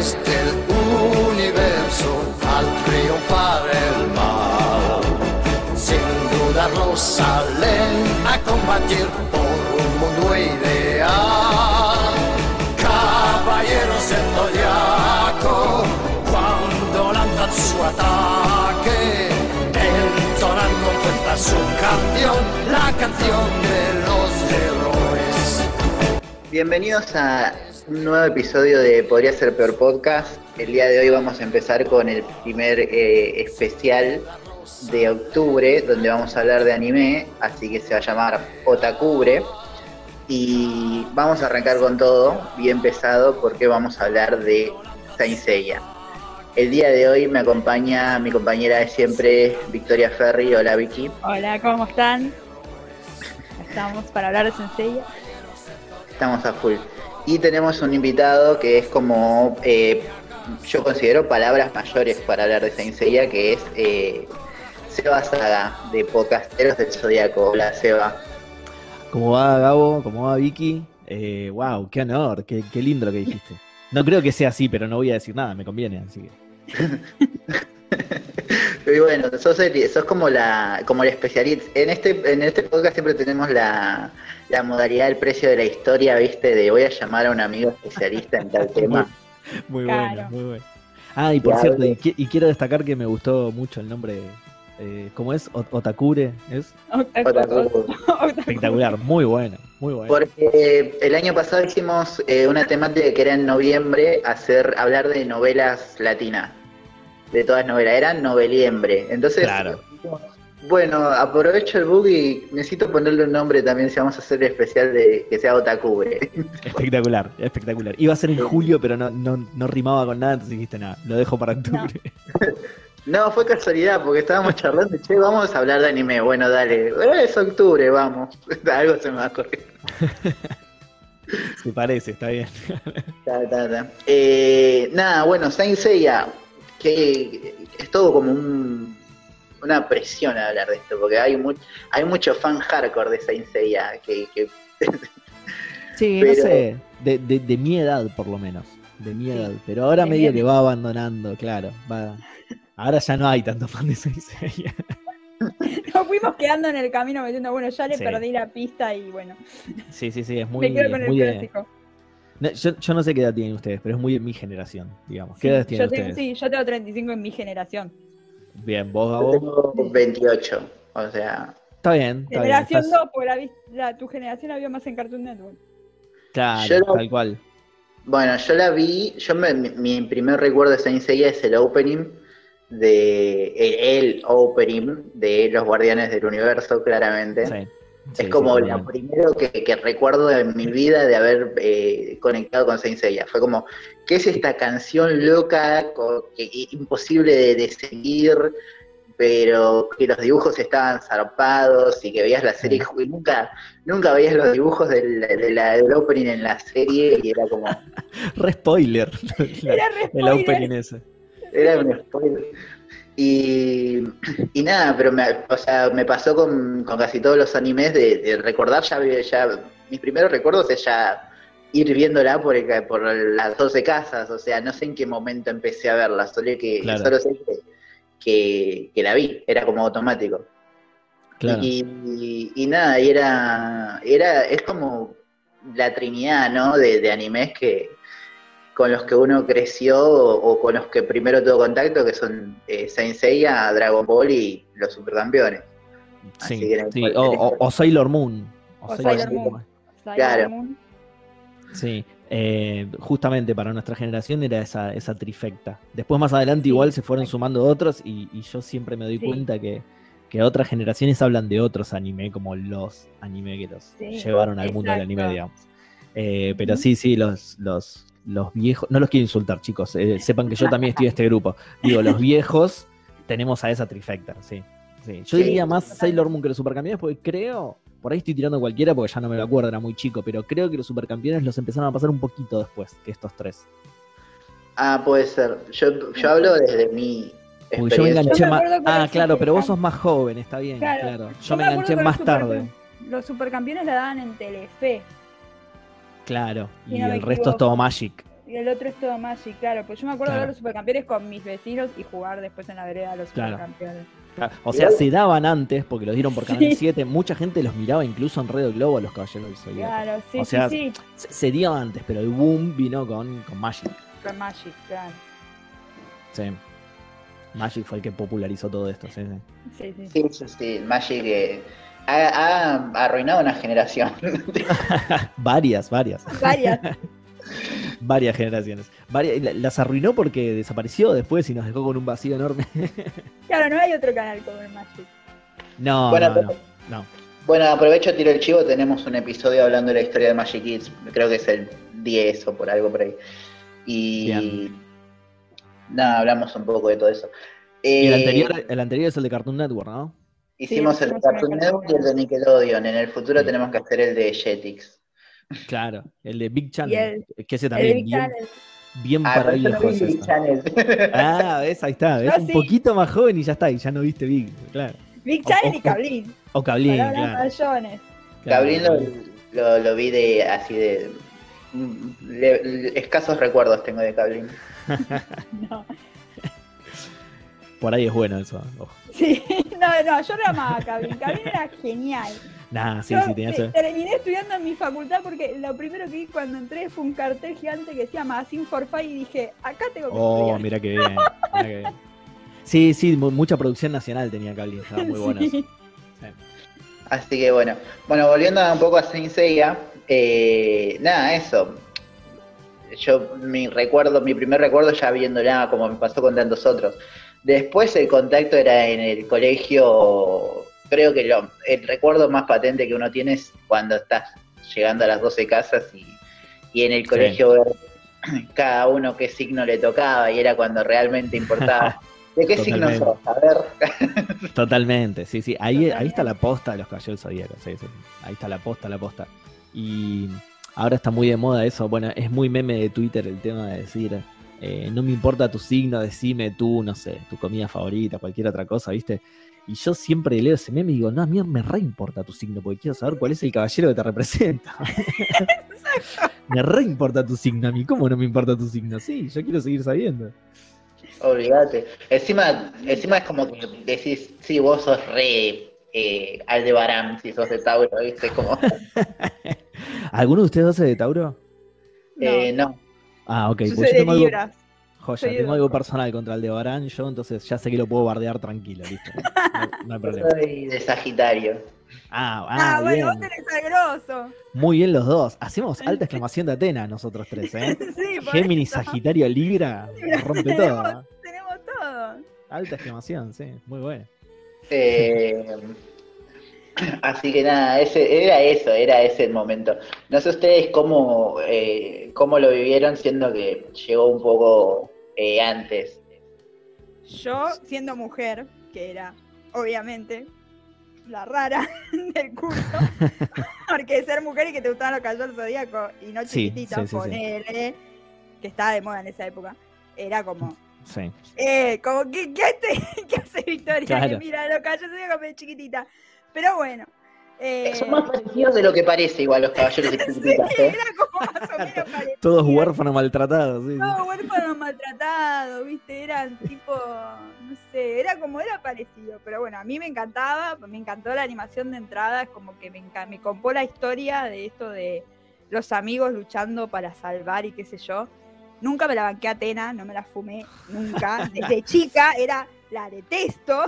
del universo al triunfar el mal. Sin dudarlo salen a combatir por un mundo ideal. Caballeros del zodiaco, cuando lanzan su ataque, entonan con fuerza su canción, la canción de los héroes. Bienvenidos a un nuevo episodio de Podría ser peor podcast. El día de hoy vamos a empezar con el primer eh, especial de octubre, donde vamos a hablar de anime, así que se va a llamar Otakubre. Y vamos a arrancar con todo, bien pesado, porque vamos a hablar de Saint Seiya. El día de hoy me acompaña mi compañera de siempre, Victoria Ferri. Hola Vicky. Hola, ¿cómo están? Estamos para hablar de Senseiya. Estamos a full. Y tenemos un invitado que es como, eh, yo considero palabras mayores para hablar de Saint Seiya, que es eh, Seba Saga, de Podcasteros del Zodíaco. Hola Seba. ¿Cómo va Gabo? ¿Cómo va Vicky? Eh, wow, qué honor, qué, qué lindo lo que dijiste. No creo que sea así, pero no voy a decir nada, me conviene, así que. Y bueno, sos, el- sos como la como el especialista. En este, en este podcast siempre tenemos la, la modalidad del precio de la historia, ¿viste? De voy a llamar a un amigo especialista en tal tema. Muy Claro. bueno, muy bueno. Ah, y por cierto, y, y quiero destacar que me gustó mucho el nombre. Eh, ¿Cómo es? O- Otakure, ¿es? Otaku. Espectacular, muy bueno, muy bueno. Porque el año pasado hicimos eh, una temática que era en noviembre, hacer hablar de novelas latinas. De todas novelas, era noveliembre. Entonces, Claro. bueno, aprovecho el bug y necesito ponerle un nombre también si vamos a hacer el especial de que sea Otakubre. Espectacular, espectacular. Iba a ser en julio, pero no, no, no rimaba con nada, entonces dijiste nada, lo dejo para octubre. No, fue casualidad, porque estábamos charlando, che, vamos a hablar de anime. Bueno, dale, es octubre, vamos. Algo se me va a correr. Se parece, está bien. Ta, ta, ta. Eh, nada, bueno, Saint Seiya, que es todo como un- una presión hablar de esto, porque hay, mu- hay mucho fan hardcore de Saint Seiya, que, que- Sí, Pero- no sé, de, de, de mi edad por lo menos, de mi Sí, edad. Pero ahora de medio que va abandonando, claro. Va. Ahora ya no hay tanto fan de Saint Seiya. Nos fuimos quedando en el camino metiendo, bueno, ya le Sí. perdí la pista y bueno, Sí, sí, sí, es muy, me quedo con el muy de- clásico. No, yo, yo no sé qué edad tienen ustedes, pero es muy de mi generación, digamos. ¿Qué Sí, edad tienen yo tengo, ustedes? sí, yo tengo 35 en mi generación. Bien, vos, yo Gabo. tengo 28, o sea, Está bien, está bien. Generación estás- 2, porque la, la- tu generación la vio más en Cartoon Network. Claro, Yo no- tal cual. bueno, yo la vi, yo me- mi, mi primer recuerdo de Saint Seiya es el opening de el, el opening de Los Guardianes del Universo, claramente. Sí, Es como sí, lo totalmente. primero que, que recuerdo en mi vida de haber eh, conectado con Saint Seiya. Fue como, ¿qué es esta canción loca, que, imposible de, de seguir, pero que los dibujos estaban zarpados y que veías la serie y nunca, nunca veías los dibujos del, de la- del opening en la serie y era como, Re spoiler. la- Era re el opening ese. era un spoiler. Y, y nada, pero me, o sea, me pasó con, con casi todos los animes de, de recordar ya, ya, mis primeros recuerdos es ya ir viéndola por, el- por las 12 casas, o sea, no sé en qué momento empecé a verla, solo, que, Claro. solo sé que, que, que la vi, era como automático. Claro. Y, y- y nada, y era, era, es como la trinidad, ¿no? De, de animes que con los que uno creció o, o con los que primero tuvo contacto, que son eh, Saint Seiya, Dragon Ball y los supercampeones. Así Sí, que era sí, cual- o, o- o Sailor Moon. O Sailor Moon. Claro. Sí, eh, justamente para nuestra generación era esa, esa trifecta. Después más adelante Sí, igual se fueron sumando otros y, y yo siempre me doy Sí. cuenta que, que otras generaciones hablan de otros anime como los anime que los Sí, llevaron al mundo del anime, digamos. Eh, pero sí, sí, los, los, los viejos, no los quiero insultar chicos, eh, sepan que yo también estoy en este grupo. Digo, los viejos tenemos a esa trifecta, sí. sí. Yo Sí, diría más total. Sailor Moon que los supercampeones porque creo, por ahí estoy tirando cualquiera porque ya no me lo acuerdo, era muy chico, pero creo que los supercampeones los empezaron a pasar un poquito después que estos tres. Ah, puede ser. Yo, yo hablo desde mi Porque yo me enganché Yo me más. Ah, claro, pero vos sos más joven, está bien, claro. Claro. Yo, me enganché más tarde. Los supercampeones la daban en Telefe. Claro. Y no el resto es todo Magic. Y el otro es todo Magic, claro. Pues yo me acuerdo de ver los supercampeones con mis vecinos y jugar después en la vereda a los Claro. supercampeones. O sea, se daban antes porque los dieron por Canal Sí. 7. Mucha gente los miraba incluso en Radio Globo a los Caballeros del Zodíaco. Claro, sí, O sea, sí, sí. Se, se dio antes, pero el boom vino con, con Magic. Con Magic, claro. Sí. Magic fue el que popularizó todo esto. Sí, sí. Sí, sí. Sí, sí, sí. Magic eh, ha, ha arruinado una generación. varias, varias. Varias. varias generaciones. Varias- las arruinó porque desapareció después y nos dejó con un vacío enorme. Claro, no hay otro canal como el Magic. No, Bueno, no, pero- no, no. Bueno, aprovecho, tiro el chivo, tenemos un episodio hablando de la historia de Magic Kids, creo que es el 10 o por algo por ahí. Y Bien. nada, hablamos un poco de todo eso. Y el Eh, anterior, el anterior es el de Cartoon Network, ¿no? Hicimos Sí, el de Cartoon el Network y el de Nickelodeon, en el futuro Sí. tenemos que hacer el de Jetix. Claro, el de Big Channel. el- que ese El también Big bien, Channel. bien Ah, para no Big. Channel. Ah, ves, ahí está, ves, un sí. poquito más joven y ya está, y ya no viste Big, claro. Big Channel o- y Cablín. O Cablín, claro. claro, lo, lo- lo vi de así de. le- le- escasos recuerdos tengo de Cablín. No. Por ahí es bueno eso. ojo. Sí, no, no, yo no amaba a. Cablín era genial. Nah, sí, Yo sí, tenía te- eso. terminé estudiando en mi facultad porque lo primero que vi cuando entré fue un cartel gigante que decía Magazine for Five y dije, acá tengo que Oh, estudiar. mira qué bien. mira qué bien. Sí, sí, mu- mucha producción nacional tenía Cablín, estaba muy bueno eso. Sí. Así que bueno. Bueno, volviendo un poco a Saint Seiya, eh, nada, eso. Yo, mi recuerdo, mi primer recuerdo ya viéndola, como me pasó con tantos otros. Después el contacto era en el colegio, creo que lo, el recuerdo más patente que uno tiene es cuando estás llegando a las 12 casas y, y en el colegio ver cada uno qué signo le tocaba y era cuando realmente importaba. ¿De qué signo sos? A ver. Totalmente, sí, sí. Ahí, ahí está la posta de los caballeros zodíacos, sí, sí. Ahí está la posta, la posta. Y ahora está muy de moda eso. Bueno, es muy meme de Twitter el tema de decir, eh, no me importa tu signo, decime tú, no sé, tu comida favorita, cualquier otra cosa, ¿viste? Y yo siempre leo ese meme y digo, no, a mí me re importa tu signo, porque quiero saber cuál es el caballero que te representa. me re importa tu signo, a mí, ¿cómo no me importa tu signo? Sí, yo quiero seguir sabiendo. Olvídate. Encima, encima es como que decís, sí, vos sos re eh, Aldebarán, si sos de Tauro, ¿viste? Como, ¿Alguno de ustedes es de Tauro? No, eh, no. Ah, ok. yo pues soy de tengo algo, Libras. joya, soy de tengo algo Tauro. personal contra el de Barán, yo entonces ya sé que lo puedo bardear tranquilo, listo. No, no hay problema. Soy de Sagitario. Ah, Ah, ah, bueno, bien. vos tenés al grosso. Muy bien los dos. Hacemos alta exclamación de Atena nosotros tres, ¿eh? Sí, Géminis, eso. Sagitario, Libra, rompe todo. ¿eh? Tenemos todo. Alta exclamación, sí, muy bueno. Eh, así que nada, ese, era eso, era ese el momento. No sé ustedes cómo, eh, cómo lo vivieron, siendo que llegó un poco eh, antes. Yo, siendo mujer, que era obviamente la rara del curso, porque ser mujer y que te gustaban los caballeros zodíaco y no Sí, chiquitita, sí, sí, sí. ponele, que estaba de moda en esa época, era como, Sí. eh, como, ¿qué, qué, hace, qué hace Victoria? Claro. Que mira los caballeros zodíaco de chiquitita. Pero bueno. eh, Son más parecidos de lo que parece igual los caballeros de sí, chiquititas, ¿eh? era como más o menos parecido. Todos huérfanos maltratados, sí. sí. No, huérfanos maltratados, viste, eran tipo, no sé, era como era parecido, pero bueno, a mí me encantaba, me encantó la animación de entrada, es como que me, me compó la historia de esto de los amigos luchando para salvar y qué sé yo. Nunca me la banqué a Atena, no me la fumé, nunca. Desde chica era, la detesto,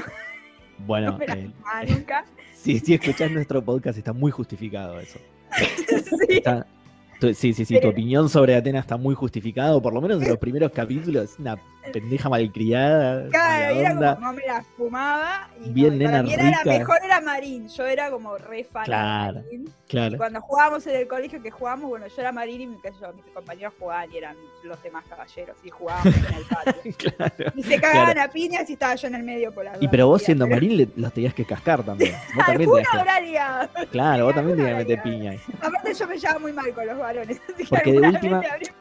Bueno, no me la eh, fumaba nunca. Si, si escuchás nuestro podcast está muy justificado eso. Sí. Está- tu- sí, sí, sí, tu opinión sobre Atena está muy justificado, por lo menos en los primeros capítulos, una pendeja malcriada, Claro, era onda. como no me la fumaba. Y no, Bien para nena mí era la rica. mejor era Marín, yo era como re fan Claro. de Marín. Claro. Cuando jugábamos en el colegio que jugábamos, bueno, yo era Marín y mi- yo, mis compañeros jugaban y eran los demás caballeros y jugábamos en el patio. Claro. Y se cagaban a piñas y estaba yo en el medio por las Y pero vos siendo pero Marín le- los tenías que cascar también. Vos también tenías que, claro, vos también tenías que meter piña. Aparte yo me llevaba muy mal con los varones. Así que Porque de última- vez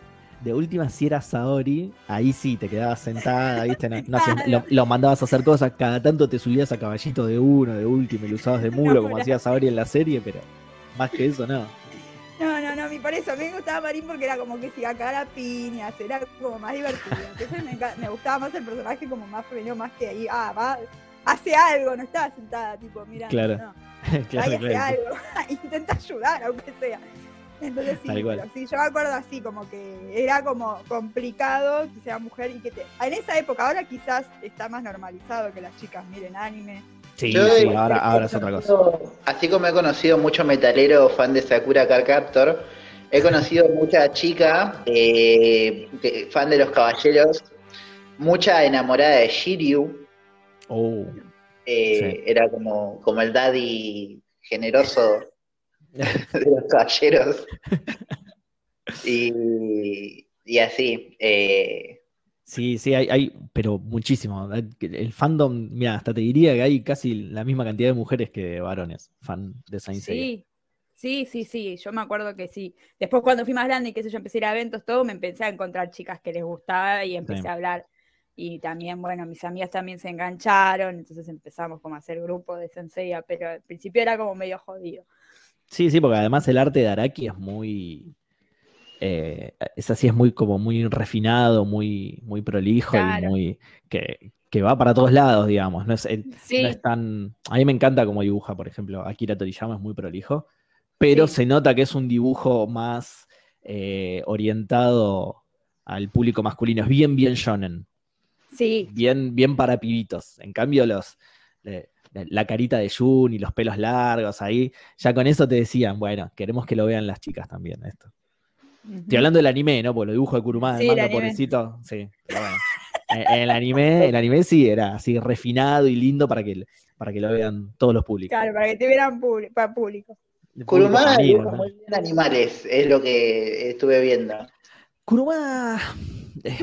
De última, si eras Saori, ahí sí te quedabas sentada, ¿viste? No, no hacías- lo, lo mandabas a hacer cosas, cada tanto te subías a caballito de uno, de último, y lo usabas de mulo, como hacía Saori en la serie, pero más que eso, no. No, no, no, por eso a mí me gustaba Marín porque era como que si a piñas, era como más divertido. Entonces me, me, gustaba más el personaje como más femenino, más que ahí, ah, va, hace algo, no estaba sentada, tipo, mira, claro. no. claro, hace algo, intenta ayudar, aunque sea. Entonces sí, pero sí, yo me acuerdo así, como que era como complicado que sea mujer y que te... En esa época, ahora quizás está más normalizado que las chicas miren anime. Sí, sí, ahora, ahora es otra cosa. Así como he conocido mucho metalero fan de Sakura Car Captor, he conocido mucha chica eh, fan de los caballeros, mucha enamorada de Shiryu. Oh, eh, Era como, como el daddy generoso de los caballeros. y, y así. Eh, Sí, sí, hay, hay, pero muchísimo. El fandom, mira, hasta te diría que hay casi la misma cantidad de mujeres que de varones fan de Saint Sí, sí, sí, sí, yo me acuerdo que sí. Después cuando fui más grande y que sé yo, empecé a ir a eventos, todo, me empecé a encontrar chicas que les gustaba y empecé a hablar. Y también, bueno, mis amigas también se engancharon, entonces empezamos como a hacer grupos de Senseiya, pero al principio era como medio jodido. Sí, sí, porque además el arte de Araki es muy, eh, es así, es muy como muy refinado, muy, muy prolijo y muy que, va para todos lados, digamos. No es, tan. A mí me encanta como dibuja, por ejemplo, Akira Toriyama es muy prolijo, pero se nota que es un dibujo más eh, orientado al público masculino. Es bien, bien shonen. Sí. Bien, bien para pibitos. En cambio, los. La carita de Jun y los pelos largos ahí, ya con eso te decían, bueno, queremos que lo vean las chicas también esto. Estoy hablando del anime, ¿no? Por lo dibujo de Kurumada, sí, mando, pobrecito. Sí, pero bueno. en el anime, el anime sí era así refinado y lindo para que, para que lo vean todos los públicos. Claro, para que te vieran para público. Kurumada dibuja muy bien animales, es lo que estuve viendo. Kurumada,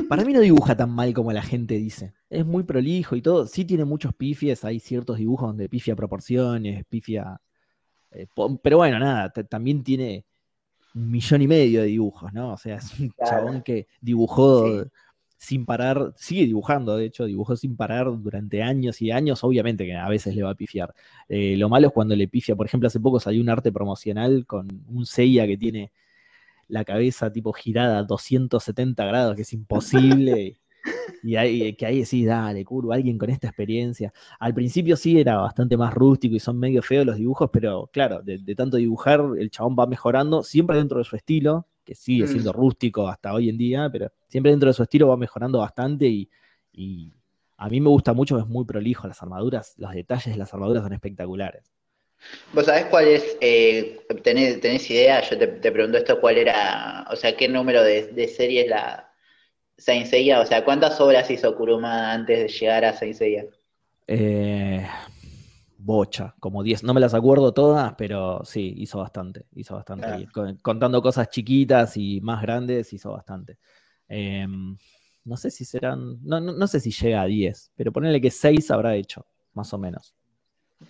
para mí no dibuja tan mal como la gente dice. Es muy prolijo y todo. Sí tiene muchos pifies, hay ciertos dibujos donde pifia proporciones, pifia. Eh, pero bueno, nada, también tiene un millón y medio de dibujos, ¿no? O sea, es un chabón que dibujó sin parar, sigue dibujando, de hecho, dibujó sin parar durante años y años, obviamente que a veces le va a pifiar. Eh, lo malo es cuando le pifia, por ejemplo, hace poco salió un arte promocional con un Seiya que tiene la cabeza tipo girada a 270 grados, que es imposible. Y ahí, que ahí decís, dale, curvo, alguien con esta experiencia. Al principio sí era bastante más rústico y son medio feos los dibujos, pero claro, de, tanto dibujar, el chabón va mejorando, siempre dentro de su estilo, que sigue mm. siendo rústico hasta hoy en día, pero siempre dentro de su estilo va mejorando bastante y, a mí me gusta mucho, es muy prolijo las armaduras, los detalles de las armaduras son espectaculares. ¿Vos sabés cuál es, eh, tenés, idea? Yo te, pregunto esto, ¿cuál era, o sea, qué número de, de serie es la, Saint Seiya? O sea, ¿cuántas obras hizo Kuruma antes de llegar a Saint Seiya? Eh, bocha, como 10. No me las acuerdo todas, pero sí, hizo bastante. Hizo bastante. Contando cosas chiquitas y más grandes, hizo bastante. Em, no sé si serán. No, no, sé si llega a 10, pero ponele que 6 habrá hecho, más o menos.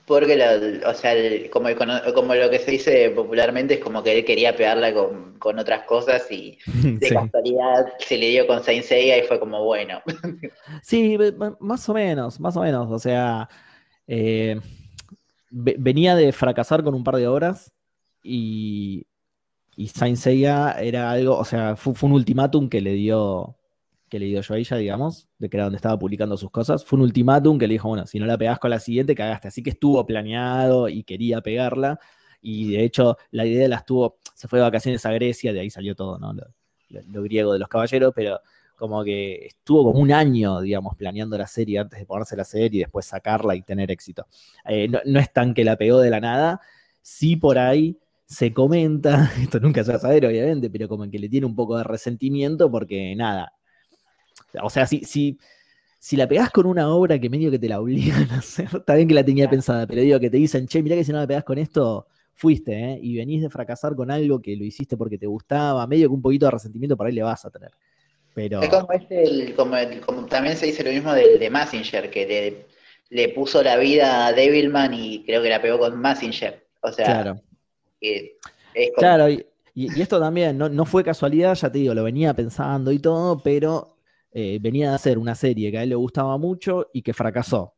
Porque, o sea, como, como, lo que se dice popularmente es como que él quería pegarla con, otras cosas y de casualidad se le dio con Saint Seiya y fue como bueno. Sí, más o menos, más o menos. O sea, eh, venía de fracasar con un par de obras y, y Saint Seiya era algo, o sea, fue un ultimátum que le dio que le dio yo a ella, digamos, de que era donde estaba publicando sus cosas, fue un ultimátum que le dijo, bueno, si no la pegás con la siguiente, cagaste. Así que estuvo planeado y quería pegarla. Y de hecho, la idea la estuvo, se fue de vacaciones a Grecia, de ahí salió todo, ¿no? Lo, griego de los caballeros, pero como que estuvo como un año, digamos, planeando la serie antes de ponerse la serie y después sacarla y tener éxito. Eh, no, no es tan que la pegó de la nada, sí por ahí se comenta, esto nunca se va a saber obviamente, pero como que le tiene un poco de resentimiento porque nada, o sea, si, si, si la pegás con una obra que medio que te la obligan a hacer, está bien que la tenía pensada, pero digo que te dicen, che, mirá que si no la pegás con esto, fuiste, ¿eh? Y venís de fracasar con algo que lo hiciste porque te gustaba, medio que un poquito de resentimiento por ahí le vas a tener. Pero... Es como, este, como, también se dice lo mismo de, de Massinger, que le, puso la vida a Devilman y creo que la pegó con Massinger. O sea, claro. Claro, y, esto también no, no, fue casualidad, ya te digo, lo venía pensando y todo, pero eh, venía de hacer una serie que a él le gustaba mucho y que fracasó.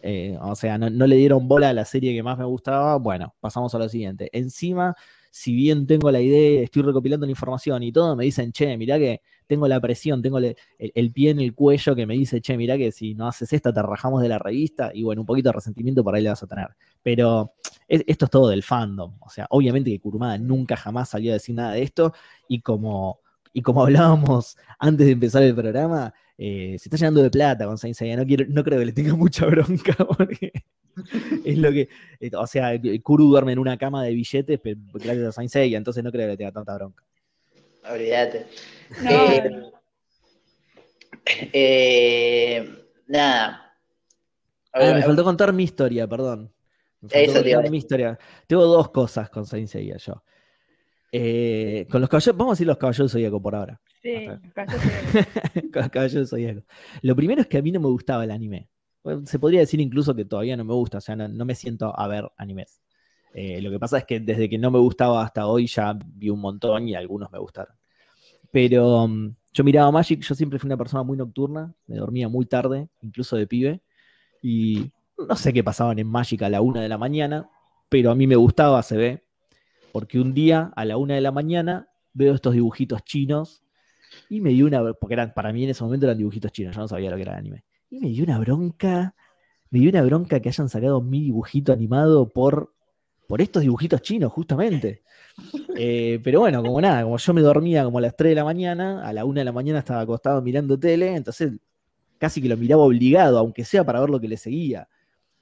Eh, o sea, no, le dieron bola a la serie que más me gustaba. Bueno, pasamos a lo siguiente. Encima si bien tengo la idea, estoy recopilando la información y todo, me dicen, che, mirá que tengo la presión, tengo el, pie en el cuello que me dice, che, mirá que si no haces esta te rajamos de la revista y bueno, un poquito de resentimiento por ahí le vas a tener. Pero esto es todo del fandom, o sea, obviamente que Kurumada nunca jamás salió a decir nada de esto y como, y como hablábamos antes de empezar el programa, eh, se está llenando de plata con Saint Seiya. No, quiero, no creo que le tenga mucha bronca porque es lo que. Eh, o sea, Kuru duerme en una cama de billetes gracias a Saint Seiya, entonces no creo que le tenga tanta bronca. Olvídate. Eh, nada. Ah, me faltó contar mi historia, perdón. Me faltó contar mi historia. Tengo dos cosas con Saint Seiya yo. Con los caballeros, vamos a decir los caballeros zodíaco por ahora. Sí, Caballo Zodíaco. Lo primero es que a mí no me gustaba el anime. Se podría decir incluso que todavía no me gusta, o sea, no, me siento a ver animes. Eh, lo que pasa es que desde que no me gustaba hasta hoy ya vi un montón y algunos me gustaron. Pero um, yo miraba Magic, yo siempre fui una persona muy nocturna, me dormía muy tarde, incluso de pibe, y no sé qué pasaban en Magic a la una de la mañana, pero a mí me gustaba, se ve, porque un día a la una de la mañana veo estos dibujitos chinos y me dio una, porque eran, para mí en ese momento eran dibujitos chinos, yo no sabía lo que era el anime. Y me dio una bronca, me dio una bronca que hayan sacado mi dibujito animado por, por estos dibujitos chinos, justamente. Eh, pero bueno, como nada, como yo me dormía como a las 3 de la mañana, a la 1 de la mañana estaba acostado mirando tele, entonces casi que lo miraba obligado, aunque sea para ver lo que le seguía.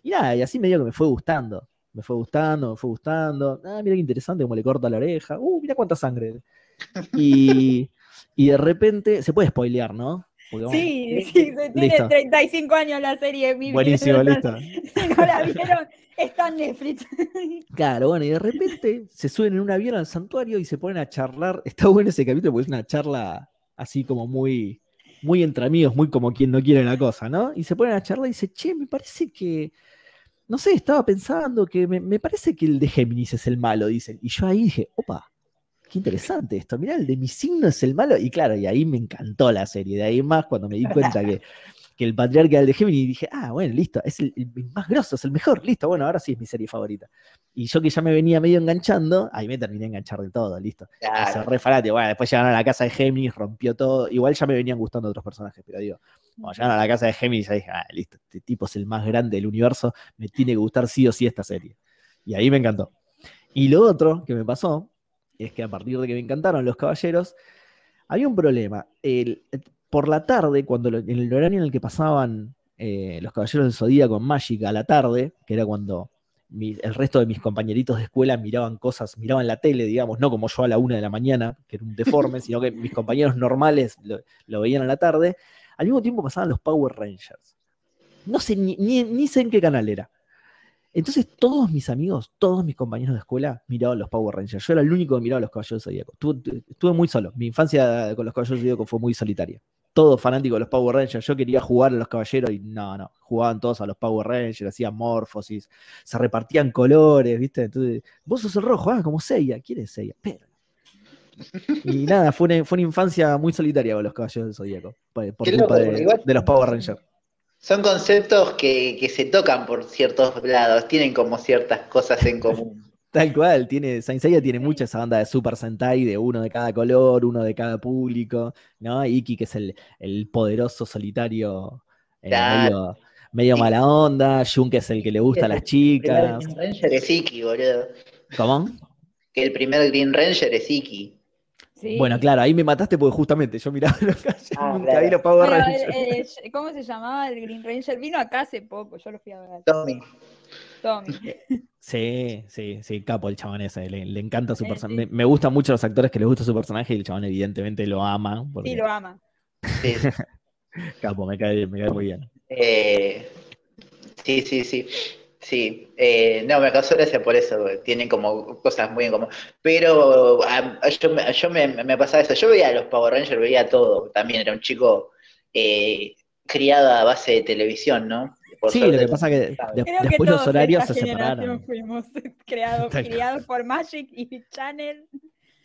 Y nada, y así me dio que me fue gustando. Me fue gustando, me fue gustando. Ah, mira qué interesante cómo le corta la oreja. Uh, mira cuánta sangre. Y, y de repente, se puede spoilear, ¿no? sí, sí, tiene 35 años la serie. Buenísimo, listo. Si no la vieron, está en Netflix. Claro, bueno, y de repente se suben en un avión al santuario y se ponen a charlar. Está bueno ese capítulo porque es una charla así como muy, muy entre amigos, muy como quien no quiere la cosa, ¿no? Y se ponen a charlar y dice, che, me parece que, no sé, estaba pensando que me, me parece que el de Géminis es el malo, dicen. Y yo ahí dije, opa, qué interesante esto, mirá, el de mi signo es el malo. Y claro, y ahí me encantó la serie. De ahí más, cuando me di cuenta que, que el patriarca del de Gemini, dije, ah, bueno, listo, es el, más grosso, es el mejor, listo, bueno, ahora sí es mi serie favorita. Y yo que ya me venía medio enganchando, ahí me terminé de enganchar de todo, listo. Claro. re Bueno, después llegaron a la casa de Géminis, rompió todo. Igual ya me venían gustando otros personajes, pero digo, cuando llegaron a la casa de Géminis, dije, ah, listo, este tipo es el más grande del universo, me tiene que gustar sí o sí esta serie. Y ahí me encantó. Y lo otro que me pasó es que a partir de que me encantaron los caballeros, había un problema. por la tarde, cuando en el horario en el que pasaban eh, los caballeros del Zodíaco con Magic a la tarde, que era cuando el resto de mis compañeritos de escuela miraban cosas, miraban la tele, digamos, no como yo a la una de la mañana, que era un deforme, sino que mis compañeros normales lo, veían a la tarde, al mismo tiempo pasaban los Power Rangers. No sé, ni sé en qué canal era. Entonces todos mis amigos, todos mis compañeros de escuela miraban los Power Rangers. Yo era el único que miraba los Caballeros Zodíacos. Estuve, estuve, muy solo. Mi infancia con los Caballeros Zodíacos fue muy solitaria. Todos fanáticos de los Power Rangers. Yo quería jugar a los Caballeros y no, no. Jugaban todos a los Power Rangers, hacían morfosis, se repartían colores, ¿viste? Entonces, vos sos el rojo, ah, como Seiya. ¿Quién es Seiya? Pero. Y nada, fue una, fue una infancia muy solitaria con los Caballeros del Zodíaco. Por, culpa de, de los Power Rangers. Son conceptos que, se tocan por ciertos lados, tienen como ciertas cosas en común. Tal cual, tiene, Saint Seiya tiene mucha esa banda de Super Sentai, de uno de cada color, uno de cada público, ¿no? Iki, que es el, poderoso solitario eh, medio, mala onda, Jun, que es el que le gusta a las chicas. El Green Ranger es Iki, boludo. ¿Cómo? Que el primer Green Ranger es Iki. Bueno, claro, ahí me mataste porque justamente yo miraba los ah, nunca vi los Power Rangers. ¿Cómo se llamaba el Green Ranger? Vino acá hace poco, yo lo fui a ver. Tommy. Tommy. Sí, sí, sí, capo el chabón ese, le, encanta su personaje. Me, gustan mucho los actores que les gusta su personaje y el chabón evidentemente lo ama. Sí, lo ama. capo, me cae, me cae muy bien. Eh, sí, sí, sí. Sí, eh, no, me causó gracia por eso, tienen como cosas muy en común. Pero yo, me, pasaba eso, yo veía a los Power Rangers, veía todo, también era un chico eh, criado a base de televisión, ¿no? sí, lo que pasa es que después los horarios se separaron. Fuimos criados, criados por Magic y Channel.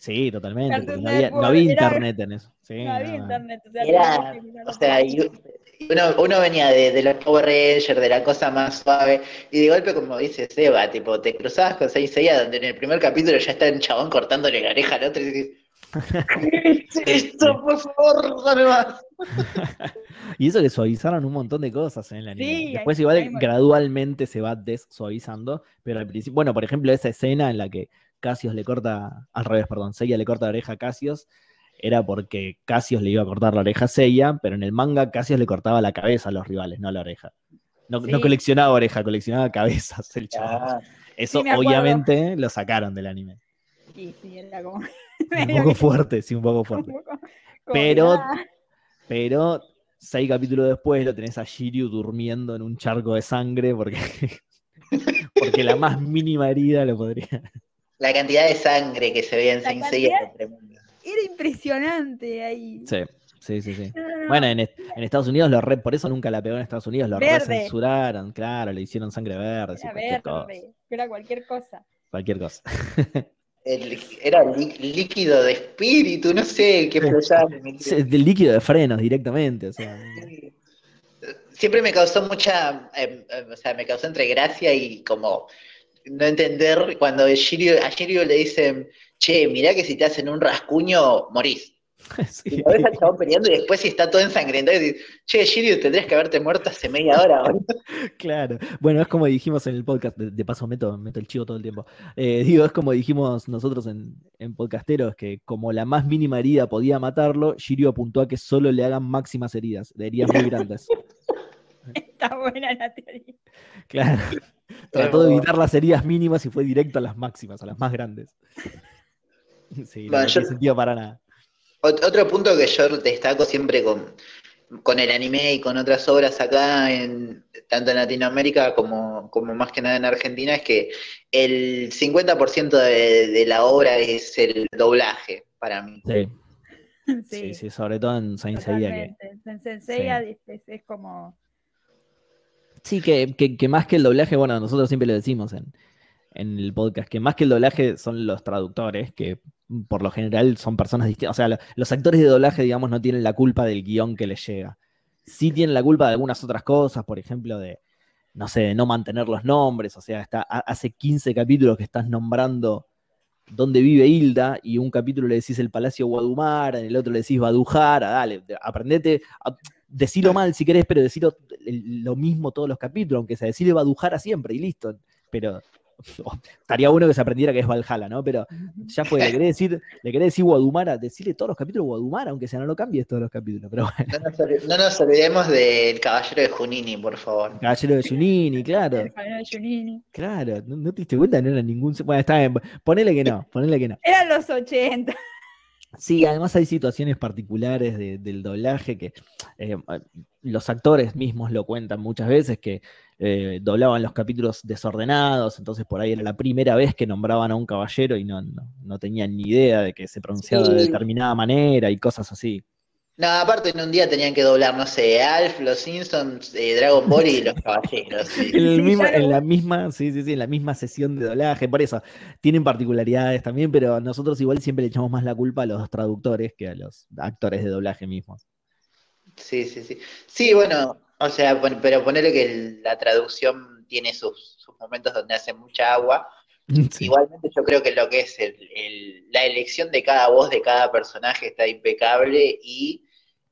Sí, totalmente. No había, no internet en eso. Sí, No había no. internet. O sea, Era, o y uno, uno venía de, de los Power Rangers, de la cosa más suave, y de golpe, como dice Seba, tipo, te cruzabas con Saint Seiya, donde en el primer capítulo ya está un chabón cortándole la oreja al otro, y dices, ¿qué es esto? Por favor, dame más. Y eso que suavizaron un montón de cosas en el anime. Sí, Después igual gradualmente se va dessuavizando, pero al principio, bueno, por ejemplo, esa escena en la que Cassius le corta, al revés, perdón, Seiya le corta la oreja a Cassius, era porque Cassius le iba a cortar la oreja a Seiya, pero en el manga Cassius le cortaba la cabeza a los rivales, no la oreja. No, coleccionaba oreja, coleccionaba cabezas el chaval. Ah, Eso obviamente lo sacaron del anime. Sí, sí, era como. Un poco fuerte, sí, un poco fuerte. Pero- Pero seis capítulos después lo tenés a Shiryu durmiendo en un charco de sangre porque, porque la más mínima herida lo podría. La cantidad de sangre que se veía en Saint Seiya era tremenda. Era impresionante ahí. Sí, sí, sí. sí. No, no, no. Bueno, en, est- en Estados Unidos lo re, por eso nunca la pegó en Estados Unidos, lo Verde. censuraron, claro, le hicieron sangre verde, sí, era cualquier, cosa, era cualquier cosa. cualquier cosa. El- era lí- líquido de espíritu, no sé qué Sí, Del líquido de frenos directamente, o sea. Siempre me causó mucha, eh, eh, o sea, me causó entre gracia y como no entender cuando Shiryu- a Shiryu le dicen, che, mirá que si te hacen un rascuño, morís. sí. Y lo ves al chabón peleando y después si está todo ensangrentado y dices, che, Shiryu, tendrías que haberte muerto hace media hora. boludo". Claro. Bueno, es como dijimos en el podcast, de, de paso meto, meto el chivo todo el tiempo. Eh, digo, es como dijimos nosotros en, en Podcasteros, que como la más mínima herida podía matarlo, Shiryu apuntó a que solo le hagan máximas heridas, de heridas muy grandes. Está buena la teoría. Claro. Trató de evitar las heridas mínimas y fue directo a las máximas, a las más grandes. Sí, no, Bueno, no yo- tiene sentido para nada. Ot- Otro punto que yo destaco siempre con, con el anime y con otras obras acá, en, tanto en Latinoamérica como, como más que nada en Argentina, es que el 50% de, de la obra es el doblaje para mí. Sí, Sí, sí, sí, sobre todo en Saint Seiya que. En Senseiya es, es- es como. Sí, que, que- más que el doblaje, bueno, nosotros siempre lo decimos en, en el podcast, que más que el doblaje son los traductores, que por lo general son personas distintas. O sea, lo- los actores de doblaje, digamos, no tienen la culpa del guion que les llega. Sí tienen la culpa de algunas otras cosas, por ejemplo, de, no sé, de no mantener los nombres. O sea, está, ha- hace 15 capítulos que estás nombrando dónde vive Hilda, y un capítulo le decís el Palacio Guadumar, en el otro le decís Badujara, dale, de- aprendete, a- decilo mal si querés, pero decilo el- lo mismo todos los capítulos, aunque sea decirle Badujara siempre y listo. Pero estaría bueno que se aprendiera que es Valhalla, ¿no? Pero ya fue, le querés decir, le querés decir Guadumara, decirle todos los capítulos Guadumara, aunque sea no lo cambies todos los capítulos, pero bueno. No nos, olvi- no nos olvidemos del Caballero de Junini, por favor. Caballero de Junini, claro, El camino de Junini. claro, no, no te diste cuenta, no era ningún. Bueno, está bien, ponele que no, ponele que no. Eran los 80. Sí, además hay situaciones particulares de- del doblaje que eh, los actores mismos lo cuentan muchas veces, que eh, doblaban los capítulos desordenados, entonces por ahí era la primera vez que nombraban a un caballero y no, no, no tenían ni idea de que se pronunciaba de determinada manera y cosas así. No, aparte en un día tenían que doblar, no sé, Alf, Los Simpsons, eh, Dragon Ball y Los Caballeros. sí. En, el Sí, mismo- en la misma, sí, sí, sí, en la misma sesión de doblaje, por eso tienen particularidades también, pero nosotros igual siempre le echamos más la culpa a los traductores que a los actores de doblaje mismos. Sí, sí, sí. Sí, bueno, o sea, pero ponerle que el- la traducción tiene sus, sus momentos donde hace mucha agua. Sí. Igualmente yo creo que lo que es el- el- la elección de cada voz de cada personaje está impecable y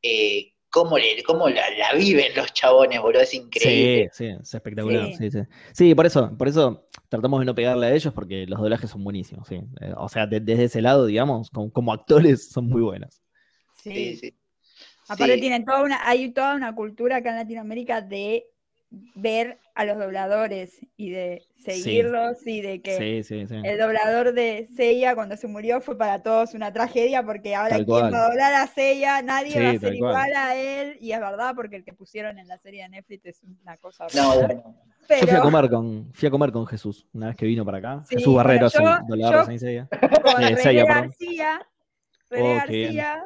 eh, cómo, le, cómo la, la viven los chabones, boludo, es Sí, increíble. sí, es espectacular. Sí. Sí, sí. Sí, por eso, por eso tratamos de no pegarle a ellos porque los doblajes son buenísimos, sí. Eh, o sea, de- desde ese lado, digamos, como, como actores son muy buenos. Sí, Sí. sí. Aparte Sí. tienen toda una, hay toda una cultura acá en Latinoamérica de ver a los dobladores y de seguirlos y de que Sí, sí, sí. el doblador de Seiya cuando se murió fue para todos una tragedia porque ahora Tal quién cual. va a doblar a Seiya, nadie Sí, va a ser cual. igual a él y es verdad porque el que pusieron en la serie de Netflix es una cosa No, bueno. Yo fui a pero comer con, fui a comer con Jesús una vez que vino para acá. Sí, Jesús Barrero es bueno, el yo- doblador yo- de Saint Seiya. con Eh, Seiya. García, Oh. García,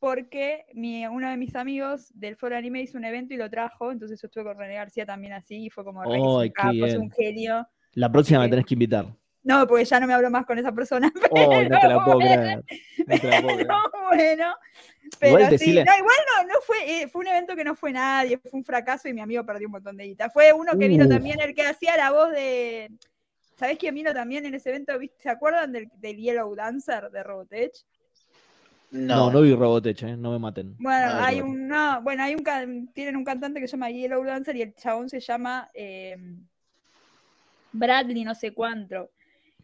porque mi, uno de mis amigos del Foro Anime hizo un evento y lo trajo, entonces yo estuve con René García también así y fue como re, es un un genio. La próxima me Sí. tenés que invitar. No, porque ya no me hablo más con esa persona. Oh, no te la puedo creer. No te la puedo creer. No, bueno. Pero Igual sí, no, igual no, no fue, eh, fue un evento que no fue nadie, fue un fracaso y mi amigo perdió un montón de guita. Fue uno que vino Uf. también, el que hacía la voz de. ¿Sabés quién vino también en ese evento? ¿Se acuerdan del, del Yellow Dancer de Robotech? No, No, no vi Robotech, eh, no me maten. Bueno, hay un, no, bueno, hay un can- tienen un cantante que se llama Yellow Dancer y el chabón se llama eh, Bradley no sé cuánto.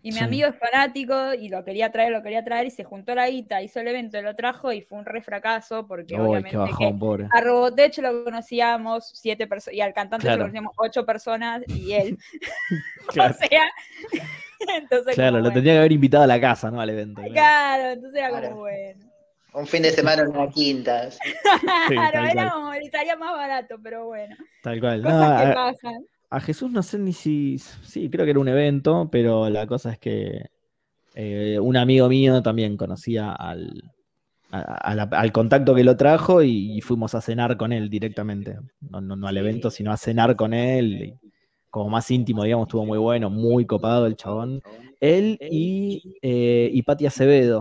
Y mi Sí. amigo es fanático y lo quería traer, lo quería traer y se juntó la guita, hizo el evento, lo trajo y fue un re fracaso porque obviamente qué bajón, que pobre. a Robotech lo conocíamos siete personas y al cantante Claro. lo conocíamos ocho personas y él. Claro, o sea, entonces claro, como lo bueno. tendría que haber invitado a la casa, ¿no? Al evento. claro. Claro, entonces era Claro. como bueno. Un fin de semana en una quinta. Claro, era como- estaría más barato, pero bueno. Tal cual. No, Cosas que a, pasan. a Jesús no sé ni si. Sí, creo que era un evento, pero la cosa es que eh, un amigo mío también conocía al, a- a la- al contacto que lo trajo y, y fuimos a cenar con él directamente. No, no, no al evento, sino a cenar con él. y como más íntimo, digamos, estuvo muy bueno, muy copado el chabón. Él y, eh, y Pati Acevedo.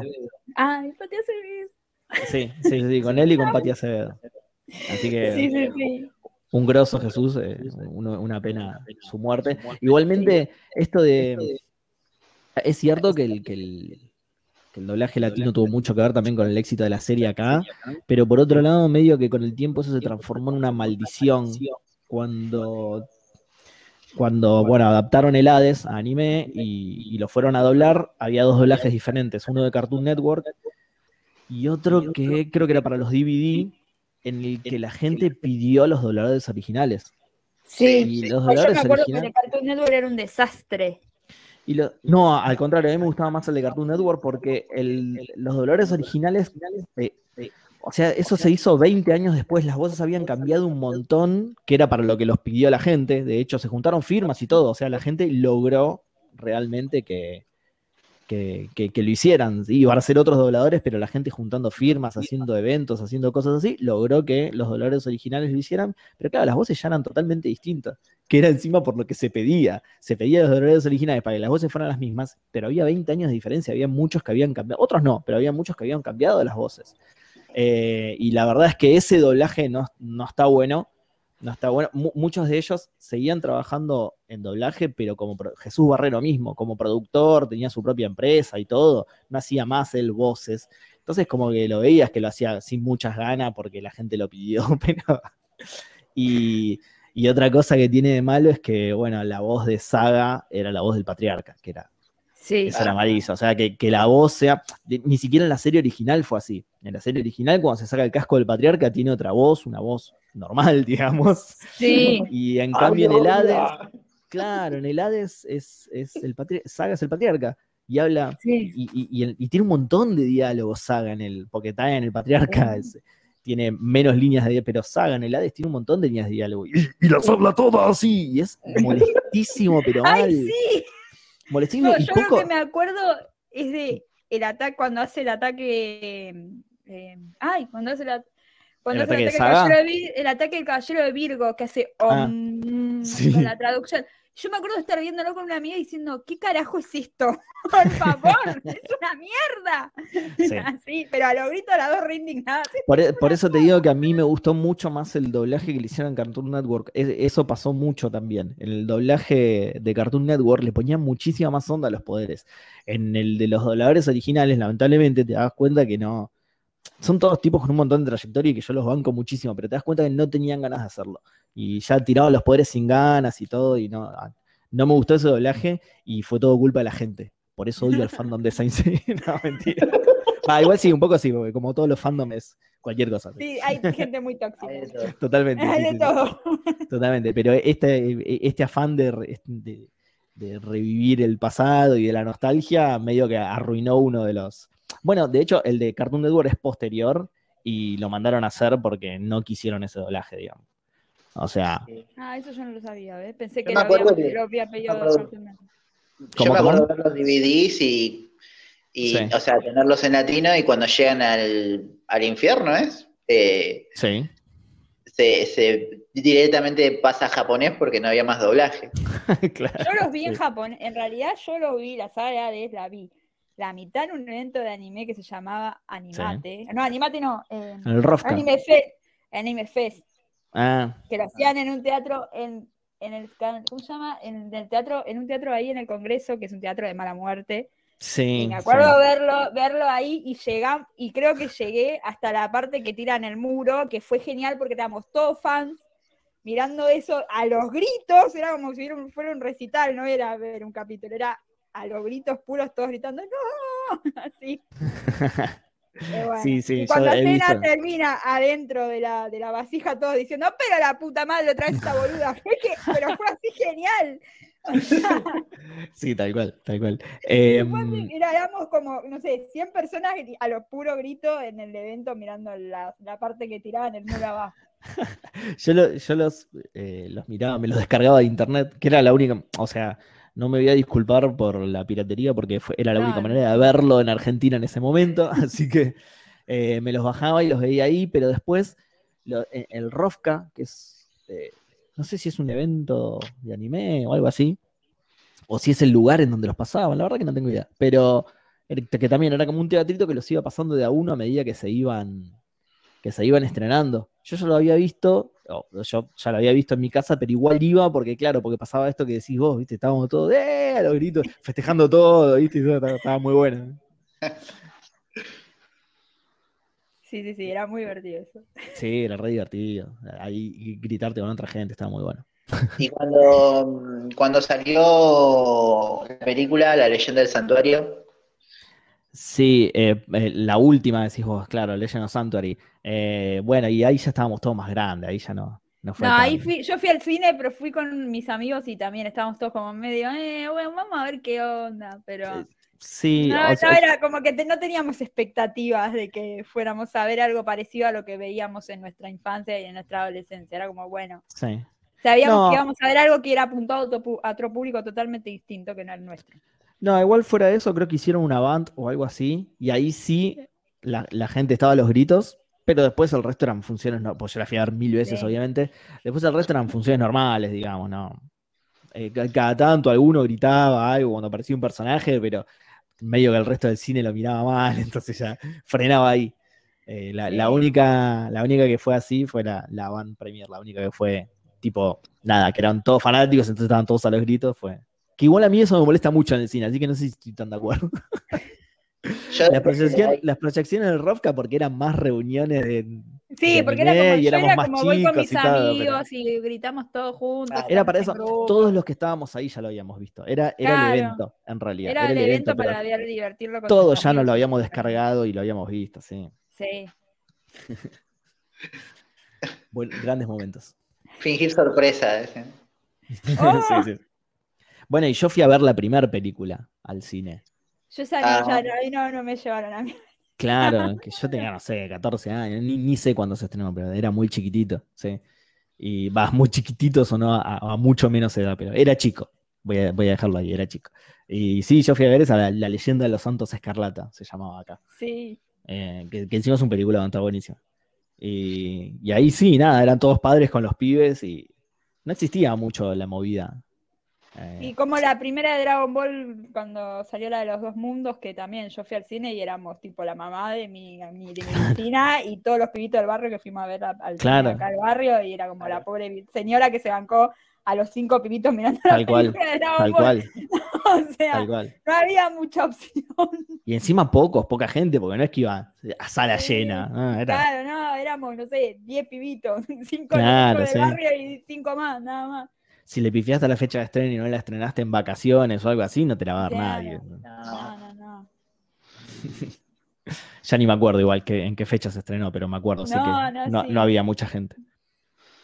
Ay, Pati hace Sí, sí, sí, con él y con Pati Acevedo. Así que Sí, sí, sí. un grosso Jesús, eh, uno- una pena su muerte. Igualmente, esto de. Es cierto que el, que el, que el doblaje latino tuvo mucho que ver también con el éxito de la serie acá, pero por otro lado, medio que con el tiempo eso se transformó en una maldición. Cuando. Cuando, bueno, adaptaron el Hades a anime y, y lo fueron a doblar, había dos doblajes diferentes, uno de Cartoon Network y otro que creo que era para los DVD, en el que la gente pidió los dobladores originales. Sí. Y los Ay, Yo me acuerdo que originales. el Cartoon Network era un desastre. Y lo- no, al contrario, a mí me gustaba más el de Cartoon Network porque el- los dolores originales, eh, eh, o sea, eso se hizo 20 años después, las voces habían cambiado un montón, que era para lo que los pidió la gente, de hecho se juntaron firmas y todo, o sea, la gente logró realmente que, que, que- que lo hicieran, iban a ser otros dobladores, pero la gente juntando firmas, haciendo eventos, haciendo cosas así, logró que los dolores originales lo hicieran, pero claro, las voces ya eran totalmente distintas que era encima por lo que se pedía. Se pedía los dolores originales para que las voces fueran las mismas, pero había 20 años de diferencia, había muchos que habían cambiado, otros no, pero había muchos que habían cambiado las voces. Eh, y la verdad es que ese doblaje no, no está bueno, no está bueno. Mu- muchos de ellos seguían trabajando en doblaje, pero como Jesús Barrero mismo, como productor, tenía su propia empresa y todo, no hacía más él voces. Entonces como que lo veías que lo hacía sin muchas ganas porque la gente lo pidió, pero... Y, y otra cosa que tiene de malo es que, bueno, la voz de Saga era la voz del patriarca, que era, Sí. eso era malísimo. O sea, que, que la voz sea. de- ni siquiera en la serie original fue así. En la serie original, cuando se saca el casco del patriarca, tiene otra voz, una voz normal, digamos. Sí. Y en cambio, en el Hades, claro, en el Hades es, es el patri- Saga es el patriarca. Y habla. Sí. Y, y- y el- y tiene un montón de diálogos Saga en el. Porque está en el patriarca. es- tiene menos líneas de diálogo, pero Saga en el Hades tiene un montón de líneas de diálogo. Y, y las habla todas así. Y es molestísimo, pero mal. Ay, sí. Molestísimo No, y yo poco. lo que me acuerdo es de el ataque cuando hace el ataque. eh, ay, cuando hace la- cuando ¿El ataque del de el ataque del caballero de Virgo, que hace Ah, om sí. con la traducción. Yo me acuerdo de estar viéndolo con una amiga diciendo, ¿qué carajo es esto? Por favor, es una mierda. Sí. Así, pero a lo grito las dos re indignadas. Por, e- por eso te digo que a mí me gustó mucho más el doblaje que le hicieron en Cartoon Network. Eso pasó mucho también. En el doblaje de Cartoon Network le ponían muchísima más onda a los poderes. En el de los dobladores originales, lamentablemente, te das cuenta que no. Son todos tipos con un montón de trayectoria y que yo los banco muchísimo, pero te das cuenta que no tenían ganas de hacerlo. Y ya tiraban los poderes sin ganas y todo, y no, ah, no me gustó ese doblaje y fue todo culpa de la gente. Por eso odio al fandom de Saint Seiya. No, mentira. Ah, igual sí, un poco sí, porque como todos los fandoms, cualquier cosa. Sí, hay gente muy tóxica. Hay de todo. Totalmente. Hay sí, de sí, sí. todo. Totalmente. Pero este, este afán de- de revivir el pasado y de la nostalgia, medio que arruinó uno de los. Bueno, de hecho, el de Cartoon Network es posterior y lo mandaron a hacer porque no quisieron ese doblaje, digamos. O sea, Ah, eso yo no lo sabía, ¿ves? Pensé que lo había, que- lo había pedido. Yo ¿Cómo, me acuerdo de ver los DVDs y, y Sí. o sea, tenerlos en latino y cuando llegan al, al infierno, ¿es? Eh, sí. se, se directamente pasa a japonés porque no había más doblaje. claro. Yo los vi en. Japón. En realidad yo lo vi, la saga de Hades la vi. La mitad en un evento de anime que se llamaba Animate. No, Animate no. eh, En el Rofka. Anime Fest. Anime Fest. Ah, Que lo hacían en un teatro en, en el ¿cómo se llama? En el teatro, en un teatro ahí en el Congreso, que es un teatro de mala muerte. sí. Y me acuerdo sí. verlo, verlo ahí y llegam- y creo que llegué hasta la parte que tiran el muro, que fue genial porque estábamos todos fans mirando eso a los gritos, era como si un- fuera un recital, no era ver un capítulo, era a los gritos puros todos gritando, ¡No! Así. Eh, bueno. Sí, sí, y cuando la visto. termina adentro de la, de la vasija, todos diciendo, pero la puta madre otra vez esta boluda. Fue que- pero fue así genial. O sea, Sí, tal cual, tal cual. Así, era- éramos como, no sé, 100 personas a lo puro grito en el evento mirando la, la parte que tiraban el muro abajo. Yo, lo- yo los, eh, los miraba, me los descargaba de internet, que era la única, o sea, no me voy a disculpar por la piratería porque fue- era la única manera de verlo en Argentina en ese momento, así que eh, me los bajaba y los veía ahí, pero después lo- eh, el Rofka, que es, eh, no sé si es un evento de anime o algo así, o si es el lugar en donde los pasaban, la verdad que no tengo idea, pero que también era como un teatrito que los iba pasando de a uno a medida que se iban que se iban estrenando. Yo ya lo había visto, yo ya lo había visto en mi casa, pero igual iba porque, claro, porque pasaba esto que decís vos, ¿viste? Estábamos todos, ¡eh! a los gritos, festejando todo, ¿viste? Estaba, estaba muy bueno. Sí, sí, sí, era muy divertido eso. Sí, era re divertido. Ahí gritarte con otra gente, estaba muy bueno. Y cuando, cuando salió la película La leyenda del santuario, Sí, eh, eh, la última decís vos, claro, Legend of Sanctuary. Eh, bueno, y ahí ya estábamos todos más grandes, ahí ya no, no fue No, ahí fui, yo fui al cine, pero fui con mis amigos y también estábamos todos como medio, eh, bueno, vamos a ver qué onda, pero Sí, no, o no sea, era como que te- no teníamos expectativas de que fuéramos a ver algo parecido a lo que veíamos en nuestra infancia y en nuestra adolescencia. Era como, bueno, sí. sabíamos No. que íbamos a ver algo que era apuntado a otro, pu- a otro público totalmente distinto que no el nuestro. No, igual fuera de eso, creo que hicieron una band o algo así, y ahí sí la, la gente estaba a los gritos, pero después el resto eran funciones, no, pues yo la fui a ver mil veces, Sí. obviamente. Después el resto eran funciones normales, digamos, ¿no? Eh, ca- cada tanto alguno gritaba algo cuando aparecía un personaje, pero medio que el resto del cine lo miraba mal, entonces ya frenaba ahí. Eh, la, la única, la única que fue así fue la, la band premier, la única que fue tipo, nada, que eran todos fanáticos, entonces estaban todos a los gritos, fue. Que igual a mí eso me molesta mucho en el cine, así que no sé si estoy tan de acuerdo. yo La proyección- las proyecciones del Rofka porque eran más reuniones de... Sí, de porque era anime como, y éramos era más como voy con chicos mis y todo, pero- amigos y gritamos todos juntos. Ah, Era para eso, grupo. todos los que estábamos ahí ya lo habíamos visto. Era, era Claro. el evento, en realidad. Era el evento para ver- divertirlo con Todo tus ya nos lo habíamos descargado y lo habíamos visto, sí. Sí. Grandes momentos. fingir sorpresa. ¡Oh! Sí, sí. Bueno, y yo fui a ver la primera película al cine. Yo salí, Ah. ya no, ahí no, no me llevaron a mí. Claro, que yo tenía, no sé, 14 años, ni, ni sé cuándo se estrenó, pero era muy chiquitito, sí. Y va, muy chiquitito sonó a, a mucho menos edad, pero era chico. Voy a, voy a dejarlo ahí, era chico. Y sí, yo fui a ver esa, la, la leyenda de los santos escarlata, se llamaba acá. Sí. Eh, que, que encima es un película está buenísima. Y, y ahí sí, nada, eran todos padres con los pibes y no existía mucho la movida. Eh, Y como la primera de Dragon Ball, cuando salió la de los dos mundos, que también yo fui al cine y éramos tipo la mamá de mi, mi, de mi vecina y todos los pibitos del barrio que fuimos a ver a- al cine acá al barrio y era como la pobre señora que se bancó a los cinco pibitos mirando la Tal cual, película de Dragon tal Ball. cual, O sea, tal cual. no había mucha opción. Y encima pocos, poca gente, porque no es que iba a sala Sí, llena. ah, era- Claro, no, éramos, no sé, 10 pibitos, 5 Claro, del sí. barrio y 5 más, nada más. Si le pifiaste a la fecha de estreno y no la estrenaste en vacaciones o algo así, no te la va a dar Claro. nadie. No, no, no. Ya ni me acuerdo igual que, en qué fecha se estrenó, pero me acuerdo, sé No, que no, no, sí. no había mucha gente.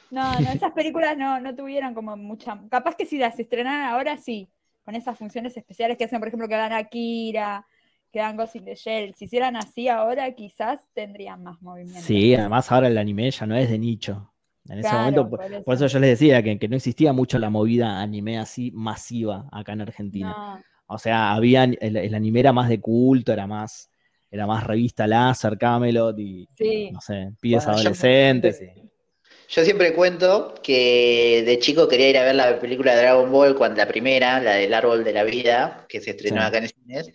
No, no, esas películas no, no tuvieron como mucha. Capaz que si las estrenaran ahora sí, con esas funciones especiales que hacen, por ejemplo, que dan Akira, que dan Ghost in the Shell. Si hicieran así ahora, quizás tendrían más movimiento. Sí, además ahora el anime ya no es de nicho. En ese Claro, momento, por, por eso. por eso yo les decía que, que no existía mucho la movida anime así masiva acá en Argentina. No, O sea, había, el, el anime era más de culto, era más, era más revista láser, Camelot y sí. no sé, pibes Bueno, yo- adolescentes. y- Yo siempre cuento que de chico quería ir a ver la película de Dragon Ball, cuando la primera, la del Árbol de la Vida, que se estrenó Sí. acá en cines,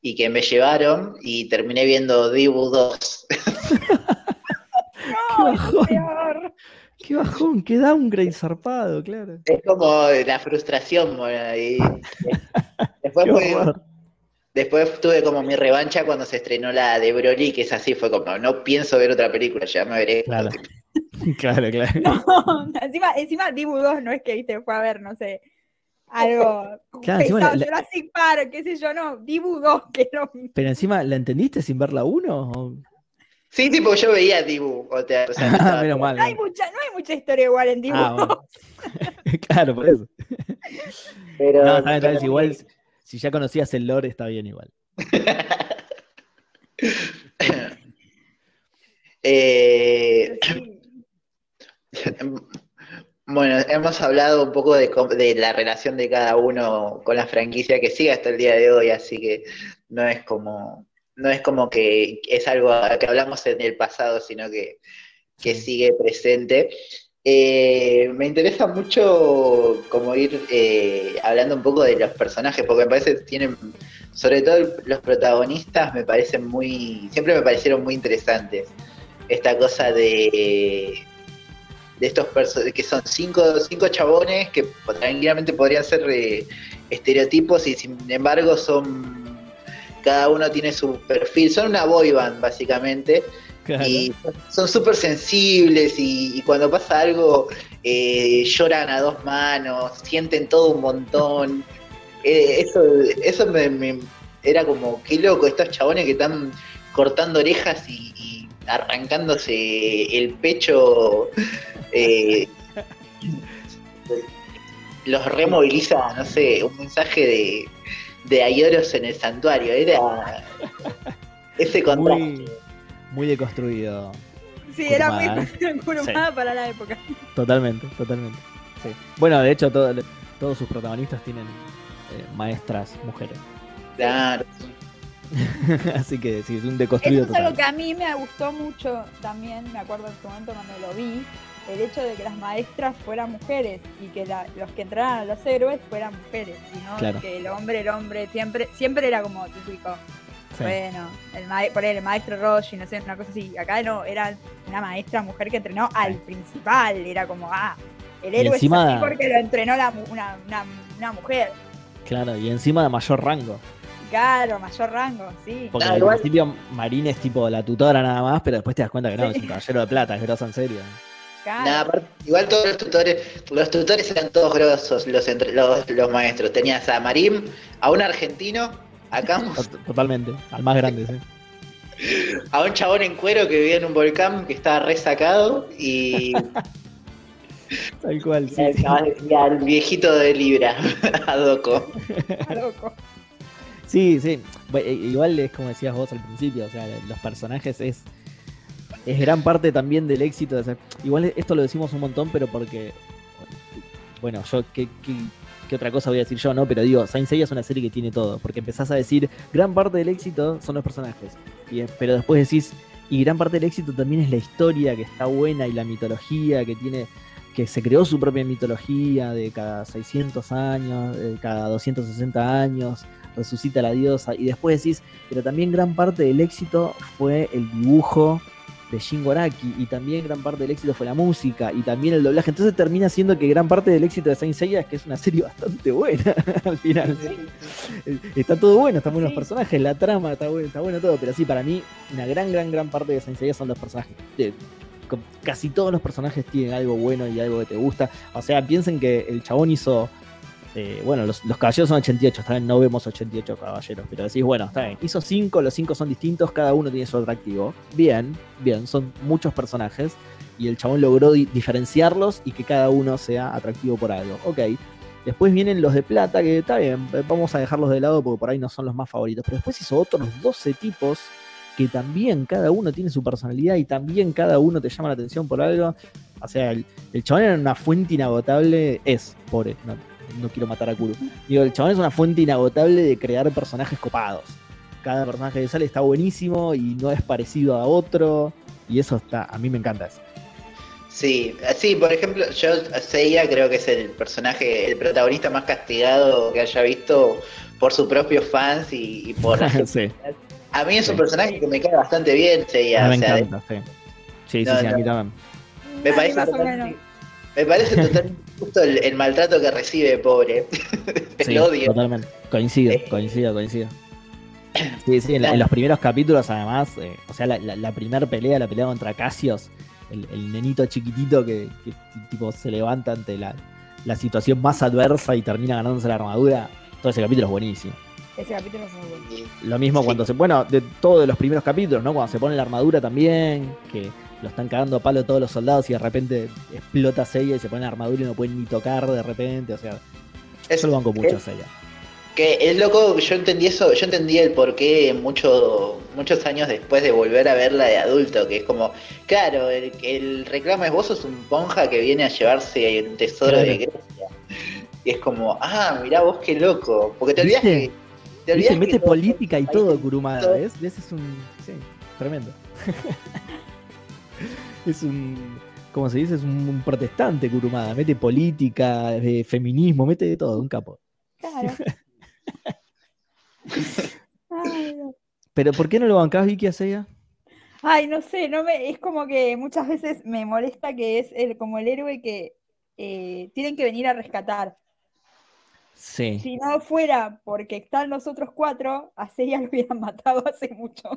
y que me llevaron y terminé viendo Dibu 2. No, peor. Qué bajón, qué downgrade zarpado, claro. Es como la frustración, bueno, y después, Qué fue- horror. después tuve como mi revancha cuando se estrenó la de Broly, que es así, fue como, no pienso ver otra película, ya me veré. Claro. Claro, claro. No, encima, encima Dibu 2 no es que viste, fue a ver, no sé, algo Claro, pesado, la- la- Jurassic Park, qué sé yo, no, Dibu 2, que no. Pero encima, ¿la entendiste sin ver la 1? Sí, sí, porque yo veía Dibu, o sea, o sea, no Ah, estaba- menos mal. No hay mucha, no hay mucha historia igual en Dibu Ah, 2. bueno. claro, por eso. pero, No, pero- si igual, si ya conocías el lore, está bien igual. Eh. Bueno, hemos hablado un poco de la relación de cada uno con la franquicia que sigue hasta el día de hoy, así que no es como, no es como que es algo que hablamos en el pasado, sino que, que sigue presente. Eh, me interesa mucho como ir eh, hablando un poco de los personajes, porque me parece que tienen, sobre todo los protagonistas, me parecen muy, siempre me parecieron muy interesantes. Esta cosa de de estos personajes que son cinco, cinco chabones que tranquilamente podrían ser eh, estereotipos y sin embargo son cada uno tiene su perfil, son una boy band básicamente Claro. y son súper sensibles y, y cuando pasa algo eh, lloran a dos manos, sienten todo un montón. Eh, eso eso me, me- era como, qué loco, estos chabones que están cortando orejas y, y arrancándose el pecho. eh, los removiliza, no sé, un mensaje de, de Ayoros en el santuario. Era ese contraste. muy, muy deconstruido. Sí, era muy Kurumada, Kurumada para la época. Totalmente, totalmente. Sí. Bueno, de hecho, todo- todos sus protagonistas tienen eh, maestras mujeres. Claro. Así que sí, es un Eso deconstruido es algo total. que a mí me gustó mucho también, me acuerdo en su momento cuando lo vi, el hecho de que las maestras fueran mujeres y que la- los que entraran a los héroes fueran mujeres, y no Claro. que el hombre, el hombre, siempre, siempre era como típico. Sí. Bueno, el, ma por ahí el maestro Roshi, no sé, una cosa así. Acá no, era una maestra mujer que entrenó al principal, era como, ah, el héroe encima- es así porque lo entrenó la mu- una, una, una mujer. Claro, y encima de mayor rango. Claro, mayor rango, sí. Porque al igual- principio Marín es tipo la tutora nada más, pero después te das cuenta que no, Sí. es un caballero de plata, es grosa en serio. Claro. Nada, igual todos los tutores, los tutores eran todos grosos, los, entre- los, los maestros. Tenías a Marim, a un argentino, a Camus, Tot- Totalmente, al más grande, sí. a un chabón en cuero que vivía en un volcán que estaba resacado y, Tal cual, sí. y sí. al- viejito de Libra, a Doco. Está loco. Sí, sí. Igual es como decías vos al principio, o sea, los personajes es, es gran parte también del éxito. igual esto lo decimos un montón, pero porque, bueno, yo, ¿qué, qué, otra cosa voy a decir yo? No, pero digo, Saint Seiya es una serie que tiene todo, porque empezás a decir, gran parte del éxito son los personajes, y, eh, pero después decís, y gran parte del éxito también es la historia que está buena y la mitología que tiene que se creó su propia mitología de cada 600 años, cada 260 años, resucita la diosa, y después decís, pero también gran parte del éxito fue el dibujo de Shin Araki, y también gran parte del éxito fue la música, y también el doblaje. Entonces termina siendo que gran parte del éxito de Saint Seiya es que es una serie bastante buena al final. Está todo bueno, están buenos Sí. los personajes, la trama está bueno, está bueno todo, pero sí, para mí, una gran, gran, gran parte de Saint Seiya son los personajes. Casi todos los personajes tienen algo bueno y algo que te gusta. O sea, piensen que el chabón hizo. Eh, bueno, los, caballeros son 88, está bien, no vemos 88 caballeros, pero decís, bueno, está bien. Hizo 5, los 5 son distintos, cada uno tiene su atractivo. Bien, bien, son muchos personajes y el chabón logró di- diferenciarlos y que cada uno sea atractivo por algo. Ok. Después vienen los de plata, que está bien, eh, vamos a dejarlos de lado porque por ahí no son los más favoritos. Pero después hizo otros 12 tipos que también cada uno tiene su personalidad y también cada uno te llama la atención por algo. O sea, el, el chabón era una fuente inagotable, es, pobre, no, no quiero matar a Kuro. Digo, el chabón es una fuente inagotable de crear personajes copados. Cada personaje que sale está buenísimo y no es parecido a otro. Y eso está, a mí me encanta eso. Sí, sí, por ejemplo, yo Seiya creo que es el personaje, el protagonista más castigado que haya visto por sus propios fans y, por la sí. A mí es un personaje que me cae bastante bien, Seiya. me o sea, encanta, sí. Sí, sí, sí, a mí también. Me Ay, parece, me parece totalmente justo el, el maltrato que recibe, pobre. el Sí, odio. totalmente. Coincido, Eh. coincido, coincido. Sí, sí, en, la- en los primeros capítulos, además, eh, o sea, la, la, la primera pelea, la pelea contra Casios, el, el nenito chiquitito que, tipo se levanta ante la, la situación más adversa y termina ganándose la armadura. Todo ese capítulo es buenísimo. Ese capítulo fue muy bueno. Lo mismo Sí. cuando se. Bueno, de todos los primeros capítulos, ¿no? Cuando se pone la armadura también, que lo están cagando a palo todos los soldados y de repente explota Seiya y se pone la armadura y no pueden ni tocar de repente. O sea, Es- yo lo banco mucho a Seiya. Que es loco, yo entendí eso, yo entendí el porqué mucho, muchos años después de volver a verla de adulto, que es como, claro, el, el reclamo es vos sos un ponja que viene a llevarse un tesoro Claro. de Grecia. Y es como, ah, mirá vos qué loco, porque te olvidas que... Te olvidás mete que política y todo, Kurumada, ¿ves? ¿Ves? Es un. Sí, tremendo. es un. ¿Cómo se dice? Es un, un protestante, Kurumada. Mete política, eh, feminismo, mete de todo, un capo. Claro. Ay, no. Pero ¿por qué no lo bancás, Vicky, a Seiya? Ay, no sé, no me, es como que muchas veces me molesta que es el, como el héroe que eh, tienen que venir a rescatar. Sí. Si no fuera porque están los otros cuatro, a Seiya lo hubieran matado hace mucho.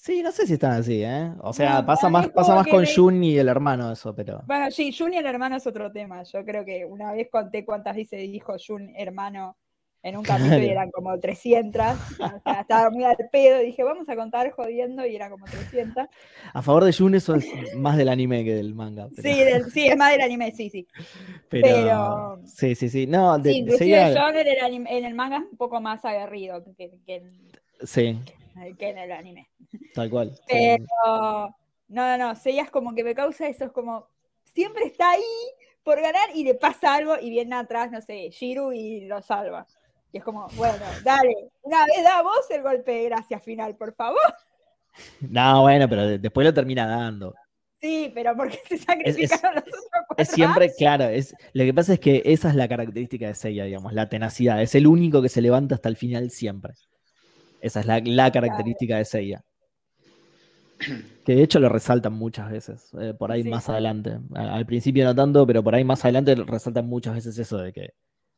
Sí, no sé si están así, ¿eh? O sea, No, pasa más, pasa más con Jun y el hermano eso, pero. Bueno, sí, Jun y el hermano es otro tema. Yo creo que una vez conté cuántas veces dijo Jun hermano en un capítulo y eran como 300. O sea, estaba muy al pedo. Dije, vamos a contar jodiendo y era como 300. A favor de Jun eso es más del anime que del manga. Pero, Sí, del- sí, es más del anime, sí, sí. pero- pero- Sí, sí, sí. No, de, Sí, inclusive John en el, anime- en el manga es un poco más aguerrido que, que en, Sí, que en el anime. tal cual. Pero no, no, no, Seiya es como que me causa eso, es como siempre está ahí por ganar y le pasa algo y viene atrás, no sé, Shiru y lo salva. Y es como, bueno, dale, una vez da vos el golpe de gracia final, por favor. No, bueno, pero de- después lo termina dando. Sí, pero porque se sacrificaron los otros cuatro Es siempre, claro, es, lo que pasa es que esa es la característica de Seiya, digamos, la tenacidad. Es el único que se levanta hasta el final siempre. Esa es la, la característica de Seiya. Que de hecho lo resaltan muchas veces, eh, por ahí Sí. más adelante. Al principio no tanto, pero por ahí más adelante resaltan muchas veces eso de que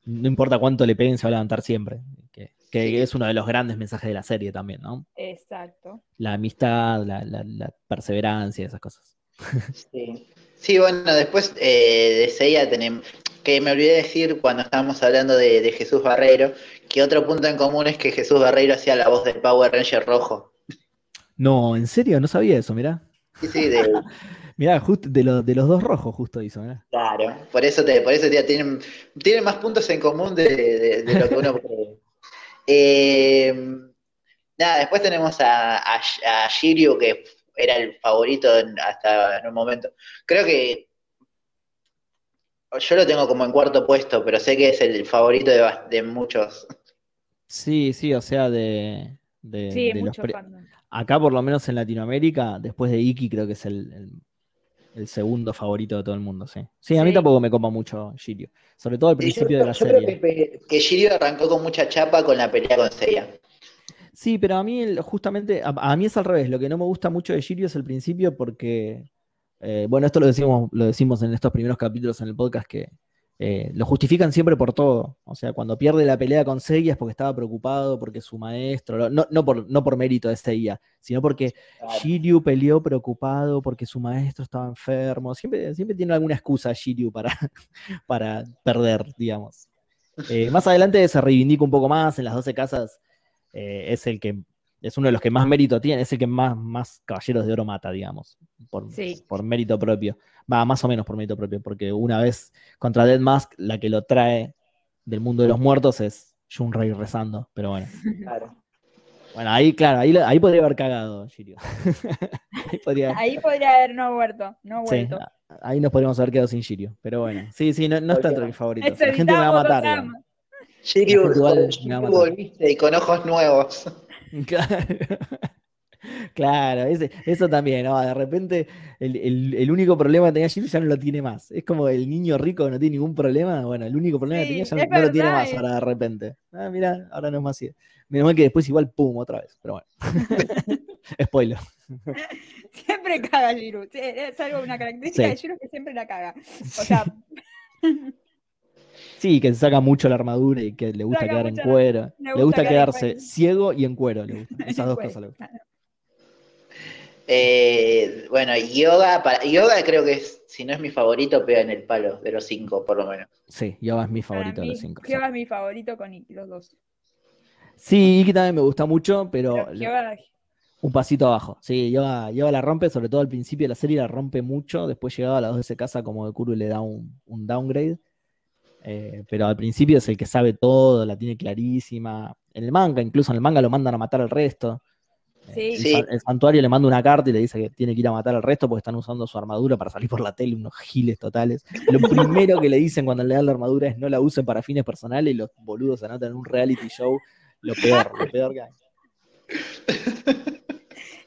no importa cuánto le peguen, se va a levantar siempre. Que, que Sí. es uno de los grandes mensajes de la serie también, ¿no? Exacto. La amistad, la, la- la perseverancia, esas cosas. Sí. Sí, bueno, después eh, de Seiya tenemos, que me olvidé decir cuando estábamos hablando de, de Jesús Barreiro, que otro punto en común es que Jesús Barreiro hacía la voz del Power Ranger rojo. No, en serio, no sabía eso, mirá. Sí, sí, de, Mirá, justo de, lo- de los dos rojos justo hizo, mirá. claro. Por eso te, por eso te- tienen, tienen más puntos en común de, de- de lo que uno cree. Eh, nada, después tenemos a, a, a Shiryu, que era el favorito en- hasta en un momento. Creo que yo lo tengo como en cuarto puesto, pero sé que es el favorito de muchos. Sí, sí, o sea, de, de- Sí, de los pre- acá por lo menos en Latinoamérica, después de Iki, creo que es el, el- el segundo favorito de todo el mundo, sí. Sí, a mí Sí. tampoco me copa mucho Shiryu, sobre todo al yo, principio de la yo creo serie. que, que Shiryu arrancó con mucha chapa con la pelea con Seiya. Sí, pero a mí justamente, a, a mí es al revés, lo que no me gusta mucho de Shiryu es el principio porque, eh, bueno, esto lo decimos, lo decimos en estos primeros capítulos en el podcast que eh, lo justifican siempre por todo. O sea, cuando pierde la pelea con Seiya es porque estaba preocupado, porque su maestro, no, no, por, no por mérito de Seiya, sino porque Shiryu peleó preocupado porque su maestro estaba enfermo. Siempre, siempre tiene alguna excusa Shiryu para, para perder, digamos. Eh, más adelante se reivindica un poco más en las 12 casas. eh, es el que es uno de los que más mérito tiene, es el que más, más caballeros de oro mata, digamos, por, Sí. por mérito propio. Va, más o menos por mérito propio, porque una vez contra Dead Mask, la que lo trae del mundo de los muertos es Shunrei rezando, pero bueno. Claro. Bueno, ahí, claro, ahí, ahí podría haber cagado, Shiryu. ahí, podría, Ahí podría haber no vuelto, no sí, vuelto. ahí nos podríamos haber quedado sin Shiryu. Pero bueno, sí, sí, no, no está entre mis favoritos. La gente me va a matar. matar. volviste y con ojos nuevos. Claro. Ese- eso también, ¿no? De repente el, el- el único problema que tenía Jim ya no lo tiene más. Es como el niño rico que no tiene ningún problema. Bueno, el único problema que tenía ya no, lo tiene más es- ahora de repente. Ah, mira, ahora no es más así. Menos mal que después igual pum, otra vez. Pero bueno. Spoiler. Siempre caga Giru. Sí, Es algo, una característica Sí. de Giru que siempre la caga. O sea, Sí, que se saca mucho la armadura y que le gusta Saca quedar en la- cuero. le Le gusta quedarse cuero. ciego y en cuero. Le gusta. Esas dos cosas le gustan. Eh, bueno, yoga, para, yoga creo que es, si no es mi favorito, pega en el palo, de los cinco por lo menos. Sí, Yoga es mi para favorito de mí, los cinco. sí. Kyoga es mi favorito con Iki, los dos. Sí, Iki también me gusta mucho, pero Pero Kyoga- un pasito abajo. Sí, Yoga, Yoga la rompe, sobre todo al principio de la serie la rompe mucho. Después llegado a las dos de se casa, como de Kuru le da un, un downgrade. Eh, pero al principio es el que sabe todo, la tiene clarísima. En el manga, incluso en el manga lo mandan a matar al resto. Eh, Sí. el, Sí. san- el santuario le manda una carta y le dice que tiene que ir a matar al resto porque están usando su armadura para salir por la tele, unos giles totales. Lo primero que le dicen cuando le dan la armadura es no la usen para fines personales y los boludos se anotan en un reality show. Lo peor, lo peor que hay.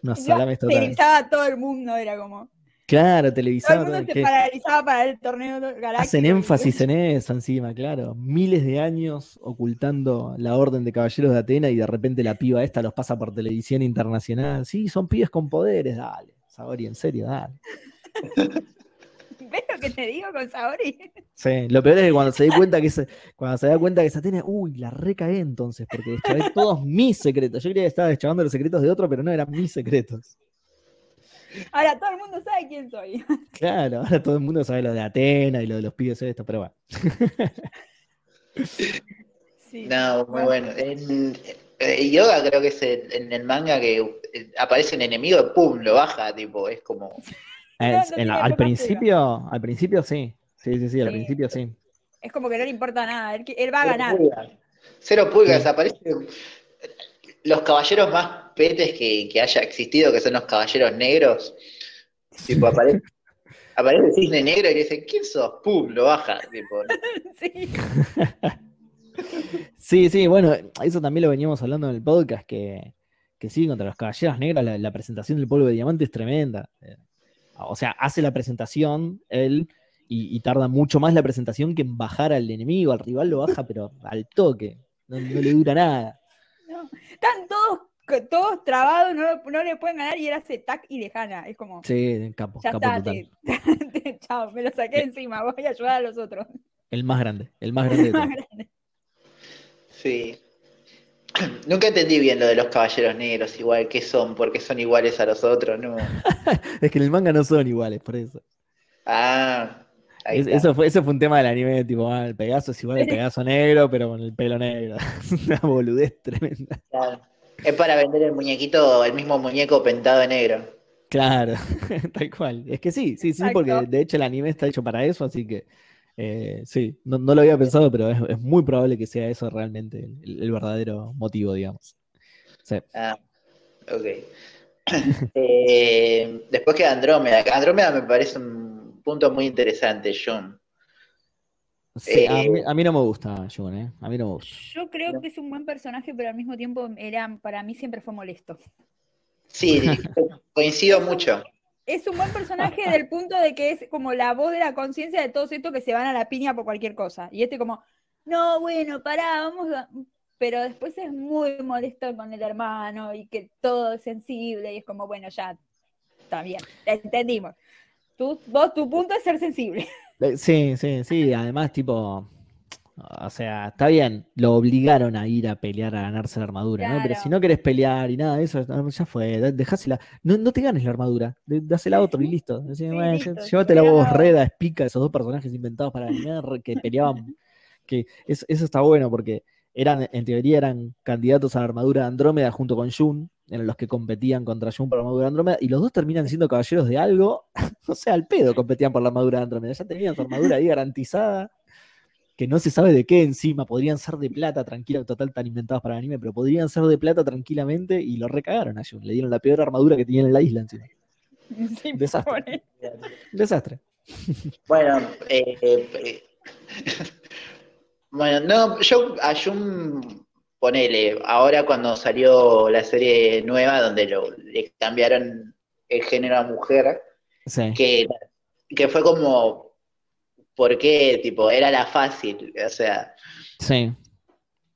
Unos Yo salames totales. Televisaba a todo el mundo, era como. Claro, Todo el televisado. mundo todo, se paralizaba para el torneo galáctico. hacen énfasis en eso encima, claro. Miles de años ocultando la orden de caballeros de Atena y de repente la piba esta los pasa por televisión internacional. Sí, son pibes con poderes, dale. Sabori, en serio, dale. ¿Ves lo que te digo con Saori? Sí, lo peor es que cuando se da cuenta que se, cuando se da cuenta que es Atena, uy, la recagué entonces, porque deschavé todos mis secretos. Yo creía que estaba deschavando los secretos de otro, pero no eran mis secretos. Ahora todo el mundo sabe quién soy. Claro, ahora todo el mundo sabe lo de Atena y lo de los pibes estos, pero bueno. Sí. No, muy bueno. En eh, yoga creo que es el- en el manga que eh, aparece un enemigo y pum, lo baja, tipo, es como. Eh, no en- tiene al principio, al principio sí. Sí, sí, sí, al Sí. principio sí. Es como que no le importa nada. Él, él va a Cero ganar. pulgas. Cero pulgas, Sí. aparece los caballeros más petes que, que haya existido, que son los caballeros negros. Tipo, aparece, aparece el cisne negro y le dice, ¿quién sos? Pum, lo baja. Tipo, Sí. Sí, sí, bueno, eso también lo veníamos hablando en el podcast, que, que sí, contra los caballeros negros, la, la presentación del polvo de diamante es tremenda. Eh, O sea, hace la presentación él y, y tarda mucho más la presentación que en bajar al enemigo, al rival lo baja, pero al toque. No, no le dura nada. No. Están todos, todos trabados, no, no le pueden ganar y él hace tac y le gana. Es como, Sí, capo, ya capo está, total. te- te- chao, me lo saqué encima, voy a ayudar a los otros. El más grande, el más grande de todos. sí. Nunca entendí bien lo de los caballeros negros, igual, ¿qué son? ¿Por qué son iguales a los otros? No. Es que en el manga no son iguales, por eso. Ah, ahí Es- está. eso, fue, ese fue un tema del anime, tipo, ah, el Pegaso es igual al Pegaso negro, pero con el pelo negro. Una boludez tremenda. Claro. Es para vender el muñequito, el mismo muñeco pintado de negro. Claro, tal cual. Es que sí, sí, sí, porque de hecho el anime está hecho para eso, así que eh, sí, no, no lo había pensado, pero es, es muy probable que sea eso realmente el, el verdadero motivo, digamos. Sí. Ah, ok. Eh, después queda Andrómeda. Andrómeda me parece un punto muy interesante, Jun. Sí, a, Eh, mí, a mí no me gusta Jun, ¿eh? A mí no me gusta. Yo creo que es un buen personaje, pero al mismo tiempo era, para mí siempre fue molesto. Sí, coincido mucho. Es un buen personaje del punto de que es como la voz de la conciencia de todos estos que se van a la piña por cualquier cosa. Y este como, no, bueno, pará, vamos a... Pero después es muy molesto con el hermano y que todo es sensible y es como, bueno, ya, está bien, entendimos. Tú, vos, tu punto es ser sensible. Eh, Sí, sí, sí, además tipo, o sea, está bien, lo obligaron a ir a pelear a ganarse la armadura, ¿no? Pero si no querés pelear y nada de eso, ya fue, de- dejásela, no, no te ganes la armadura, dásela a otro y listo. Decí, Sí, bueno, listo, llé- llévatela peleá vos, a- Reda, Spica, esos dos personajes inventados para animar que peleaban, que eso, eso está bueno porque eran, en teoría eran candidatos a la armadura de Andrómeda junto con Jun, eran los que competían contra Jun por la armadura de Andrómeda, y los dos terminan siendo caballeros de algo, o sea, al pedo competían por la armadura de Andrómeda, ya tenían su armadura ahí garantizada, que no se sabe de qué encima, podrían ser de plata, tranquila, total, tan inventados para el anime, pero podrían ser de plata tranquilamente y lo recagaron a Jun, le dieron la peor armadura que tenían en la isla encima. Sí, Desastre. pobre. Desastre. Bueno, eh, eh, bueno, no, yo a Jun ponele, ahora cuando salió la serie nueva donde lo, le cambiaron el género a mujer, Sí. que, que fue como, ¿por qué? Tipo, era la fácil, o sea... Sí.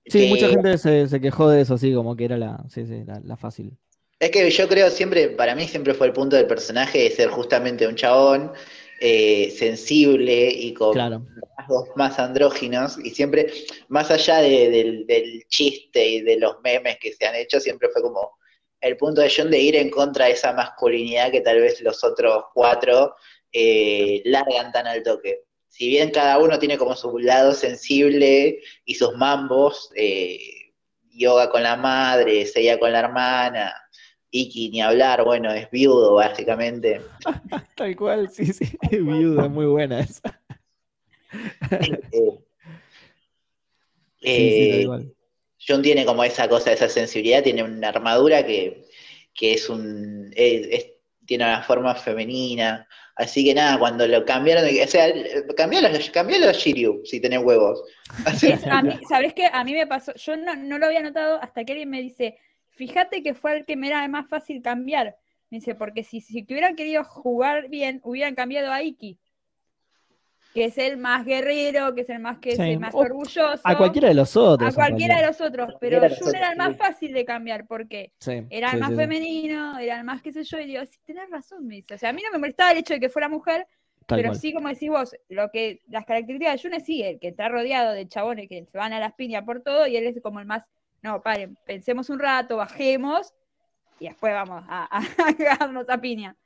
Sí, que- mucha gente se, se quejó de eso, así como que era la, sí, sí, la, la fácil. Es que yo creo siempre, para mí siempre fue el punto del personaje de ser justamente un chabón eh, sensible y con Claro. rasgos más andróginos y siempre, más allá de- del, del chiste y de los memes que se han hecho, siempre fue como el punto de John de ir en contra de esa masculinidad que tal vez los otros cuatro eh, largan tan al toque. Si bien cada uno tiene como su lado sensible y sus mambos, eh, yoga con la madre, Seiya con la hermana, Iki ni hablar, bueno, es viudo básicamente. Tal cual, sí, sí. Es viuda, muy buena esa. Eh, Sí, sí, tal eh. John tiene como esa cosa, esa sensibilidad, tiene una armadura que, que es un. es- es- tiene una forma femenina. Así que nada, cuando lo cambiaron, o sea, cambialo, cambialo a Shiryu si tenés huevos. Así- Es- a mí, ¿Sabes qué? A mí me pasó, yo no, no lo había notado hasta que alguien me dice, fíjate que fue el que me era más fácil cambiar. Me dice, porque si, si que hubieran querido jugar bien, hubieran cambiado a Iki, que es el más guerrero, que es el más que es el más O orgulloso. A cualquiera de los otros. a cualquiera de los otros, pero Jun era el más sí. fácil de cambiar, porque Sí, era sí, el más femenino, era el más qué sé yo, y digo, sí, tenés razón, me dice. O sea, a mí no me molestaba el hecho de que fuera mujer, Tal pero cual. sí, como decís vos, lo que, las características de Jun es sí, el que está rodeado de chabones que se van a las piñas por todo, y él es como el más, no, paren, pensemos un rato, bajemos, y después vamos a, a, a cagarnos a piña.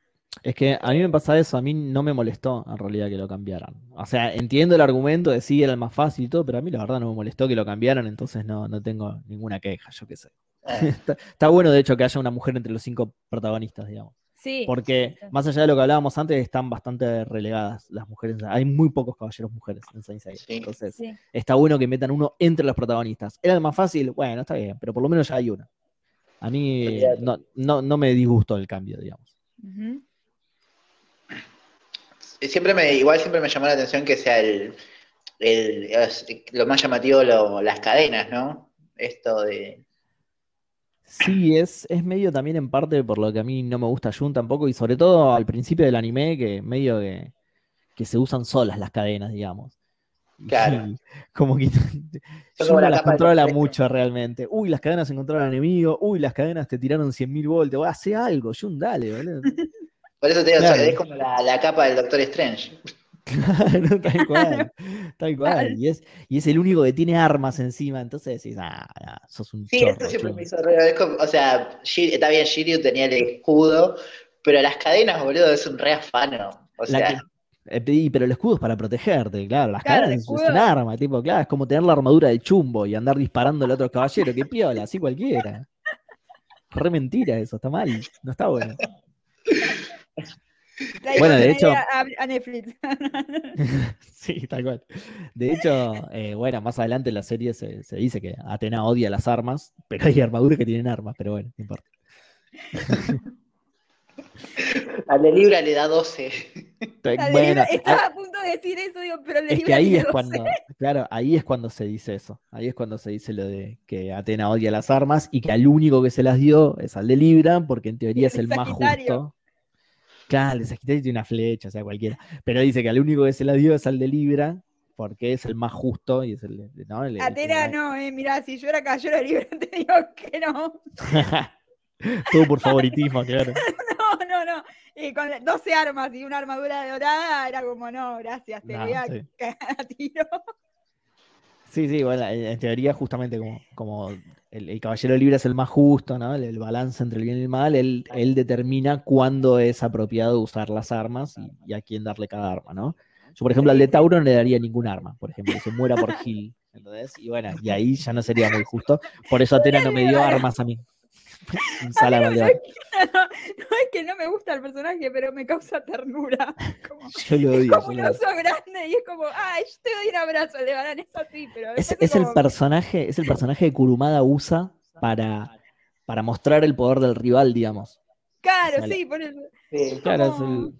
Es que a mí me pasa eso, a mí no me molestó en realidad que lo cambiaran. O sea, entiendo el argumento de sí, era el más fácil y todo, pero a mí la verdad no me molestó que lo cambiaran, entonces no, no tengo ninguna queja, yo qué sé. eh, Está, está bueno de hecho que haya una mujer entre los cinco protagonistas, digamos. Sí. Porque más allá de lo que hablábamos antes, están bastante relegadas las mujeres. Hay muy pocos caballeros mujeres en Saint Seiya. Sí. Entonces, Sí. está bueno que metan uno entre los protagonistas. ¿Era el más fácil? Bueno, está bien, pero por lo menos ya hay uno. A mí no, no, no me disgustó el cambio, digamos. Ujú. Siempre me, igual siempre me llamó la atención que sea el, el- es- lo más llamativo lo- las cadenas, ¿no? Esto de. Sí, es, es medio también en parte por lo que a mí no me gusta Jun tampoco, y sobre todo al principio del anime, que medio que, que se usan solas las cadenas, digamos. Claro. Y como que Jun la las controla mucho realmente. Uy, las cadenas encontraron al enemigo, uy, las cadenas te tiraron 100.000 voltios, hace algo, Jun, dale, boludo. Por eso te digo, Claro. es como la, la capa del Doctor Strange. Claro, tal cual, tal cual. Y es, y es el único que tiene armas encima, entonces decís, ah, ah, sos un Sí, chorro, eso siempre Jun". me hizo re- como- O sea, Shir- está bien, Shiryu tenía el escudo, pero las cadenas, boludo, es un re afano. O sea, que- eh, pero el escudo es para protegerte, claro. Las Claro, cadenas es- un arma, tipo, claro, es como tener la armadura del chumbo y andar disparando al otro caballero, que piola, así cualquiera. Re mentira eso, está mal, no está bueno. La Bueno, de hecho- a, a Netflix. Sí, tal cual. De hecho, eh, bueno, más adelante en la serie se, se dice que Atena odia las armas, pero hay armaduras que tienen armas, pero bueno, no importa. al de Libra le da 12. La de Bueno, Libra- hay- estaba a punto de decir eso, digo, pero el de Es que Libra ahí tiene es 12. cuando, claro, ahí es cuando se dice eso. Ahí es cuando se dice lo de que Atena odia las armas y que al único que se las dio es al de Libra, porque en teoría es El el más justo. Claro, el Sagitario tiene una flecha, o sea, cualquiera. Pero dice que al único que se las dio es al de Libra, porque es el más justo y es el, de- ¿no? El- el- Atena el- no, eh, mirá, si yo era caballero de Libra, te digo que no. Todo por favoritismo, claro. No, no, no. Y con 12 armas y una armadura dorada, era como, no, gracias, te voy a sí. cagar a tiro. Sí, sí, bueno, en, en teoría justamente como, como el, el caballero libre es el más justo, ¿no? El, el balance entre el bien y el mal, él, él determina cuándo es apropiado usar las armas y, y a quién darle cada arma, ¿no? Yo, por ejemplo, al de Tauro no le daría ningún arma, por ejemplo, se muera por Gil, ¿entendés? Y bueno, y ahí ya no sería muy justo. Por eso Atena no me dio armas a mí. Un salado no, de ¿sabes No, no es que no me gusta el personaje, pero me causa ternura. Como, Yo lo es odio. como yo un oso grande y es como, ay, yo te doy un abrazo, le van es así, pero Es, es el como- personaje, es el personaje que Kurumada usa para, para mostrar el poder del rival, digamos. Claro, sí, por eso. Sí. Claro, es como- el.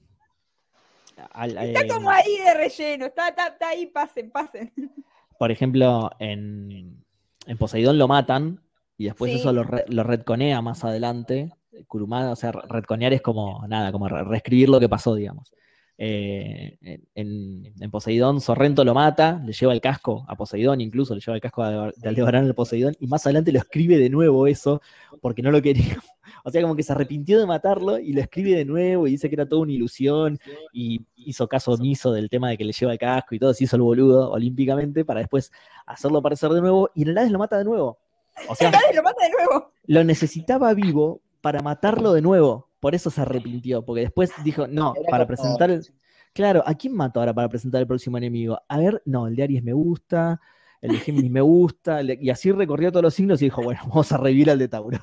al- Está eh, como ahí de relleno, está, está, está ahí, pasen, pasen. Por ejemplo, en, en Poseidón lo matan y después Sí. eso lo, re- lo retconea más adelante. Kurumada, o sea, re- retconear es como nada, como re- reescribir lo que pasó, digamos. Eh, en, Poseidón, Sorrento lo mata, le lleva el casco a Poseidón, incluso le lleva el casco de Aldebarán al Poseidón, y más adelante lo escribe de nuevo eso, porque no lo quería. O sea, como que se arrepintió de matarlo y lo escribe de nuevo y dice que era toda una ilusión y hizo caso omiso del tema de que le lleva el casco y todo, se hizo el boludo olímpicamente para después hacerlo aparecer de nuevo y en el Hades lo mata de nuevo. O sea, Nadie lo mata de nuevo. lo necesitaba vivo para matarlo de nuevo. Por eso se arrepintió, porque después dijo, no, Era para como- presentar el... Claro, ¿a quién mato ahora para presentar el próximo enemigo? A ver, no, el de Aries me gusta, el de Géminis me gusta, y así recorrió todos los signos y dijo, bueno, vamos a revivir al de Tauro.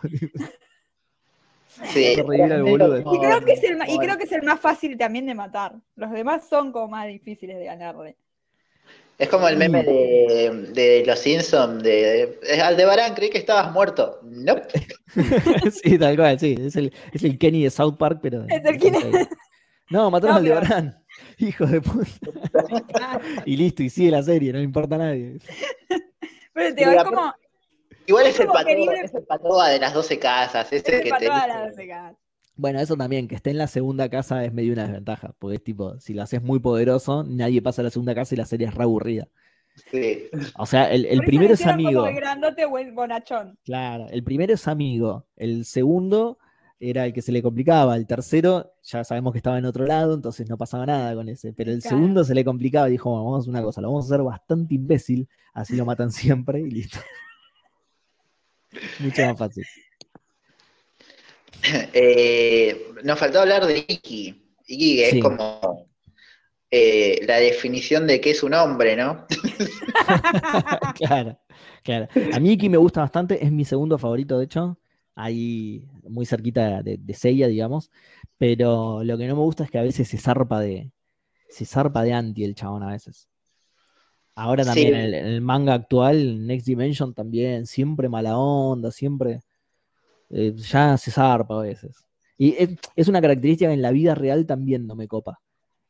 Sí, al boludo. Y creo, que es el, y creo que es el más fácil también de matar. Los demás son como más difíciles de ganarle. Es como el meme de, de los Simpsons, de, de Aldebarán, creí que estabas muerto. No. sí, tal cual, sí. Es el, es el Kenny de South Park, pero. Es el Kenny. No, mataron No, al pero- Aldebarán. Hijo de puta. Y listo, y sigue la serie, no le importa a nadie. Pero te es como. Igual Es es el como patoa, querible- es el patoa de las 12 casas, ese es que para te dice- las doce casas. Bueno, eso también, que esté en la segunda casa es medio una desventaja, porque es tipo, si lo haces muy poderoso, nadie pasa a la segunda casa y la serie es re aburrida. Sí. O sea, el, primero es amigo. Como el grandote o el bonachón. Claro, el primero es amigo, el segundo era el que se le complicaba, el tercero ya sabemos que estaba en otro lado, entonces no pasaba nada con ese, pero el Claro. segundo se le complicaba y dijo, "Bueno, vamos a hacer una cosa, lo vamos a hacer bastante imbécil, así lo matan siempre y listo. Mucho más fácil. Eh, nos faltó hablar de Iki. Iki que Sí. es como eh, la definición de qué es un hombre, ¿no? claro, claro. A mí Iki me gusta bastante, es mi segundo favorito, de hecho. Ahí muy cerquita de, de Seiya, digamos. Pero lo que no me gusta es que a veces se zarpa de. Se zarpa de anti el chabón a veces. Ahora Sí. también en el, en el manga actual, Next Dimension también, siempre mala onda, siempre. Eh, ya se zarpa a veces. Y es, es una característica que en la vida real también no me copa.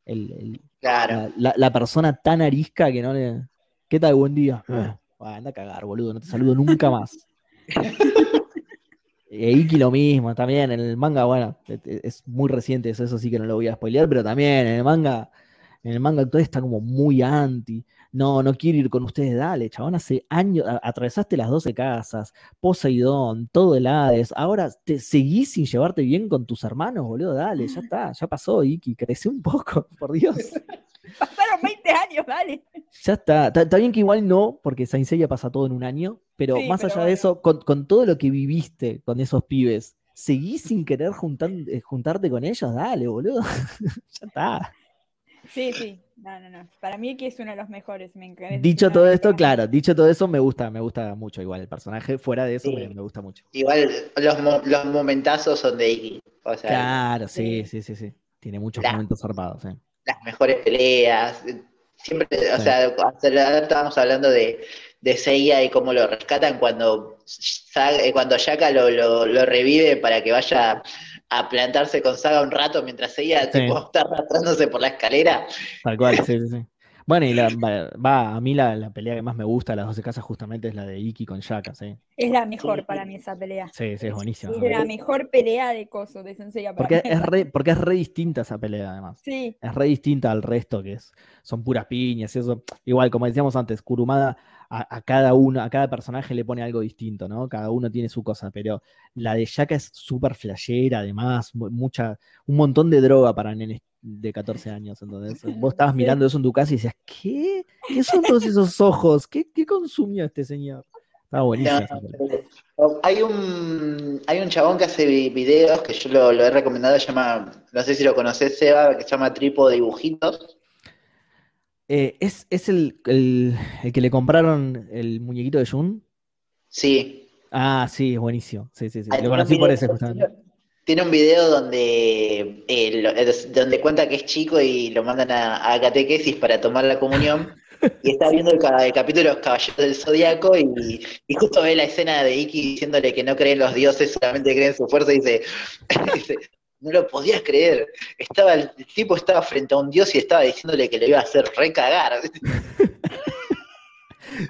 El, el- Claro. la, la- la persona tan arisca que no le. ¿Qué tal? Buen día. Ah, anda a cagar, boludo, no te saludo nunca más. E Iki lo mismo, también en el manga, bueno, es- es muy reciente eso, eso sí que no lo voy a spoilear, pero también en el manga, en el manga actual está como muy anti. No, no quiero ir con ustedes, dale, chabón, hace años, a- atravesaste las 12 casas, Poseidón, todo el Hades, ahora te seguís sin llevarte bien con tus hermanos, boludo, dale, ya está, ya pasó, Iki, crece un poco, por Dios. Pasaron 20 años, dale. Ya está. Está bien que igual no, porque Saint Seiya pasa todo en un año, pero Sí, más pero allá de eso, con, con todo lo que viviste con esos pibes, ¿seguís sin querer juntan- eh, juntarte con ellos? Dale, boludo. ya está. Sí, sí. No, no, no. Para mí que es uno de los mejores. Me encanta. Dicho todo esto, claro, dicho todo eso, me gusta, me gusta mucho igual el personaje. Fuera de eso, Sí. me, me gusta mucho. Igual los, mo- los momentazos son de. O sea, Claro, sí, sí. sí, sí, sí. Tiene muchos La- momentos zarpados, sí. las mejores peleas. Siempre, o Sí. sea, hasta la- estábamos hablando de, de Seiya y cómo lo rescatan cuando, eh, cuando Shaka lo, lo, lo revive para que vaya a plantarse con Saga un rato mientras Seiya Sí. tipo, está arrastrándose por la escalera. Tal cual, sí, sí, sí. Bueno, y la, va, va, a mí la, la pelea que más me gusta de las 12 casas justamente es la de Iki con Shaka, sí. Es la mejor Sí. para mí esa pelea. Sí, sí, es buenísima. Es la mejor pelea de Coso, de Senseiya para Porque mí. es, re, porque es re distinta esa pelea, además. Sí, Es re distinta al resto, que es, son puras piñas y eso. Igual, como decíamos antes, Kurumada a, a cada uno, a cada personaje le pone algo distinto, ¿no? Cada uno tiene su cosa, pero la de Shaka es súper flashera, además, mu- mucha, un montón de droga para nenes de 14 años, entonces vos estabas mirando eso en tu casa y decías, ¿qué? ¿Qué son todos esos ojos? ¿Qué, qué consumió este señor? Buenísima esa pelea. Hay un, hay un chabón que hace vi- videos que yo lo, lo he recomendado, se llama, no sé si lo conoces, Seba, que se llama Tripo Dibujitos. Eh, ¿es, es el, el- el que le compraron el muñequito de Jun? Sí, Ah, sí, es buenísimo. Sí, sí, sí. Lo conocí por ese justamente. Tiene un video donde, eh, lo- es- donde cuenta que es chico y lo mandan a, a catequesis para tomar la comunión. Y está viendo el, ca- el capítulo de los Caballeros del Zodíaco y, y justo ve la escena de Iki diciéndole que no cree en los dioses, solamente cree en su fuerza y dice, dice, no lo podías creer. Estaba, el tipo estaba frente a un dios y estaba diciéndole que le iba a hacer recagar.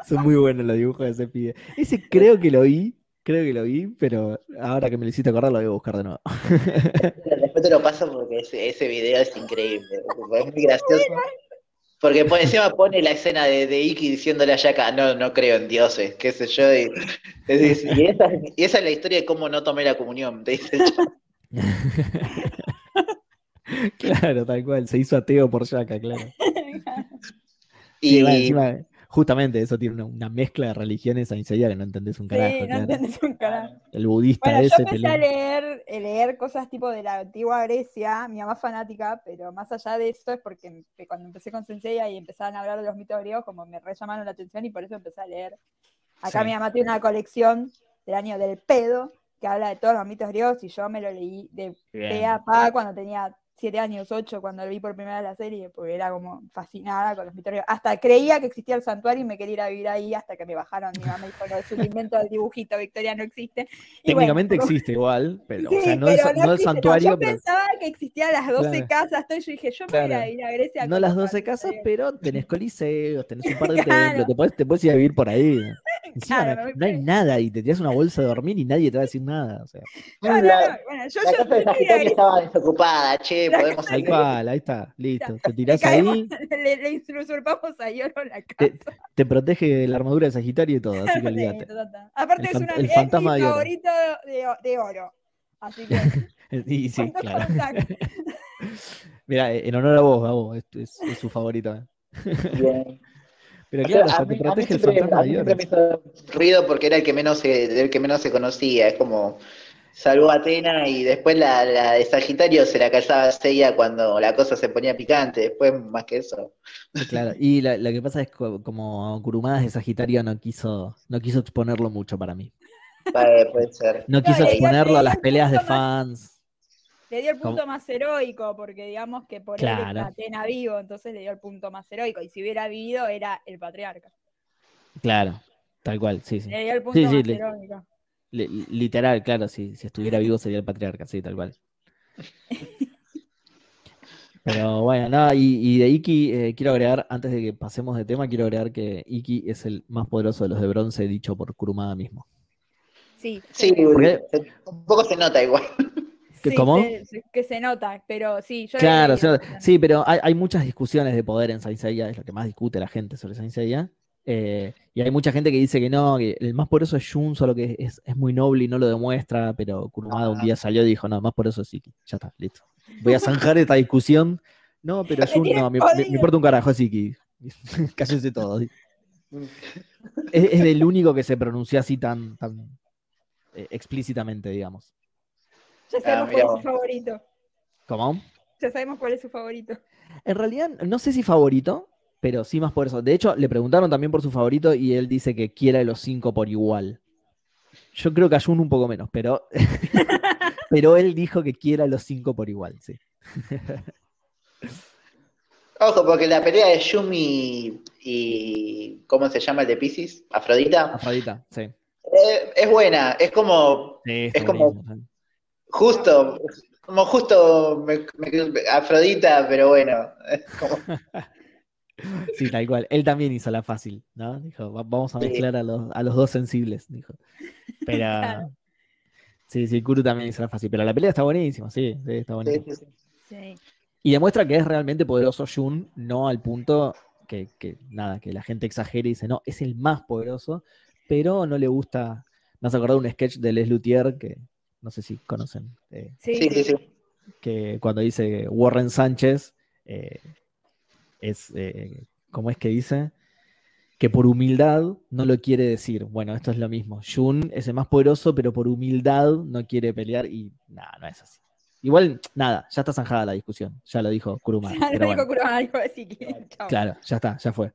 Son muy buenos los dibujos de ese pibe. Ese creo que lo vi, creo que lo vi, pero ahora que me lo hiciste acordar lo voy a buscar de nuevo. Después te lo paso porque ese, ese video es increíble. Es muy gracioso. Porque por encima pone la escena de, de Iki diciéndole a Yaka, no, no creo en dioses, qué sé yo. Y, es- y esa, y esa es la historia de cómo no tomé la comunión, te dice. claro, tal cual. Se hizo ateo por Yaka, claro. Y Sí, bueno, encima, justamente eso tiene una, una mezcla de religiones ahí que no entendés un carajo. Sí, no claro. entendés un carajo. El budista Bueno, yo ese. empecé te a leer, eh, leer cosas tipo de la antigua Grecia, mi mamá es fanática, pero más allá de eso es porque cuando empecé con Senseiya y empezaban a hablar de los mitos griegos, como me re llamaron la atención y por eso empecé a leer. Acá Sí. mi mamá tiene una colección del año del pedo, que habla de todos los mitos griegos, y yo me lo leí de pe a pa cuando tenía siete años, ocho, cuando lo vi por primera vez la serie, porque era como fascinada con los mitos griegos. Hasta creía que existía el santuario y me quería ir a vivir ahí hasta que me bajaron. Mi mamá me dijo, no, es un invento del dibujito, Victoria no existe. Y Técnicamente existe igual, pero, Sí, o sea, no, pero el, no el existe, no, santuario, yo pero pensaba que existían las 12 Claro. casas, y yo dije, yo me voy a ir a Grecia. no las los 12 casas, pero tenés coliseos, tenés un par de Claro. templos, te podés, te podés ir a vivir por ahí. Encima Claro, no, no hay nada y te tiras una bolsa de dormir y nadie te va a decir nada. O sea, No, no, la, no, bueno, yo, la yo, casa de Sagitario estaba desocupada, che, podemos tal ir. cual, ahí está, listo. Te tirás caemos- ahí, le, le usurpamos a Yoro la Te- casa. te protege la armadura de Sagitario y todo, así que olvídate. Aparte El es, una, el es fantasma mi de favorito de, de oro. Así que, Y sí, claro. Mira, en honor a vos, a vos, es, es- es su favorito. ¿eh? Bien. Pero O claro, sea, a te mí, protege el fantasma a de hizo ruido porque era el que menos se, el que menos se conocía. Es como salvó a Atena y después la, la de Sagitario se la calzaba a Seiya cuando la cosa se ponía picante. Después, más que eso. Claro, y la- lo que pasa es que como Kurumadas de Sagitario no quiso, no quiso exponerlo mucho para mí. Vale, puede ser. No quiso exponerlo a las el peleas de fans. Le dio el punto más heroico, porque digamos que por él Claro. está Atena vivo, entonces le dio el punto más heroico. Y si hubiera vivido, era el patriarca. Claro, tal cual, sí, sí. Le dio el punto Sí, sí, más heroico. Li- literal, claro, si, si estuviera vivo sería el patriarca, sí, tal cual. Pero bueno, nada, y, y de Iki eh, quiero agregar, antes de que pasemos de tema, quiero agregar que Iki es el más poderoso de los de bronce, dicho por Kurumada mismo. Sí, Sí, Porque- se- un poco se nota igual. ¿Que sí, cómo? se- se- que se nota, pero sí, yo Claro, sí, pero hay, hay muchas discusiones de poder en Saint Seiya, es lo que más discute la gente sobre Saint Seiya. eh, y hay mucha gente que dice que no, que el más poderoso es Jun, solo que es, es muy noble y no lo demuestra, pero Kurumada un día salió y dijo, no, más poderoso es Iki. Ya está, listo. Voy a zanjar esta discusión. No, pero Jun no, me, me- importa un carajo, es Iki. Cállense todos. Es, es el único que se pronunció así tan, tan eh, explícitamente, digamos. Ya sabemos mirá cuál es su favorito. ¿Cómo? Ya sabemos cuál es su favorito. En realidad, no sé si favorito, pero sí más por eso. De hecho, le preguntaron también por su favorito y él dice que quiere los cinco por igual. Yo creo que a Jun un poco menos, pero, pero él dijo que quiera los cinco por igual, sí. Ojo, porque la pelea de Yumi y. ¿Cómo se llama el de Pisces? Afrodita. Afrodita, sí. Eh, es buena, es como Sí, Es como-. Justo, como justo me- me- Afrodita, pero bueno. como- Sí, tal cual. Él también hizo la fácil, ¿no? Dijo, "Va- vamos a Sí. mezclar a los, a los dos sensibles, dijo. Pero. Claro. Sí, sí, Kuru también hizo la fácil. Pero la pelea está buenísima, sí, sí, está sí, buenísima. sí, sí. Sí. Y demuestra que es realmente poderoso Jun, no al punto que, que, nada, que la gente exagere y dice, no, es el más poderoso, pero no le gusta. Me has acordado de un sketch de Les Luthier que no sé si conocen, eh, Sí, Sí, sí, que cuando dice Warren Sánchez, eh, es, eh, ¿cómo es que dice? Que por humildad no lo quiere decir. Bueno, esto es lo mismo. Jun es el más poderoso, pero por humildad no quiere pelear y nada, no es así. Igual, nada, ya está zanjada la discusión. Ya lo dijo Kuruma. Ya lo dijo bueno, Kurama, dijo así que, chao. claro, ya está, ya fue.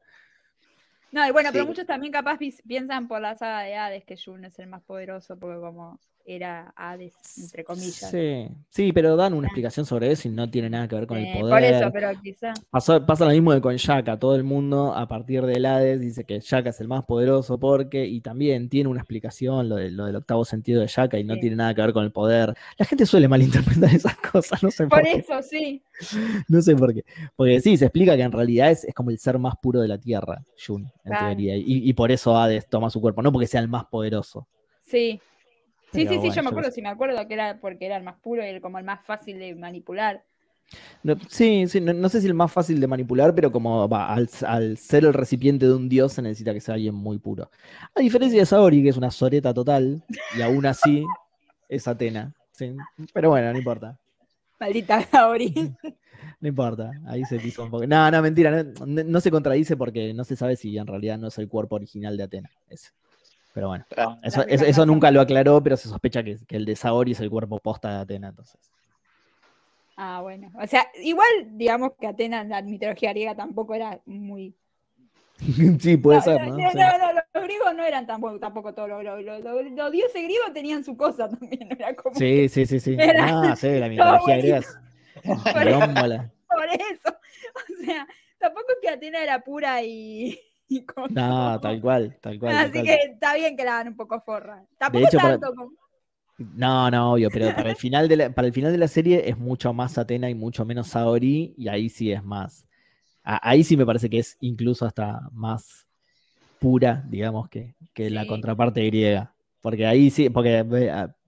No, y bueno, pero muchos también capaz pi- piensan por la saga de Hades que Jun es el más poderoso, porque como era Hades, entre comillas. Sí, sí, pero dan una explicación sobre eso y no tiene nada que ver con el Eh, poder. por eso, pero quizá. Pasó- pasa lo mismo que con Shaka. Todo el mundo, a partir del Hades, dice que Shaka es el más poderoso porque, y también tiene una explicación lo, de- lo del octavo sentido de Shaka y no Sí. tiene nada que ver con el poder. La gente suele malinterpretar esas cosas, no sé por, Por qué. eso, sí. No sé por qué. Porque sí, se explica que en realidad es, es como el ser más puro de la Tierra, Jun, en Claro. teoría. Y, y por eso Hades toma su cuerpo, no porque sea el más poderoso. Sí. Sí, Pero sí, sí, yo me acuerdo, sí me acuerdo que era porque era el más puro y el- como el más fácil de manipular. No, sí, sí, no, no sé si el más fácil de manipular, pero como va, al, al ser el recipiente de un dios se necesita que sea alguien muy puro. A diferencia de Saori, que es una soreta total, y aún así es Atena. sí. Pero bueno, no importa. Maldita Gauri. No importa, ahí se pisó un poco. No, no, mentira, no, no- no se contradice porque no se sabe si en realidad no es el cuerpo original de Atena. ese. Pero bueno, Ah, eso, También eso- nunca lo aclaró, pero se sospecha que, que el de Saori es el cuerpo posta de Atena, entonces. Ah, bueno. O sea, igual, digamos que Atenas en la mitología griega tampoco era muy. sí, puede no, ser, no, ¿no? no, Sí. no, no, los griegos no eran tampoco, tampoco todos los, los, los- dioses griegos tenían su cosa también. no Era como Sí, sí, sí, sí. Era Ah, sí, la mitología griega Por eso. por eso. O sea, tampoco es que Atenas era pura y. y con No, tal cual, tal cual. tal Así cual. que está bien que la hagan un poco forra. Tampoco hecho, para- tanto como. No, no, obvio, pero para el final de la, para el final de la serie es mucho más Atena y mucho menos Saori, y ahí sí es más. A- ahí sí me parece que es incluso hasta más pura, digamos, que, que la contraparte griega. Porque ahí sí, porque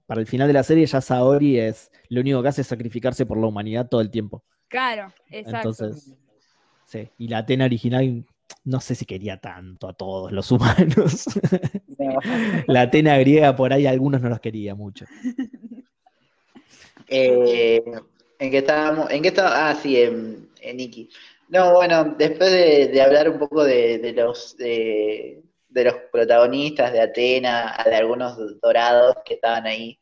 para el final de la serie ya Saori es lo único que hace es sacrificarse por la humanidad todo el tiempo. Claro, exacto. Entonces, sí. Y la Atena original, no sé si quería tanto a todos los humanos. no. la Atena griega por ahí algunos no los quería mucho. Eh, ¿En qué estábamos? ¿En qué estaba? Ah, sí, en, en Iki. No, bueno, después de, de hablar un poco de, de los de, de los protagonistas de Atena, de algunos dorados que estaban ahí,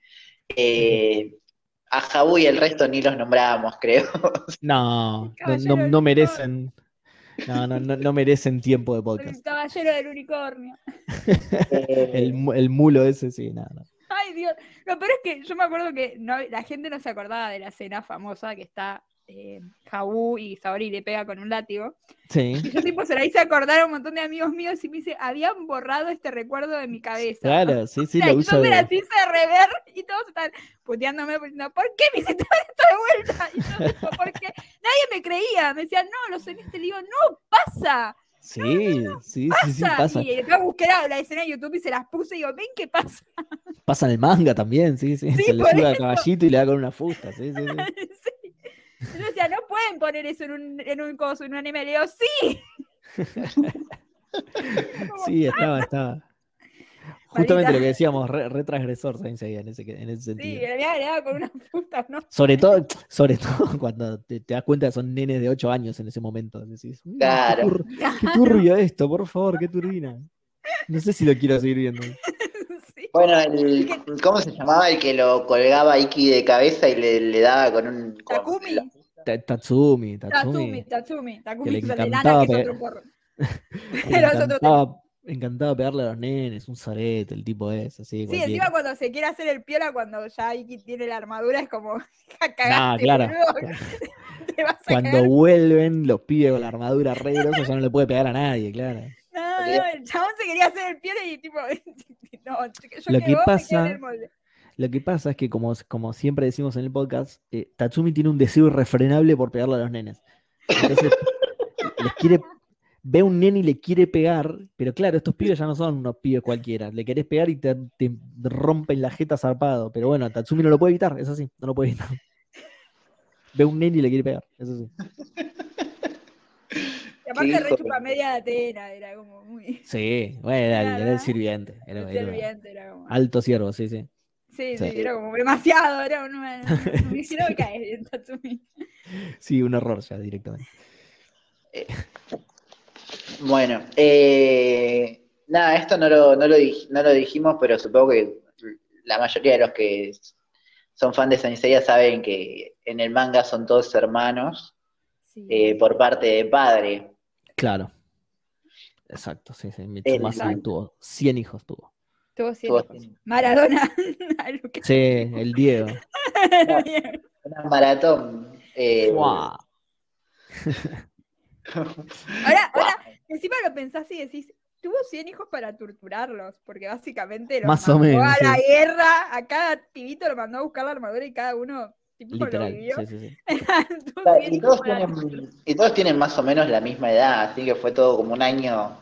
eh, a Jabu y el resto ni los nombrábamos, creo. No, no, no- no merecen. No, no, no, no merecen tiempo de El podcast. caballero del unicornio. Eh, El, el mulo ese, sí, nada. No, Ay, Dios. Lo peor es que yo me acuerdo que no, la gente no se acordaba de la escena famosa que está eh, Jabú y Saori le pega con un látigo. Sí, Y yo tipo se la hice acordar a un montón de amigos míos y me dice, habían borrado este recuerdo de mi cabeza. claro, sí, sí, O sea, lo yo uso me las hice rever y todos están puteándome diciendo, ¿por qué me hiciste esto de vuelta? Y yo tipo, porque nadie me creía, me decían, no, los en este digo, no, pasa, Sí, sí, sí, sí, pasa. Y después busqué la, la escena de YouTube y se las puse y digo, ven qué pasa. Pasa en el manga también, sí, sí. Sí, Se le por sube al caballito y le da con una fusta, sí, sí, sí. Sí. Yo decía, no pueden poner eso en un, en un coso, en un anime. Le digo, sí. Sí, estaba, estaba. Justamente lo que decíamos, re, re en ese, en ese Sí, sentido. le había agregado con una puta, ¿no? Sobre todo, sobre todo cuando te, te das cuenta que son nenes de 8 años en ese momento. Decís, "Mm, Claro. qué, tur- qué turbio esto, por favor, qué turbina. No sé si lo quiero seguir viendo. Bueno, el, ¿cómo se llamaba el que lo colgaba a Iki de cabeza y le, le daba con un... con Takumi. la- Tatsumi, Tatsumi, Tatsumi. Tatsumi, Que Takumi le de encantaba lana, que es otro porro. Le Pero es otro tema. encantaba pegarle a los nenes, un zarete, el tipo es, así. Sí, cualquiera. encima cuando se quiere hacer el piola, cuando ya Iki tiene la armadura, es como, cagaste, Ah, claro. boludo. Te vas a Cuando cagar. vuelven los pibes con la armadura re grosa, ya no le puede pegar a nadie, claro. No, el chabón se quería hacer el piola y tipo, no, yo Lo que que vos pasa- el molde. Lo que pasa es que, como, como siempre decimos en el podcast, eh, Tatsumi tiene un deseo irrefrenable por pegarle a los nenes. Entonces, les quiere, ve a un nene y le quiere pegar, pero claro, estos pibes ya no son unos pibes cualquiera. Le querés pegar y te, te rompen la jeta zarpado. Pero bueno, Tatsumi no lo puede evitar, es así, no lo puede evitar. Ve a un nene y le quiere pegar, eso sí. Aparte re chupa media de Atena, era como muy Sí, bueno, era, el- era el sirviente. Era, era serviente, era como. alto siervo, sí, sí. Sí, sí. sí, era como demasiado, era un. Me hicieron caer en Tatsumi. Sí, un error ya directamente. Bueno, eh, nada, esto no lo, no, lo dij- no lo dijimos, pero supongo que la mayoría de los que son fan de Saint Seiya saben que en el manga son todos hermanos Sí. eh, por parte de padre. Claro. Exacto, sí, sí. Mitsumasa tuvo 100 hijos, tuvo. Tuvo 100 Tuvo hijos. 100. Maradona. Sí, el Diego. Una maratón. eh. Ahora, ahora, encima lo pensás y decís, tuvo 100 hijos para torturarlos, porque básicamente los Más o mandó menos, a la sí. guerra, a cada pibito lo mandó a buscar la armadura y cada uno tipo, lo Literal. vivió. Sí, sí, sí. Tuvo 100 y, todos tienen, y todos tienen más o menos la misma edad, así que fue todo como un año.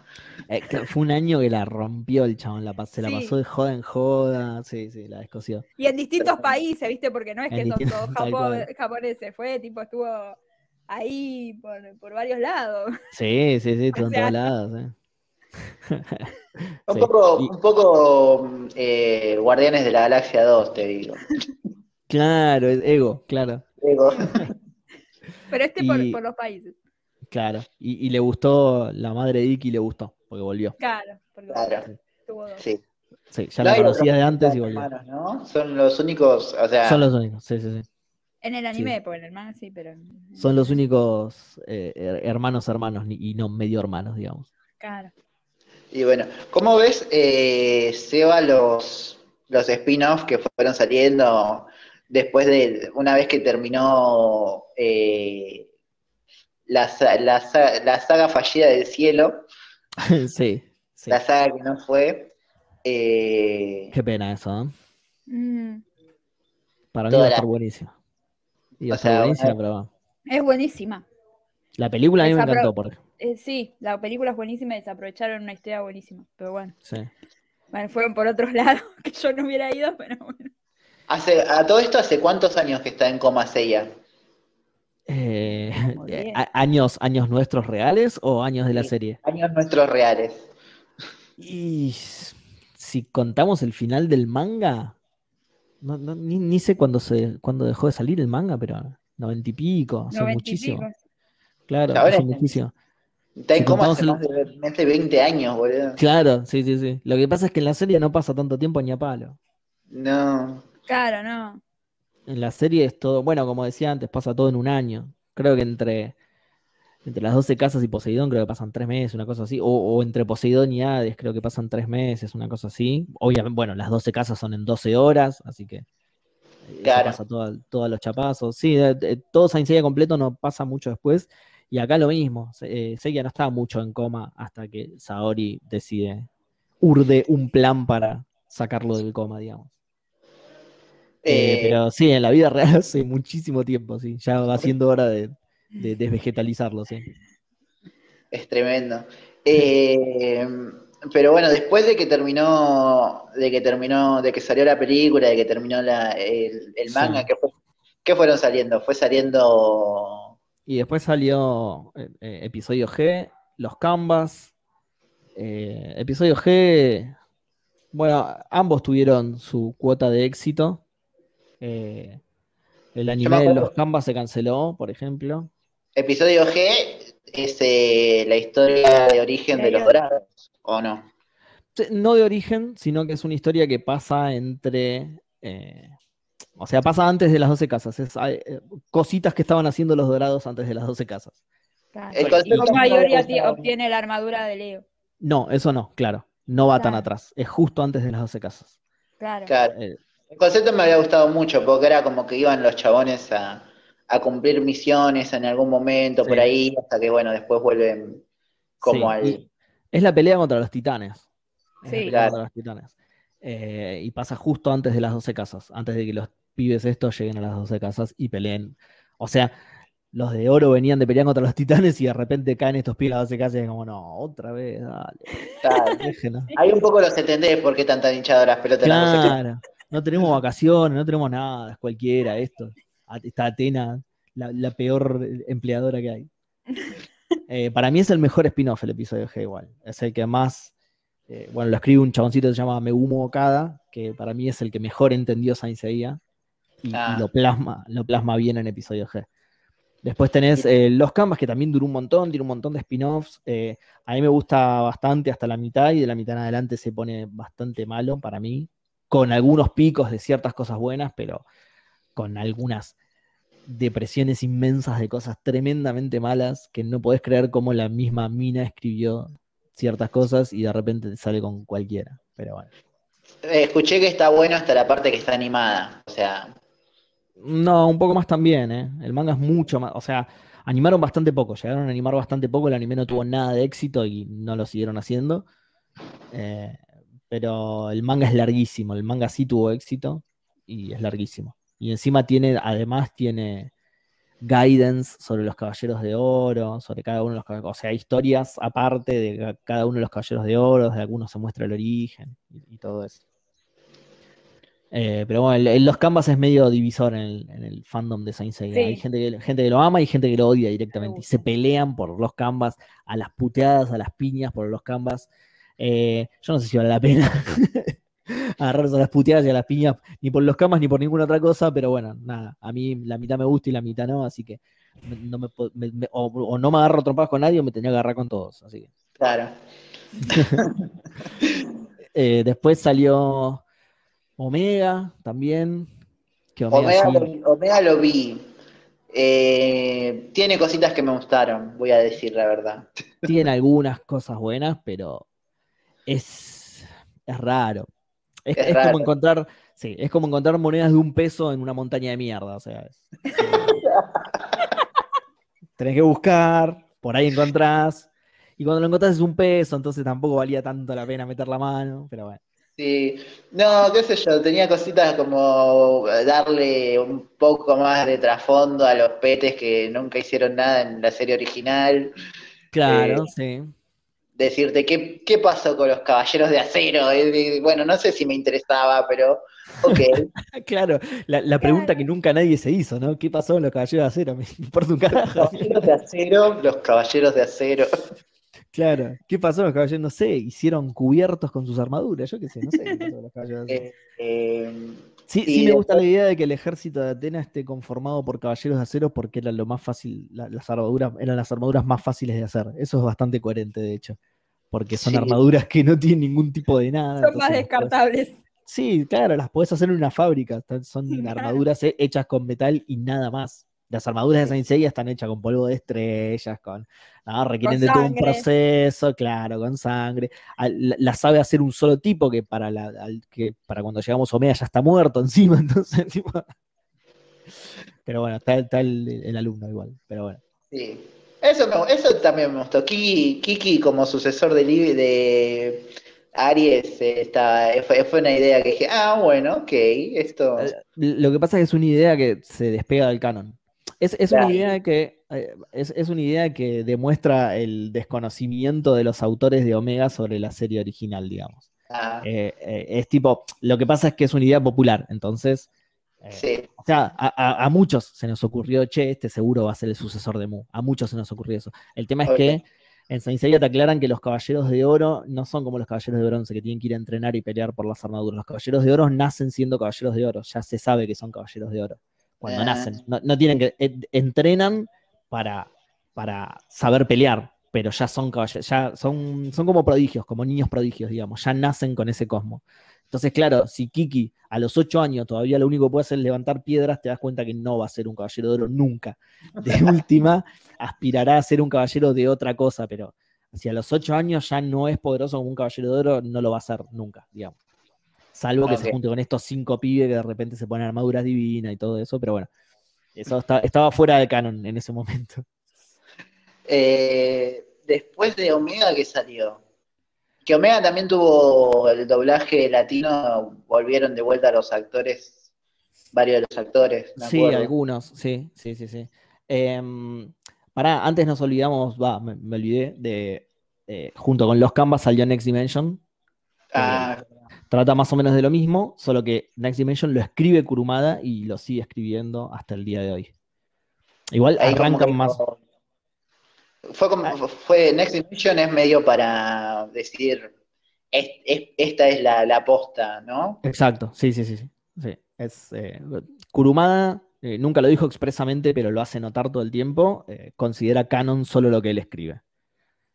Eh, fue un año que la rompió el chabón, la, se la Sí. pasó de joda en joda. Sí, sí, la descoció. Y en distintos países, ¿viste? Porque no es En que son todos cual. japoneses, fue tipo, estuvo ahí por, por varios lados. Sí, sí, sí, todo en sea- todos lados. eh. Un Sí. poco, Y- un poco eh, Guardianes de la Galaxia 2, te digo. Claro, es ego, claro, Digo, Pero este por, Y- por los países. claro. Y, y le gustó, la madre de Iki le gustó, porque volvió. Claro, porque Claro, tuvo dos. sí. Sí, ya la hay conocía otros de antes y volvió. hermanos, ¿no? Son los únicos, o sea, Son los únicos, sí, sí, sí. En el anime, porque en el manga sí, pero. Son los únicos eh, her- hermanos hermanos y no medio hermanos, digamos. Claro. y bueno, ¿cómo ves, eh, Seba, los, los spin-offs que fueron saliendo después de, una vez que terminó eh, la, la la saga fallida del cielo, sí, sí. la saga que no fue, eh, Qué pena eso, ¿eh? Mm, Para mí va a estar buenísimo. Y va O sea, buenísima, pero va. es buenísima. La película a mí me encantó, porque. Eh, sí, la película es buenísima y desaprovecharon una historia buenísima. Pero bueno, Sí. bueno, fueron por otros lados que yo no hubiera ido, pero bueno. Hace, a todo esto, ¿hace cuántos años que está en coma Seiya? Eh, a- ¿años, ¿Años nuestros reales o años de la Sí. serie? Años nuestros reales. Y si contamos el final del manga, no, no- ni, ni sé cuándo se cuándo dejó de salir el manga, pero noventa y pico, y muchísimo. pico. Claro, Ahora hace es- muchísimo. Está en Si coma hace el- más de, más de 20 años, boludo. Claro, sí, sí, sí. Lo que pasa es que en la serie no pasa tanto tiempo ni a palo. No. Claro, no. En la serie es todo, bueno, como decía antes, pasa todo en un año. Creo que entre, entre las 12 casas y Poseidón creo que pasan tres meses, una cosa así. O, o entre Poseidón y Hades creo que pasan tres meses, una cosa así. Obviamente, bueno, las 12 casas son en 12 horas, así que eso Claro. pasa todo- todos los chapazos. Sí, de- de- todo Saint Seiya completo no pasa mucho después. Y acá lo mismo, Se- eh, Seiya no estaba mucho en coma hasta que Saori decide, urde un plan para sacarlo del coma, digamos. Eh, Eh, pero sí, en la vida real hace muchísimo tiempo, sí. Ya va siendo hora de, de desvegetalizarlo, sí. Es tremendo. Eh, pero bueno, después de que terminó, de que terminó, de que salió la película, de que terminó la, el, el manga, Sí. ¿qué, fue- qué fueron saliendo? Fue saliendo. Y después salió eh, episodio G, los Canvas. Eh, episodio G, bueno, ambos tuvieron su cuota de éxito. Eh, el anime de los Canvas se canceló, por ejemplo. Episodio G es eh, la historia de origen de los dorados, ¿o no? No de origen, sino que es una historia que pasa entre. eh, o sea, pasa antes de las 12 casas. Es, hay, eh, cositas que estaban haciendo los dorados antes de las 12 casas. Claro. El ati- gusta. obtiene la armadura de Leo. No, eso no, claro. No va tan atrás. Es justo antes de las 12 casas. Claro. Claro. Eh, El concepto me había gustado mucho porque era como que iban los chabones a, a cumplir misiones en algún momento por ahí, hasta que bueno, después vuelven como sí, al. Es la pelea contra los titanes. Es la Sí. pelea Claro. contra los titanes. Eh, y pasa justo antes de las 12 casas. Antes de que los pibes estos lleguen a las 12 casas y peleen. O sea, los de oro venían de pelear contra los titanes y de repente caen estos pibes a las 12 casas y es como, no, otra vez, dale. Claro. déjenlo". Ahí un poco los entendés por qué están tan hinchadas las pelotas. en la. Claro, no tenemos vacaciones, no tenemos nada, es cualquiera esto. Está Atena, la, la peor empleadora que hay. Eh, para mí es el mejor spin-off el episodio G igual. Es el que más, eh, bueno, lo escribe un chaboncito que se llama Megumo Okada, que para mí es el que mejor entendió Saint Seiya y, y lo, plasma, lo plasma bien en episodio G. Después tenés eh, Los Canvas, que también duró un montón, tiene un montón de spin-offs. a mí me gusta bastante hasta la mitad y de la mitad en adelante se pone bastante malo para mí, con algunos picos de ciertas cosas buenas, pero con algunas depresiones inmensas de cosas tremendamente malas que no podés creer cómo la misma mina escribió ciertas cosas y de repente te sale con cualquiera. Pero bueno. Escuché que está bueno hasta la parte que está animada. O sea, No, un poco más también, ¿eh? El manga es mucho más. O sea, animaron bastante poco, llegaron a animar bastante poco. El anime no tuvo nada de éxito y no lo siguieron haciendo. Eh, pero el manga es larguísimo. El manga sí tuvo éxito y es larguísimo. Y encima tiene, además tiene guidance sobre los caballeros de oro, sobre cada uno de los caballeros, o sea, historias aparte de ca- cada uno de los caballeros de oro, de algunos se muestra el origen y, y todo eso. Eh, pero bueno, el- el- los canvas es medio divisor en el, en el fandom de Saint Seiya. Sí. Hay gente que, gente que lo ama y gente que lo odia directamente. Y se pelean por los canvas, a las puteadas, a las piñas por los canvas. Eh, yo no sé si vale la pena agarrarse a las puteadas y a las piñas, ni por los canvas ni por ninguna otra cosa, pero bueno, nada. A mí la mitad me gusta y la mitad no, así que no me, puedo- me- me- o, o no me agarro trompadas con nadie o me tenía que agarrar con todos. Así que. claro. Eh, después salió Omega también. Que Omega, Omega, sí- lo, Omega lo vi. Eh, tiene cositas que me gustaron, voy a decir la verdad. tiene algunas cosas buenas, pero es, es raro. Es, Es es raro. como encontrar, sí, es como encontrar monedas de un peso en una montaña de mierda. O sea, tenés que buscar, por ahí encontrás. Y cuando lo encontrás es un peso, entonces tampoco valía tanto la pena meter la mano, pero bueno. Sí, no, qué sé yo, tenía cositas como darle un poco más de trasfondo a los petes que nunca hicieron nada en la serie original. Claro, Eh, sí. Decirte qué, qué pasó con los caballeros de acero. Bueno, no sé si me interesaba, pero ok. Claro, la, la pregunta que nunca nadie se hizo, ¿no? ¿Qué pasó con los caballeros de acero? Me importa un carajo. Caballeros de acero, los caballeros de acero. Claro, ¿qué pasó con los caballeros? No sé, hicieron cubiertos con sus armaduras, yo qué sé, no sé qué pasó con los caballeros de acero. Eh, eh, Sí, sí, me gusta la idea de que el ejército de Atenas esté conformado por caballeros de acero porque era lo más fácil, la- las armaduras, eran las armaduras más fáciles de hacer. Eso es bastante coherente, de hecho. Porque son Sí. armaduras que no tienen ningún tipo de nada. Son más podés- descartables. Sí, claro, las podés hacer en una fábrica. Son armaduras he- hechas con metal y nada más. Las armaduras de Saint Seiya están hechas con polvo de estrellas, con. No, requieren de todo un proceso, claro, con sangre. Al- la, la sabe hacer un solo tipo que para, la, al- que para cuando llegamos a Omega ya está muerto encima, entonces, tipo. Pero bueno, está, está el, el alumno igual, pero bueno. Sí. Eso, me- eso también me gustó. Kiki, Kiki como sucesor de, de Aries está, fue, fue una idea que dije, ah, bueno, ok, esto... Eh, Lo que pasa es que es una idea que se despega del canon. Es, es una idea que eh, es, es una idea que demuestra el desconocimiento de los autores de Omega sobre la serie original, digamos. ah, Eh, eh, es tipo, lo que pasa es que es una idea popular, entonces, eh, sí, o sea, a, a- a muchos se nos ocurrió, che, este seguro va a ser el sucesor de Mu. A muchos se nos ocurrió eso. El tema es que en Saint Seiya te aclaran que los caballeros de oro no son como los caballeros de bronce, que tienen que ir a entrenar y pelear por las armaduras. Los caballeros de oro nacen siendo caballeros de oro, ya se sabe que son caballeros de oro cuando Ah. nacen. No, no tienen que, en- entrenan para, para saber pelear, pero ya son caballeros, ya son, son como prodigios, como niños prodigios, digamos, ya nacen con ese cosmo. Entonces, claro, si Kiki a los 8 años todavía lo único que puede hacer es levantar piedras, te das cuenta que no va a ser un caballero de oro nunca. De última, aspirará a ser un caballero de otra cosa, pero si a los 8 años ya no es poderoso como un caballero de oro, no lo va a ser nunca, digamos. Salvo que se junte con estos cinco pibes que de repente se ponen armaduras divinas y todo eso, pero bueno, eso está- estaba fuera de canon en ese momento. Eh, después de Omega, ¿qué salió? Que Omega también tuvo el doblaje latino, volvieron de vuelta los actores, varios de los actores, me Sí, algunos, sí, sí, sí, sí. Em, pará, antes nos olvidamos, va, me, me olvidé de, eh, junto con los Canvas salió Next Dimension. Ah, Trata más o menos de lo mismo, solo que Next Dimension lo escribe Kurumada y lo sigue escribiendo hasta el día de hoy. Igual ahí arrancan más. Fue como, Ah. fue Next Dimension es medio para decir, es- es- esta es la, la posta, ¿no? Exacto, sí, sí, sí. sí. sí. Es, eh, Kurumada eh, nunca lo dijo expresamente, pero lo hace notar todo el tiempo. eh, considera canon solo lo que él escribe.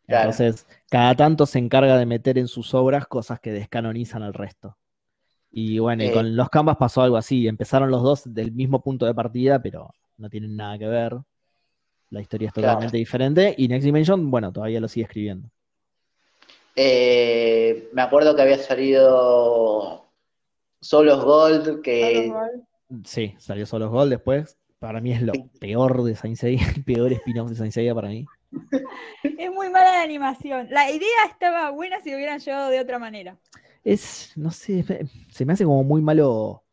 Claro. Entonces, cada tanto se encarga de meter en sus obras cosas que descanonizan al resto. Y bueno, y Eh. con los Canvas pasó algo así. Empezaron los dos del mismo punto de partida, pero no tienen nada que ver. La historia es Claro. totalmente diferente. Y Next Dimension, bueno, todavía lo sigue escribiendo. Eh, me acuerdo que había salido Solos Gold, que. Sí, salió Solos Gold después. Para mí es lo peor de Saint Seiya, el peor spin-off de Saint Seiya para mí. Es muy mala la animación. La idea estaba buena si lo hubieran llevado de otra manera. Es, no sé, se me hace como muy malo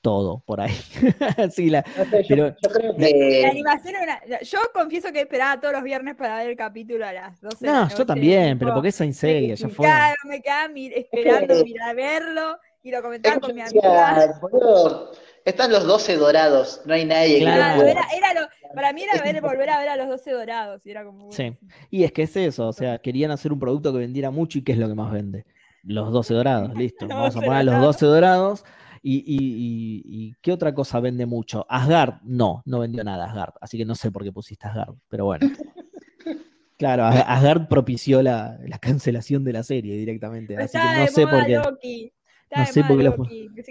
todo por ahí. sí, la, no sé, yo, pero- yo creo La animación era una- Yo confieso que esperaba todos los viernes para ver el capítulo a las 12 de la no, noche, yo también, pero porque es sí, ya fue. Claro, me quedaba mi- esperando mirar verlo y lo comentaba con mi amiga. boludo, están los 12 dorados, no hay nadie Claro. que Claro, lo pueda. era, era lo- para mí era ver, volver a ver a los 12 dorados. Y era como. Sí. Y es que es eso, o sea, querían hacer un producto que vendiera mucho y ¿qué es lo que más vende? Los 12 dorados, listo. Los Vamos a 12 poner los dorados. 12 dorados. Y, y- y- y qué otra cosa vende mucho? Asgard, no, no vendió nada Asgard. Así que no sé por qué pusiste Asgard, pero bueno. Claro, As- Asgard propició la, la cancelación de la serie directamente. Así que no sé por qué. Loki. No de sé por qué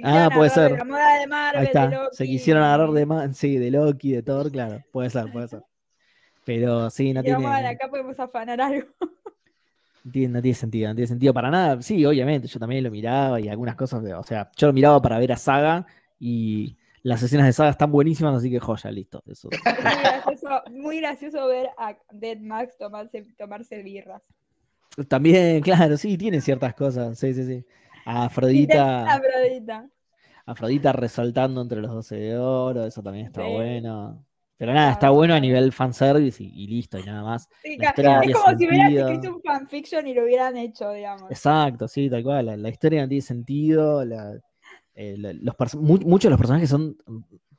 Ah, puede de ser. La moda de Marvel, Ahí de está. Loki. Se quisieron agarrar de, Ma- sí, de Loki, de Thor, claro. Puede ser, puede ser. Pero sí, no Y tiene, acá podemos afanar algo. no tiene, no tiene sentido, no tiene sentido para nada. Sí, obviamente, yo también lo miraba y algunas cosas, o sea, yo lo miraba para ver a Saga y las escenas de Saga están buenísimas, así que joya, listo. Eso. Muy gracioso, muy gracioso ver a Dead Max tomarse, tomarse birras. También, claro, sí, tiene ciertas cosas, sí, sí, sí. A Afrodita, Afrodita. Afrodita resaltando entre los 12 de oro, eso también está Sí. bueno. Pero nada, Ah, está bueno a nivel fanservice y, y listo, y nada más. Sí, es como si hubieran escrito un fanfiction y lo hubieran hecho, digamos. Exacto, sí, tal cual. La, la historia no tiene sentido. la- eh, la- los mu- muchos de los personajes son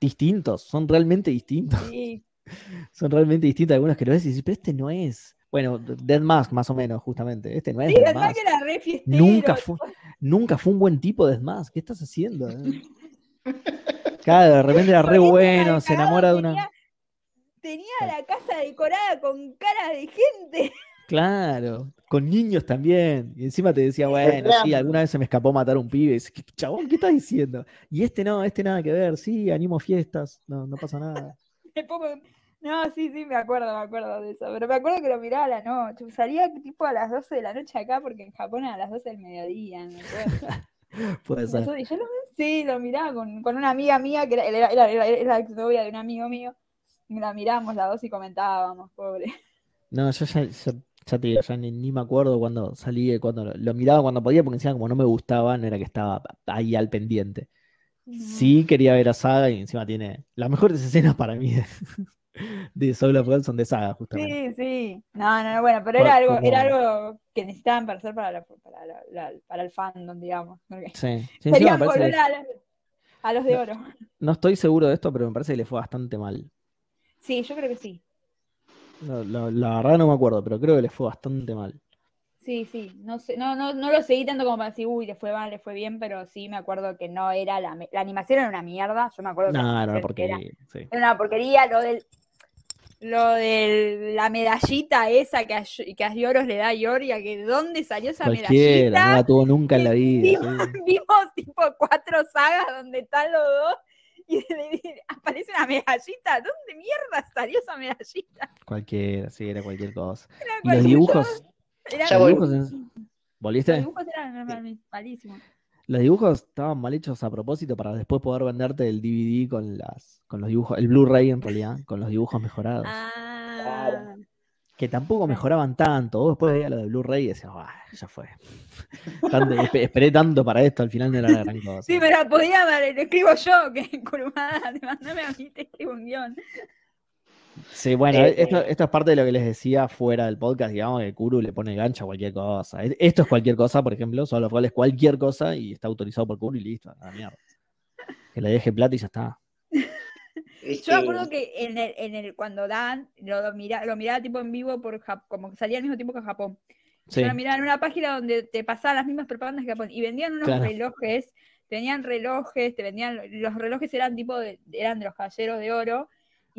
distintos, son realmente distintos. Sí, Son realmente distintos. Algunos que lo ves y dices, pero este no es. Bueno, Dead Mask, más o menos, justamente. Este no es sí Dead Mask. era re. Nunca fue, nunca fue un buen tipo Dead Mask. ¿Qué estás haciendo? eh? Claro, de repente era re bueno, se enamora de una. Tenía, tenía la casa decorada con cara de gente. Claro, con niños también. Y encima te decía, bueno, sí, alguna vez se me escapó matar a un pibe. Y "¿Qué- Chabón, ¿qué estás diciendo? Y este no, este nada que ver. Sí, animo fiestas. No, no pasa nada. Me pongo- No, sí, sí, me acuerdo, me acuerdo de eso. Pero me acuerdo que lo miraba a la noche. Salía tipo a las 12 de la noche acá porque en Japón a las 12 del mediodía. me acuerdo. Puede ser. Nosotros- y yo lo, sí, lo miraba con, con una amiga mía que era, era, era, era- era la exnovia de un amigo mío. Y la mirábamos las dos y comentábamos, pobre. No, yo ya, te digo, ya ni, ni me acuerdo cuando salí, cuando lo, lo miraba cuando podía, porque encima como no me gustaba, no era que estaba ahí al pendiente. Sí quería ver a Saga y encima tiene las mejores escenas para mí de, Soul of Gold son de Saga, justamente. Sí, sí. No, no, no, bueno, pero era algo, era algo que necesitaban para hacer para, la- para, la- la- para el fandom, digamos. Sí, sí, Querían me volver que- a, los de oro. no estoy seguro de esto, pero me parece que le fue bastante mal. Sí, yo creo que sí. No, la verdad no me acuerdo, pero creo que le fue bastante mal. Sí, sí. No sé, no, no, no lo seguí tanto como para decir, uy, le fue mal, le fue bien, pero sí me acuerdo que no era la, la animación era una mierda. Yo me acuerdo que No, no, animación porque era, sí. era una porquería, lo del lo de la medallita esa que a, que a Yoros le da a Yoria, que de dónde salió esa Cualquiera, no medallita. la tuvo nunca en la vida. Vimos, sí. vimos tipo cuatro sagas donde están los dos y aparece una medallita. ¿Dónde mierda salió esa medallita? Cualquiera, sí, era cualquier cosa. Era Y los cualquier dibujos, cosa, era- Ya los dibujos ¿Volviste? los dibujos eran mal- malísimos. Los dibujos estaban mal hechos a propósito para después poder venderte el DVD con las con los dibujos, el Blu-ray en realidad, con los dibujos mejorados. Ah, Que tampoco mejoraban tanto. Vos después veías lo de Blu-ray y decías, "Ah, ya fue. Tanto- esperé tanto para esto, al final no era la gran cosa. sí, pero podía ver, lo escribo yo, que curumada, te mandame a mí, te escribo un guion. Sí, bueno, Eh, esto, esto es parte de lo que les decía fuera del podcast, digamos, que Kuru le pone gancho a cualquier cosa. Es- Esto es cualquier cosa, por ejemplo, solo lo cual es cualquier cosa y está autorizado por Kuru y listo, a la mierda. Que le deje plata y ya está. Yo me acuerdo que en el, en el, cuando dan, lo, lo mira- lo miraba tipo en vivo por Jap- como que salía al mismo tiempo que Japón. Sí, Yo lo miraba en una página donde te pasaban las mismas propagandas que Japón y vendían unos Claro. relojes, tenían relojes, te vendían, los relojes eran tipo de, eran de los caballeros de oro,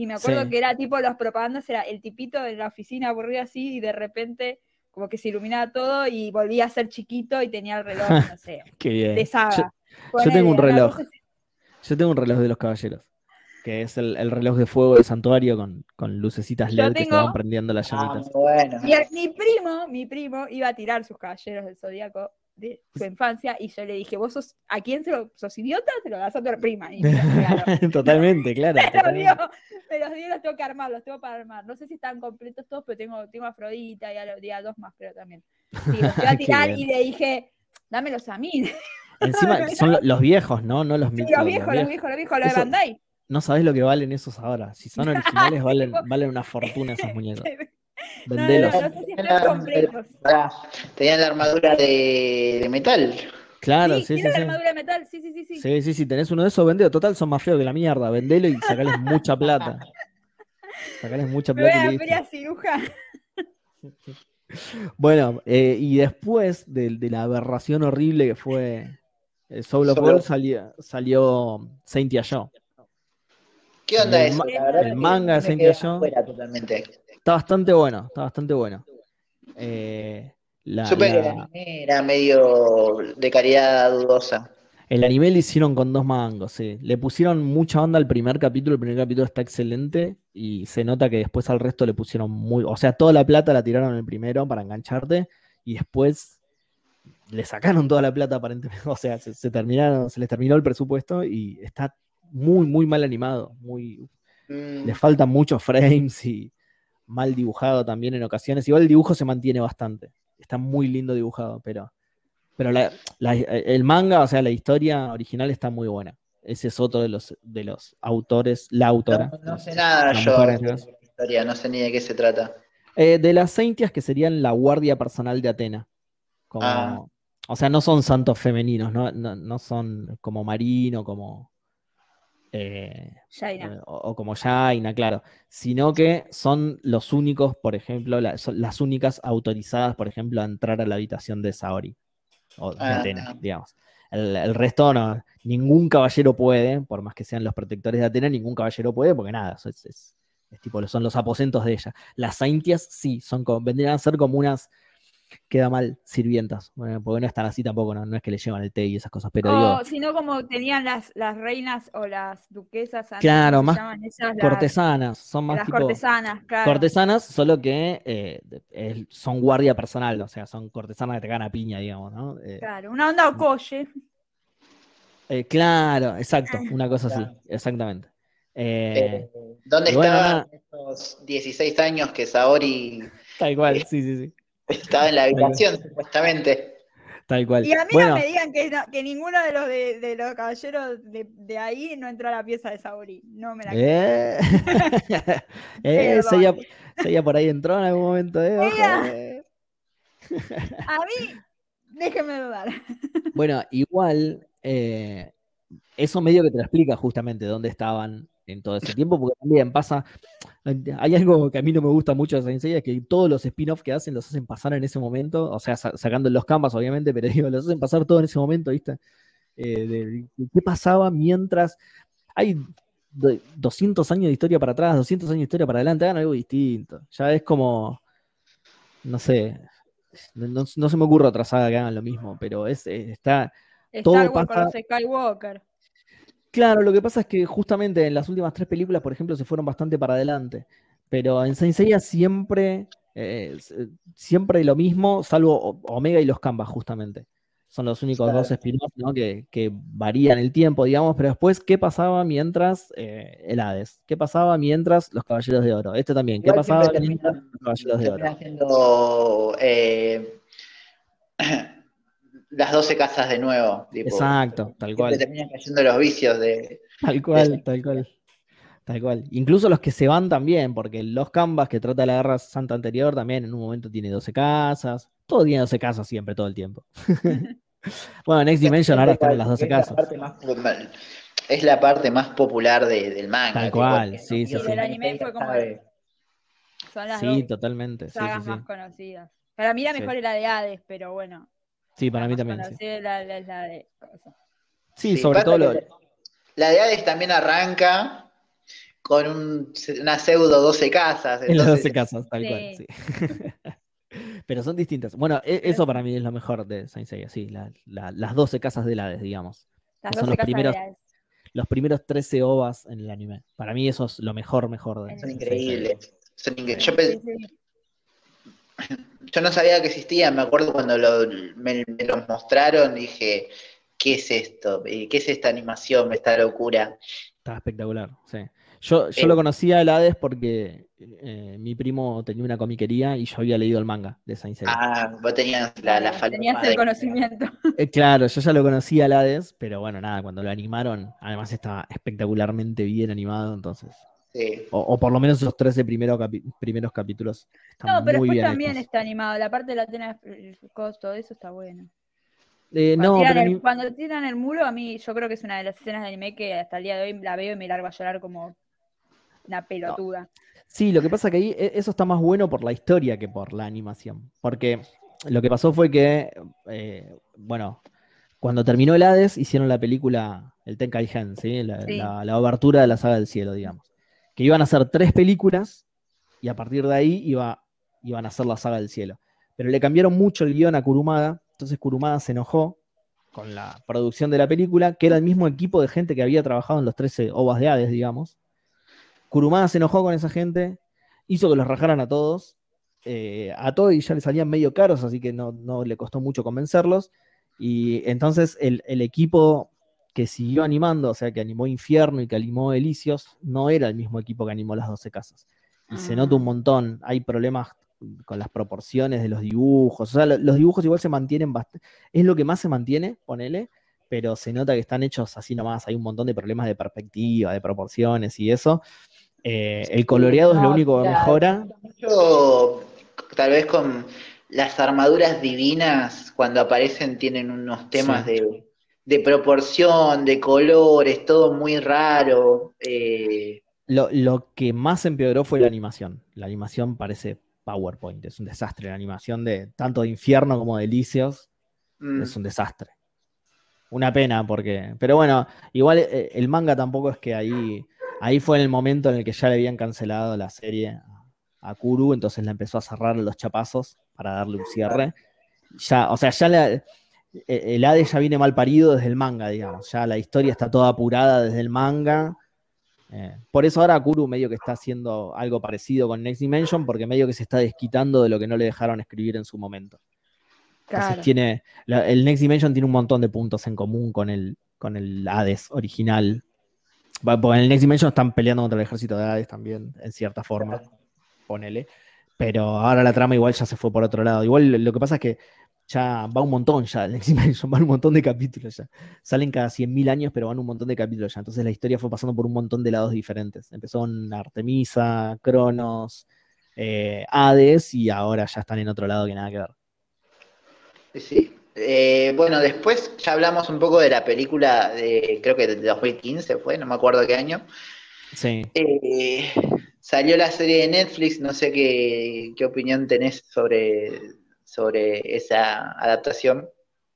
y me acuerdo Sí. que era tipo las propagandas, era el tipito de la oficina aburrido así, y de repente como que se iluminaba todo y volvía a ser chiquito y tenía el reloj, no sé, qué bien. de saga. Yo, tengo un reloj. cosa yo tengo un reloj de los caballeros, que es el, el reloj de fuego del santuario con, con lucecitas LED que se van prendiendo las Ah, llamitas. bueno. Mi, mi primo, mi primo iba a tirar sus caballeros del zodiaco de su infancia y yo le dije, vos sos, ¿a quién se lo, sos idiota? Se lo das a tu prima. Y totalmente, claro. me los totalmente. dio, me los dio, los tengo que armar, los tengo para armar. No sé si están completos todos, pero tengo, tengo a Afrodita y a, los- a dos más, creo también. Sí, los voy a tirar y le dije, dámelos a mí. Encima son lo- los viejos, ¿no? No los Sí, mitos. los viejos, los viejos, los viejos, los de Bandai. No sabés lo que valen esos ahora. Si son originales, valen, valen una fortuna esos muñecos. No, no, Vendelos. no, Tenían la armadura de, de metal. Claro, sí, sí, sí, sí. armadura de metal, sí, sí, sí, sí. Sí, sí, sí, tenés uno de esos, vendelo. Total, son más feos que la mierda. Vendelo y sacales mucha plata. Sacales mucha Me voy plata a la ciruja. Bueno, eh, y después de, de la aberración horrible que fue eh, Soul of Soul salió, salió Saint Joe. ¿Qué onda El eso? La el manga de Saint afuera totalmente. Está bastante bueno, está bastante bueno. Eh, la- Supe que el la- era medio de calidad dudosa. el anime lo hicieron con dos mangos, sí. Le pusieron mucha onda al primer capítulo, el primer capítulo está excelente y se nota que después al resto le pusieron muy, o sea, toda la plata la tiraron en el primero para engancharte y después le sacaron toda la plata aparentemente, o sea, se, se terminaron, se les terminó el presupuesto y está muy, muy mal animado, muy, Mm, le faltan muchos frames y mal dibujado también en ocasiones. Igual el dibujo se mantiene bastante. Está muy lindo dibujado, pero, pero la- la- el manga, o sea, la historia original está muy buena. Ese es otro de los, de los autores, la autora. no, no sé nada yo mujer, de en caso. la historia, no sé ni de qué se trata. Eh, de las Saintias que serían la guardia personal de Atena. Como, Ah. O sea, no son santos femeninos, no, no, no son como Marino, como... eh, eh, o, o como Jaina, claro, sino que son los únicos, por ejemplo, la- son las únicas autorizadas, por ejemplo, a entrar a la habitación de Saori, o de Ah. Atena, digamos. El, el resto no, ningún caballero puede, por más que sean los protectores de Atena, ningún caballero puede, porque nada, es, es- es tipo, son los aposentos de ella. Las Saintias sí, son como, vendrían a ser como unas, queda mal, sirvientas, bueno, porque no están así tampoco, no, no es que le llevan el té y esas cosas, pero digo, O sino como tenían las, las reinas o las duquesas antes, Claro, ¿cómo más cortesanas, son más las tipo... cortesanas, claro. cortesanas, solo que eh, son guardia personal, o sea, son cortesanas que te cagan a piña, digamos, ¿no? Eh, Claro, una onda ocoye. eh, claro, exacto, una cosa así, exactamente. Eh, Eh, ¿Dónde bueno, estaban nada. esos 16 años que Saori tal cual, sí, sí, sí, estaba en la habitación, supuestamente? tal cual. Y a mí bueno, no me digan que, no- que ninguno de los de, de los caballeros de, de ahí no entró a la pieza de Saori. No me la creo. eh, eh, Seiya por ahí entró en algún momento, eh, ojo, eh. A mí, déjenme dudar. Bueno, igual, eh, eso medio que te lo explica justamente dónde estaban en todo ese tiempo, porque también pasa, hay algo que a mí no me gusta mucho de Saint Seiya, es que todos los spin-offs que hacen los hacen pasar en ese momento, o sea, sa- sacando los canvas obviamente, pero digo, los hacen pasar todo en ese momento, ¿viste? Eh, de, qué pasaba mientras hay do- 200 años de historia para atrás, 200 años de historia para adelante, hagan algo distinto. Ya es como, no sé, no, se me ocurre otra saga que hagan lo mismo, pero es, eh, está... Todo Star Wars pasa- Skywalker. Claro, lo que pasa es que justamente en las últimas tres películas, por ejemplo, se fueron bastante para adelante. Pero en Saint Seiya siempre, eh, s- siempre lo mismo, salvo Omega y los Canvas, justamente. Son los únicos Claro. dos spin-offs ¿no? que, que varían el tiempo, digamos. Pero después, ¿qué pasaba mientras eh, el Hades? ¿Qué pasaba mientras los Caballeros de Oro? Este también. ¿Qué Igual pasaba mientras los Caballeros de Oro? siendo eh, las 12 casas de nuevo. tipo, Exacto, tal cual. terminan cayendo los vicios de. Tal cual, tal cual. Tal cual. Incluso los que se van también, porque los Canvas que trata la guerra santa anterior también en un momento tiene 12 casas. Todo tiene 12 casas siempre, todo el tiempo. bueno, Next Dimension ahora están en las 12 Es la casas. parte más popular- Es la parte más popular de- del manga. Tal cual, sí, sí, sí. El anime fue como- sabe. Son las Sí, dos totalmente. Sagas sí, sí. más conocidas. Para mí la Sí. mejor es la de Hades, pero bueno. Sí, para la mí también. Sí, la, la- la de. Sí, Sí, sobre todo lo. La de Hades también arranca con un- una pseudo 12 casas. En las entonces- 12 casas, tal Sí. cual, sí. Pero son distintas. Bueno, e- eso para mí es lo mejor de Saint Seiya, sí, la- la- las 12 casas del Hades, digamos. Las Son 12 los casas de primeros- Hades. Los primeros 13 ovas en el anime. Para mí eso es lo mejor, mejor de Son Son increíbles. Son incre- Sí, Yo pe- sí, sí. Yo no sabía que existía, me acuerdo cuando lo, me, me los mostraron, dije, ¿qué es esto? ¿Qué es esta animación, esta locura? Está espectacular, sí. Yo, yo lo conocía el Hades porque eh, mi primo tenía una comiquería y yo había leído el manga de Saint Seiya. Ah, vos tenías la, la falta Tenías el conocimiento. Eh, claro, yo ya lo conocía el Hades, pero bueno, nada, cuando lo animaron, además estaba espectacularmente bien animado, entonces. Sí. O, o por lo menos esos 13 primeros, capi- primeros capítulos. Están No, pero muy después bien también hechos. está animado. La parte de la tena, el costo, eso está bueno. Eh, Cuando, no, tiran pero el, ni- cuando tiran el muro, a mí yo creo que es una de las escenas de anime que hasta el día de hoy la veo y me largo a llorar como una pelotuda. Sí, lo que pasa que ahí e- eso está más bueno por la historia que por la animación. Porque lo que pasó fue que, eh, bueno, cuando terminó el Hades, hicieron la película El Tenkaigen, ¿sí? La, Sí. la, la obertura de la saga del cielo, digamos. Que iban a hacer tres películas y a partir de ahí iba, iban a hacer la saga del cielo. Pero le cambiaron mucho el guion a Kurumada, entonces Kurumada se enojó con la producción de la película, que era el mismo equipo de gente que había trabajado en los 13 ovas de Hades, digamos. Kurumada se enojó con esa gente, hizo que los rajaran a todos, eh, a todos y ya le salían medio caros, así que no, no le costó mucho convencerlos. Y entonces el, el equipo que siguió animando, o sea, que animó Infierno y que animó Elisios, no era el mismo equipo que animó las 12 casas. Y se nota un montón, hay problemas con las proporciones de los dibujos, o sea, lo- los dibujos igual se mantienen bastante, es lo que más se mantiene, ponele, pero se nota que están hechos así nomás, hay un montón de problemas de perspectiva, de proporciones y eso. Eh, el coloreado es lo único que mejora. Mucho, tal vez con las armaduras divinas, cuando aparecen, tienen unos temas Sí. de, de proporción, de colores, todo muy raro. eh, Lo, lo que más empeoró fue la animación. La animación parece PowerPoint, es un desastre. La animación de tanto de Infierno como de Elíseos mm, es un desastre. Una pena porque, pero bueno, igual eh, el manga tampoco es que ahí, ahí fue en el momento en el que ya le habían cancelado la serie a, Kuru, entonces la empezó a cerrar los chapazos para darle un cierre. Ya, o sea, ya la- el Hades ya viene mal parido desde el manga, digamos. Ya la historia está toda apurada desde el manga. Eh, por eso ahora Kuru medio que está haciendo algo parecido con Next Dimension, porque medio que se está desquitando de lo que no le dejaron escribir en su momento. Entonces Claro. tiene, la- el Next Dimension tiene un montón de puntos en común con el, con el Hades original. Porque en el Next Dimension están peleando contra el ejército de Hades también, en cierta forma, ponele. Pero ahora la trama igual ya se fue por otro lado. Igual lo que pasa es que ya va un montón ya, el Next Dimension va un montón de capítulos ya. Salen cada 100.000 años, pero van un montón de capítulos ya. Entonces la historia fue pasando por un montón de lados diferentes. Empezó en Artemisa, Cronos, eh, Hades, y ahora ya están en otro lado que nada que ver. sí, sí. Eh, bueno, después ya hablamos un poco de la película de, creo que de 2015 fue, no me acuerdo qué año. Sí. Eh, salió la serie de Netflix, no sé qué, qué opinión tenés sobre, sobre esa adaptación.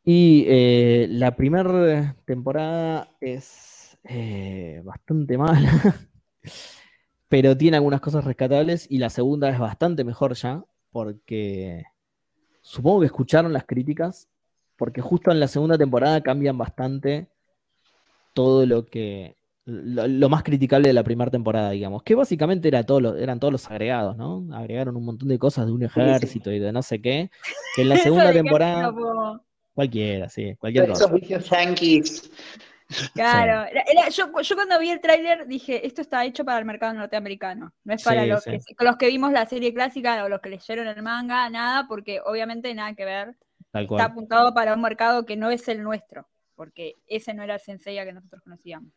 Y eh, la primera temporada es eh, bastante mala, pero tiene algunas cosas rescatables y la segunda es bastante mejor ya, porque supongo que escucharon las críticas, porque justo en la segunda temporada cambian bastante todo lo que lo, lo más criticable de la primera temporada, digamos, que básicamente era todo lo- eran todos los agregados, ¿no? Agregaron un montón de cosas de un ejército y de no sé qué, que en la segunda temporada... como- Cualquiera, sí, cualquier cosa. vicios yankees. Claro, era- era- yo, yo cuando vi el tráiler dije, esto está hecho para el mercado norteamericano, no es para Sí, los, sí. que, los que vimos la serie clásica o los que leyeron el manga, nada, porque obviamente nada que ver, Tal está cual. apuntado para un mercado que no es el nuestro, porque ese no era el Senseiya que nosotros conocíamos.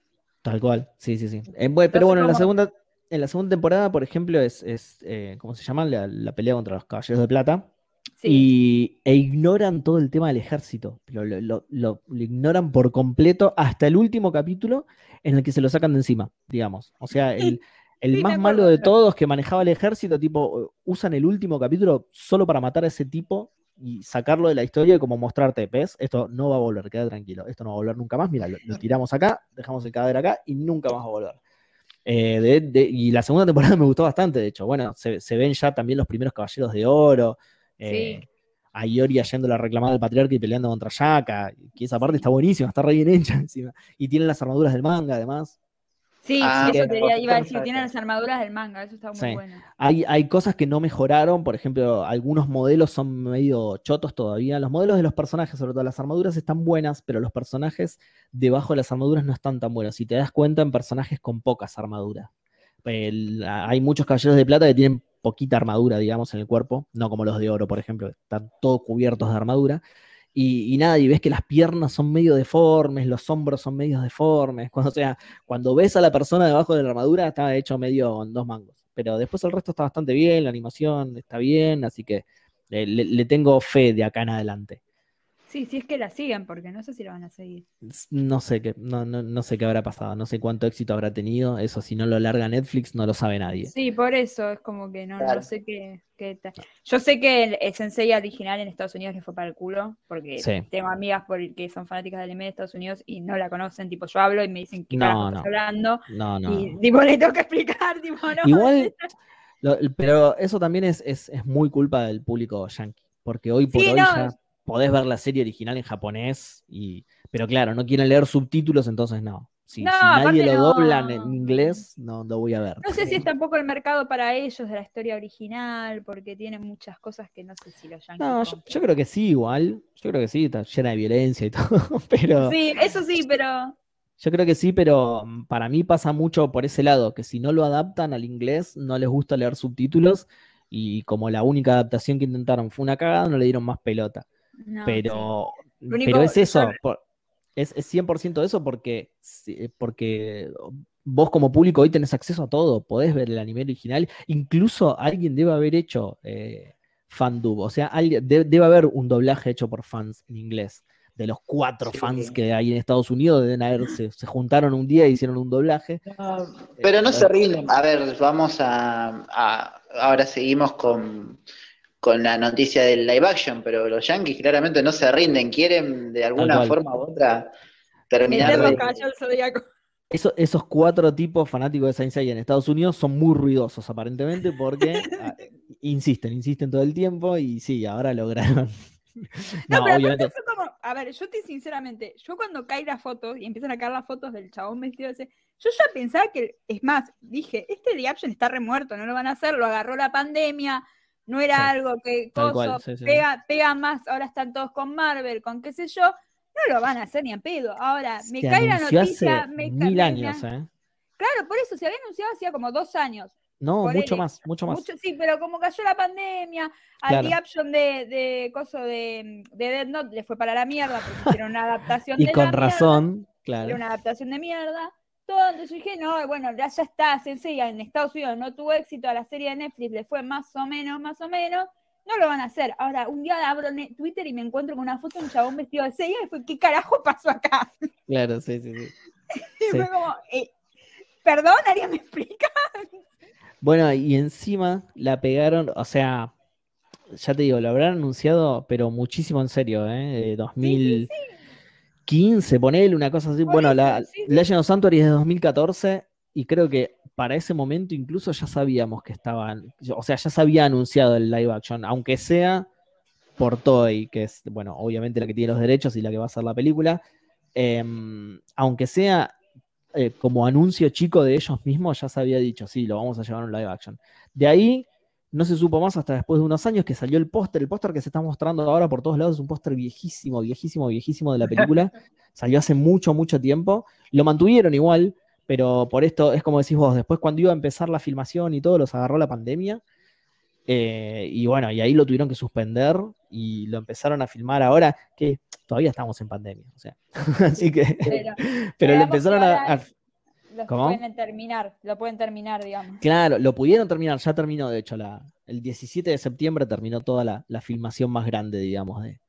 Tal cual. Sí, sí, sí. Eh, bueno, pero bueno, en la segunda, en la segunda temporada, por ejemplo, es, es eh, ¿cómo se llama? La, la pelea contra los caballeros de plata. Sí, Y, e ignoran todo el tema del ejército. Lo, lo- lo- lo ignoran por completo hasta el último capítulo en el que se lo sacan de encima, digamos. O sea, el, el Sí, más malo de todos que manejaba el ejército, tipo, usan el último capítulo solo para matar a ese tipo y sacarlo de la historia y como mostrarte, ¿ves? Esto no va a volver, queda tranquilo. Esto no va a volver nunca más. Mira, lo, lo tiramos acá, dejamos el cadáver acá y nunca más va a volver. Eh, de- de- y la segunda temporada me gustó bastante, de hecho. Bueno, se, se ven ya también los primeros caballeros de oro. eh, Sí. A Iori yendo a reclamar al patriarca y peleando contra Shaka. Que esa parte está buenísima, está re bien hecha encima. Y tienen las armaduras del manga, además. Sí, Ah, eso vos iba a decir, tienen las armaduras del manga, eso está muy Sí. bueno. Hay, hay cosas que no mejoraron, por ejemplo, algunos modelos son medio chotos todavía. Los modelos de los personajes, sobre todo las armaduras, están buenas, pero los personajes debajo de las armaduras no están tan buenos. Si te das cuenta, en personajes con pocas armaduras. El- hay muchos caballeros de plata que tienen poquita armadura, digamos, en el cuerpo, no como los de oro, por ejemplo, que están todos cubiertos de armadura. Y, y nada, y ves que las piernas son medio deformes, los hombros son medio deformes. Cuando, o sea, cuando ves a la persona debajo de la armadura, está hecho medio en dos mangos. Pero después el resto está bastante bien, la animación está bien, así que eh, le, le tengo fe de acá en adelante. Sí, sí es que la siguen, porque no sé si la van a seguir. No sé qué, no, no, no sé qué habrá pasado, no sé cuánto éxito habrá tenido. Eso si no lo larga Netflix, no lo sabe nadie. Sí, por eso es como que no, no sé qué, qué Yo sé que el, el Sensei original en Estados Unidos le fue para el culo, porque Sí. tengo amigas por, que son fanáticas del anime de Estados Unidos y no la conocen, tipo yo hablo y me dicen qué No, estás hablando, No, no. y tipo le tengo que explicar, tipo no. Igual, lo- pero eso también es, es, es muy culpa del público yankee, porque hoy por Sí, hoy no. ya podés ver la serie original en japonés, y, pero claro, no quieren leer subtítulos, entonces no. Si, No, si nadie lo no. doblan en inglés, no lo voy a ver. No sé si es tampoco el mercado para ellos de la historia original, porque tienen muchas cosas que no sé si los yankees No, yo creo que sí, igual. Yo creo que sí, está llena de violencia y todo. Pero Sí, eso sí, pero yo creo que sí, pero mm, para mí pasa mucho por ese lado, que si no lo adaptan al inglés, no les gusta leer subtítulos. Y como la única adaptación que intentaron fue una cagada, no le dieron más pelota. No, pero, pero es eso, por- es, es 100% eso porque, porque vos como público hoy tenés acceso a todo, podés ver el anime original, incluso alguien debe haber hecho eh, fandub, o sea, alguien, de- debe haber un doblaje hecho por fans en inglés. De los cuatro Sí. fans que hay en Estados Unidos, deben haber, se, se juntaron un día e hicieron un doblaje. Pero no Eh, se rinden. A ver, vamos a, a- ahora seguimos con, con la noticia del live action, pero los yankees claramente no se rinden, quieren de alguna forma u otra terminar de... Eso- esos cuatro tipos fanáticos de Saint Seiya en Estados Unidos son muy ruidosos aparentemente porque ah, insisten, insisten todo el tiempo y sí, ahora lograron. No, No, pero obviamente. como, a ver, yo te sinceramente, yo cuando cae las fotos y empiezan a caer las fotos del chabón vestido ese, yo ya pensaba que, es más, dije, este The Action está remuerto, no lo van a hacer, lo agarró la pandemia, no era Sí, algo que coso, cual, sí, sí, sí. pega, pega más, ahora están todos con Marvel, con qué sé yo, no lo van a hacer ni a pedo. Ahora, me Se cae la noticia, hace me mil años, ¿eh? Claro, por eso se había anunciado hacía como dos años. No, Ponele, mucho más, mucho más. Mucho- sí, pero como cayó la pandemia, al Claro. The Option de, de coso de, de Dead Note le fue para la mierda porque hicieron una adaptación Y de con la mierda, razón, era claro. una adaptación de mierda. Todo, entonces yo dije, no, bueno, ya, ya está, Sensei en Estados Unidos no tuvo éxito, a la serie de Netflix le fue más o menos, más o menos, no lo van a hacer. Ahora, un día abro Twitter y me encuentro con una foto de un chabón vestido de Seiya y fue, ¿qué carajo pasó acá? Claro, sí, sí, sí. Y Sí. fue como, eh, perdón, ¿alguien me explica? Bueno, y encima la pegaron, o sea, ya te digo, lo habrán anunciado, pero muchísimo en serio, ¿eh? De 2015, ponele una cosa así. Bueno, la sí, sí. Legend of Sanctuary es de 2014 y creo que para ese momento incluso ya sabíamos que estaban, o sea, ya se había anunciado el live action, aunque sea por Toei, que es, bueno, obviamente la que tiene los derechos y la que va a hacer la película, em, aunque sea eh, como anuncio chico de ellos mismos, ya se había dicho, sí, lo vamos a llevar a un live action. De ahí no se supo más hasta después de unos años que salió el póster. El póster que se está mostrando ahora por todos lados es un póster viejísimo, viejísimo, viejísimo de la película. Salió hace mucho, mucho tiempo. Lo mantuvieron igual, pero por esto es como decís vos, después cuando iba a empezar la filmación y todo, los agarró la pandemia. Eh, y bueno, y ahí lo tuvieron que suspender y lo empezaron a filmar ahora, que todavía estamos en pandemia. O sea, así que, Pero, pero lo empezaron a- Lo ¿Cómo? pueden terminar, lo pueden terminar, digamos. Claro, lo pudieron terminar, ya terminó, de hecho, la, el 17 de septiembre terminó toda la, la filmación más grande, digamos, de,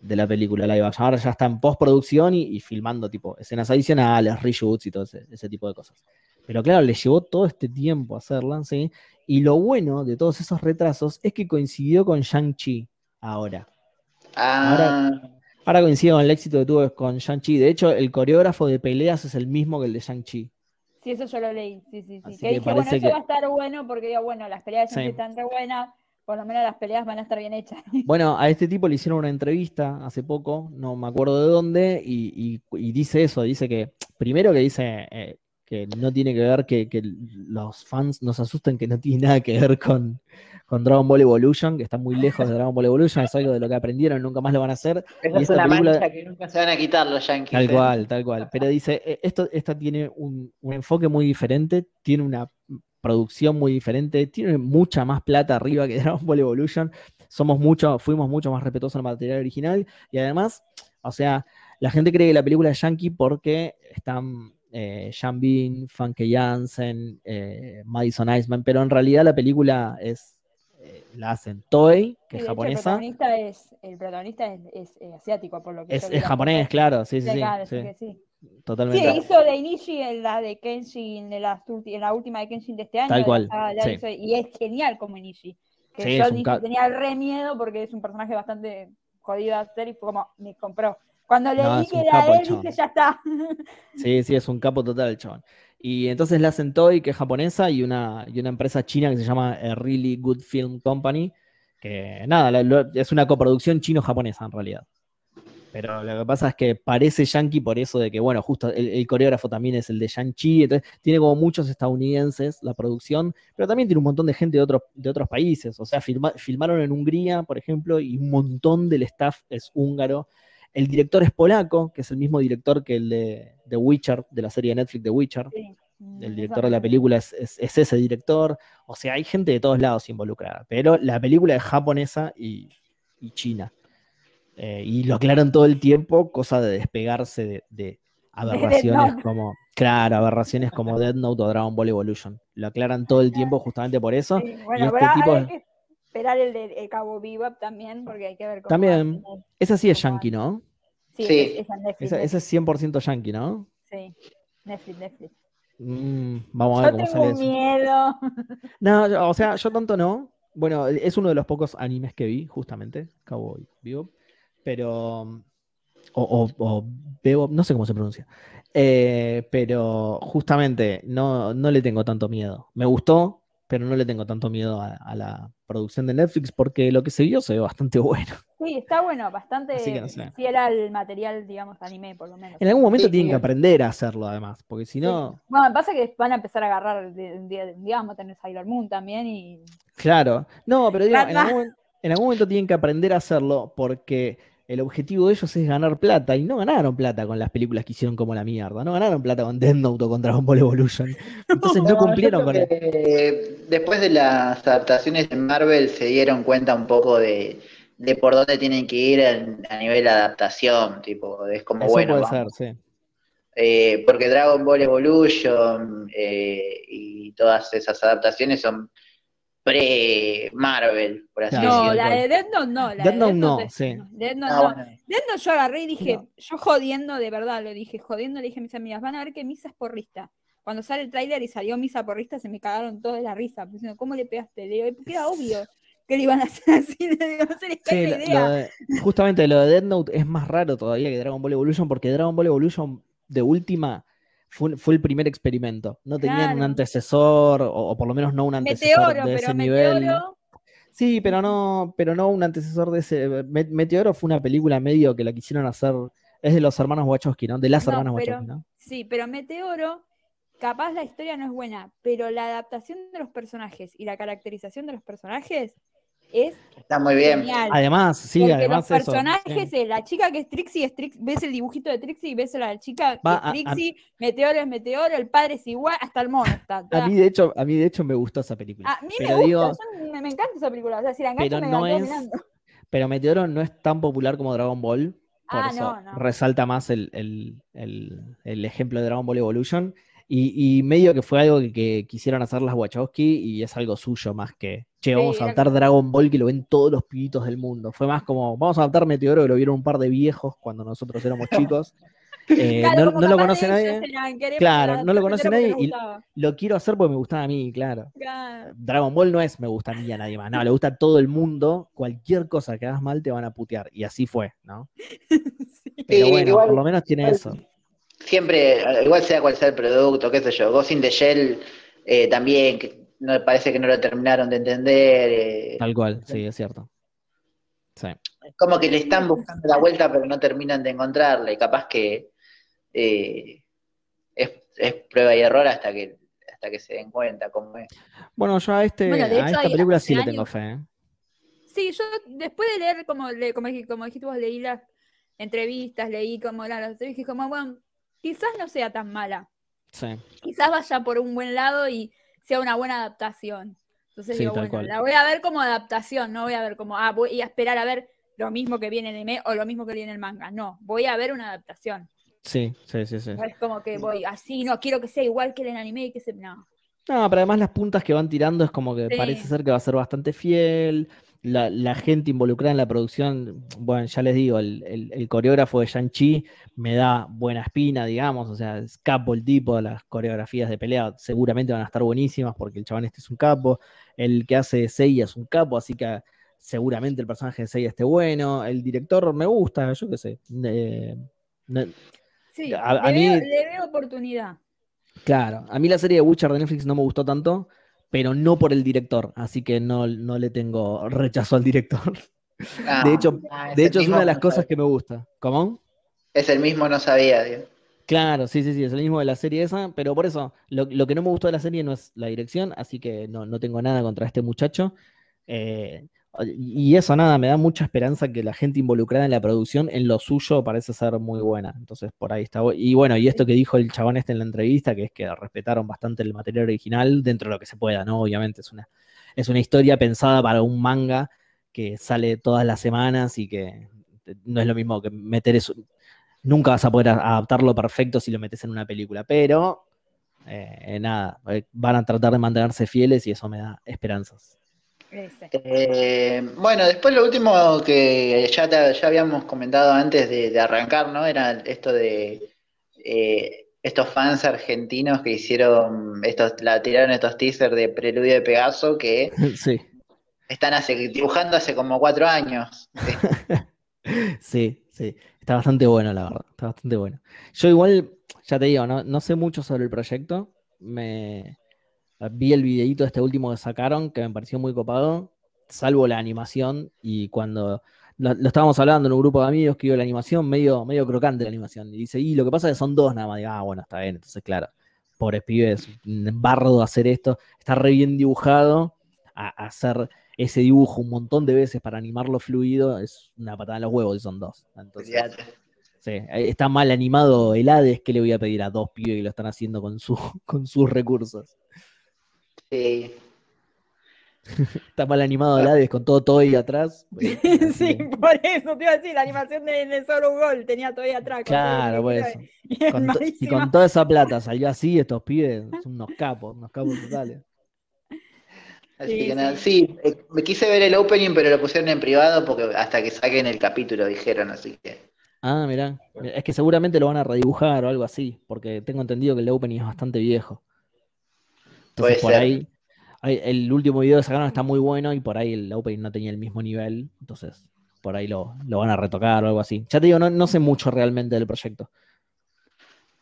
de la película live action. Ahora ya está en postproducción y, y filmando tipo escenas adicionales, reshoots y todo ese, ese tipo de cosas. Pero claro, le llevó todo este tiempo hacerla, ¿sí? Y lo bueno de todos esos retrasos es que coincidió con Shang-Chi ahora. Ah, Ahora coincide con el éxito que tuvo con Shang-Chi. De hecho, el coreógrafo de peleas es el mismo que el de Shang-Chi. Sí, eso yo lo leí, sí, sí, sí. Que que dije, bueno, parece eso que- va a estar bueno porque digo, bueno, las peleas Sí. están re buenas, por lo menos las peleas van a estar bien hechas. Bueno, a este tipo le hicieron una entrevista hace poco, no me acuerdo de dónde, y, y- y dice eso, dice que, primero que dice, eh, que no tiene que ver que, que los fans nos asusten que no tiene nada que ver con, con Dragon Ball Evolution, que está muy lejos de Dragon Ball Evolution, es algo de lo que aprendieron, nunca más lo van a hacer. Esa es una película- mancha que nunca se van a quitar los yankees. Tal ¿eh? cual, tal cual. Pero dice, eh, esto, esta tiene un, un enfoque muy diferente, tiene una producción muy diferente, tiene mucha más plata arriba que Dragon Ball Evolution. Somos mucho, fuimos mucho más respetuosos al material original. Y además, o sea, la gente cree que la película es yankee porque están eh, Sean Bean, Funke Jansen, eh, Madison Iceman, pero en realidad la película es la hacen Toei, que Sí, es japonesa. El protagonista es, el protagonista es, es, eh, asiático, por lo que Es, es japonés, claro, sí, sí, Sí, claro, totalmente. Sí, hizo de Inishi en la de Kenshin, en la, ulti- en la última de Kenshin de este año. Tal la cual, hizo- y es genial como Inishi. Que yo ca- tenía re miedo porque es un personaje bastante jodido de hacer y fue como, me compró. Cuando No, leí es que era él, dije, ya está. Sí, sí, es un capo total el chabón. Y entonces la hacen Toei, que es japonesa, y una, y una empresa china que se llama A Really Good Film Company, que nada, la- es una coproducción chino-japonesa en realidad. Pero lo que pasa es que parece yankee por eso de que, bueno, justo el, el coreógrafo también es el de Shang-Chi, entonces tiene como muchos estadounidenses la producción, pero también tiene un montón de gente de otros, de otros países. O sea, filma- filmaron en Hungría, por ejemplo, y un montón del staff es húngaro. El director es polaco, que es el mismo director que el de The Witcher, de la serie de Netflix The Witcher. Sí. Mm, El eso director de la película es, es- es ese director. O sea, hay gente de todos lados involucrada. Pero la película es japonesa y, y china. Eh, y lo aclaran todo el tiempo, cosa de despegarse de, de aberraciones como. Claro, aberraciones como Dead Note o Dragon Ball Evolution. Lo aclaran todo el tiempo justamente por eso. Sí, bueno, este pero tipo- hay que esperar el de el Cabo Bebop también, porque hay que ver cómo También. Esa sí es yankee, ¿no? Sí, Sí. esa- esa es Netflix. Esa, esa es 100% yankee, ¿no? Sí, Netflix, Netflix. Mm, vamos a ver Yo cómo tengo sale un eso. miedo. No, yo- o sea, yo tanto no. Bueno, es uno de los pocos animes que vi, justamente, Cowboy Bebop. Pero. O, o, o Bebop, no sé cómo se pronuncia. Eh, pero justamente no, no le tengo tanto miedo. Me gustó, pero no le tengo tanto miedo a, a la producción de Netflix porque lo que se vio se ve bastante bueno. Sí, está bueno, bastante no sé. fiel al material, digamos, anime, por lo menos. En algún momento Sí, tienen que sí. aprender a hacerlo, además, porque si Sí. no. Bueno, pasa que van a empezar a agarrar, digamos, tener Sailor Moon también y... Claro, no, pero digo, en algún, en algún momento tienen que aprender a hacerlo porque el objetivo de ellos es ganar plata y no ganaron plata con las películas que hicieron como la mierda, no ganaron plata con Death Note o con Dragon Ball Evolution. Entonces no cumplieron con eh, después de las adaptaciones de Marvel se dieron cuenta un poco de, de por dónde tienen que ir en- a nivel de adaptación, tipo, es como Eso bueno, puede ser, sí. Eh, porque Dragon Ball Evolution eh, y todas esas adaptaciones son pre-Marvel, por así Claro, No, la de Death Note no. La Death de Note no, sí. Note Ah, no. Note yo agarré y dije, No. yo jodiendo, de verdad, lo dije, jodiendo, le dije a mis amigas, van a ver que Misa es porrista. Cuando sale el tráiler y salió Misa porrista, se me cagaron todos de la risa, diciendo, ¿cómo le pegaste? Le digo, porque era obvio que le iban a hacer así, no se les cae Sí, la idea. lo de- justamente lo de Death Note es más raro todavía que Dragon Ball Evolution porque Dragon Ball Evolution de última fue, fue el primer experimento. No tenían un antecesor, o, o por lo menos no un antecesor Meteoro, de pero ese nivel. Meteoro, Sí, pero no, pero no un antecesor de ese. Me- Meteoro fue una película medio que la quisieron hacer. Es de los hermanos Wachowski, ¿no? De las No, hermanas pero- Wachowski, ¿no? sí, pero Meteoro, capaz la historia no es buena, pero la adaptación de los personajes y la caracterización de los personajes es Está muy bien. genial. Además, sí, Porque además los eso. personajes, sí. la chica que es Trixie es Trixie, ves el dibujito de Trixie y ves a la chica que Va, es a- a- Trixie, Meteoro es Meteoro, el padre es igual, hasta el mono está. A mí, de hecho, a mí de hecho me gustó esa película. A mí me gusta, digo, yo me, me encanta esa película, o sea, si la engancho pero me no es. mirando. Pero Meteoro no es tan popular como Dragon Ball. Por Ah, eso no, no. resalta más el, el- el- el ejemplo de Dragon Ball Evolution. Y, y medio que fue algo que, que quisieron hacer las Wachowski y es algo suyo más que, che, vamos Sí, a adaptar Dragon Ball que lo ven todos los pibitos del mundo. Fue más como, vamos a adaptar Meteoro que lo vieron un par de viejos cuando nosotros éramos chicos. Eh, Claro, no, lo conoce nadie. Claro, no lo conoce nadie y-. Lo quiero hacer porque me gustaba a mí, claro. Claro. Dragon Ball no es me gusta a mí a nadie más. No, le gusta a todo el mundo. Cualquier cosa que hagas mal te van a putear. Y así fue, ¿no? Pero bueno, igual- por lo menos tiene igual- eso. Siempre, igual sea cual sea el producto, qué sé yo, Ghost in the Shell eh, también, que no, parece que no lo terminaron de entender. eh, Tal cual, sí, es cierto. Sí. como que le están buscando la vuelta, pero no terminan de encontrarle. Capaz que eh, es- es prueba y error hasta que hasta que se den cuenta cómo es. Bueno, yo a, este, Bueno, a esta hay- película sí le años- tengo fe. ¿eh? Sí, yo después de leer, como, como, como dijiste vos, leí las entrevistas, leí como los dije como, bueno, quizás no sea tan mala. Sí. Quizás vaya por un buen lado y sea una buena adaptación. Entonces Sí, digo, bueno, cual. la voy a ver como adaptación, no voy a ver como, ah, voy a esperar a ver lo mismo que viene en el anime o lo mismo que viene en el manga. No, voy a ver una adaptación. Sí, sí, sí, sí. No es como que voy así, no, quiero que sea igual que el anime y que se. No. No, pero además las puntas que van tirando es como que Sí. parece ser que va a ser bastante fiel. La, la gente involucrada en la producción, bueno, ya les digo, el, el- el coreógrafo de Shang-Chi me da buena espina, digamos, o sea, es capo el tipo, las coreografías de pelea seguramente van a estar buenísimas porque el chabón este es un capo, el que hace de Seiya es un capo, así que seguramente el personaje de Seiya esté bueno, el director me gusta, yo qué sé. eh, Sí, A- a le, mí- veo, le veo oportunidad. Claro, a mí la serie de Witcher de Netflix no me gustó tanto, pero no por el director, así que no, no le tengo rechazo al director. Ah, De hecho, ah, De hecho, es una de las no cosas sabía. que me gusta. ¿Cómo? Es el mismo, no sabía, digo. Claro, sí, sí, sí, es el mismo de la serie esa, pero por eso, lo, lo que no me gustó de la serie no es la dirección, así que no, no tengo nada contra este muchacho. Eh, y eso, nada, me da mucha esperanza que la gente involucrada en la producción, en lo suyo, parece ser muy buena. Entonces, por ahí está. Y bueno, y esto que dijo el chabón este en la entrevista, que es que respetaron bastante el material original dentro de lo que se pueda, ¿no? Obviamente es una, es una historia pensada para un manga que sale todas las semanas y que no es lo mismo que meter eso. Nunca vas a poder adaptarlo perfecto si lo metes en una película, pero eh, nada, eh, van a tratar de mantenerse fieles y eso me da esperanzas. Ese. Eh, bueno, después lo último que ya, te- ya habíamos comentado antes de, de arrancar, ¿no? Era esto de eh, estos fans argentinos que hicieron estos, la tiraron estos teasers de Preludio de Pegaso que sí, están hace, dibujando hace como cuatro años. sí, sí. Está bastante bueno, la verdad. Está bastante bueno. Yo igual, ya te digo, no, no sé mucho sobre el proyecto. Me vi el videíto este último que sacaron, que me pareció muy copado, salvo la animación, y cuando lo, lo estábamos hablando en un grupo de amigos que la animación, medio, medio crocante la animación. Y dice, y lo que pasa es que son dos nada más. Digo, ah, bueno, está bien. Entonces, claro, pobres pibes, bardo hacer esto. Está re bien dibujado. A, a hacer ese dibujo un montón de veces para animarlo fluido es una patada en los huevos y son dos. Entonces, sí, está mal animado el Hades, que le voy a pedir a dos pibes que lo están haciendo con, su, con sus recursos? Sí. Está mal animado el Hades con todo Toy atrás. así Sí, por eso te iba a decir, la animación de, de solo un gol tenía todavía atrás. Claro, por eso. y to- con toda esa plata salió así, estos pibes son unos capos, unos capos totales. Así Sí, que nada, sí. sí, eh, me quise ver el opening, pero lo pusieron en privado porque hasta que saquen el capítulo dijeron, así que. Ah, mirá. Es que seguramente lo van a redibujar o algo así, porque tengo entendido que el opening es bastante viejo. Entonces por ser. ahí, el último video que sacaron está muy bueno y por ahí el opening no tenía el mismo nivel, entonces por ahí lo, lo van a retocar o algo así. Ya te digo, no, no sé mucho realmente del proyecto.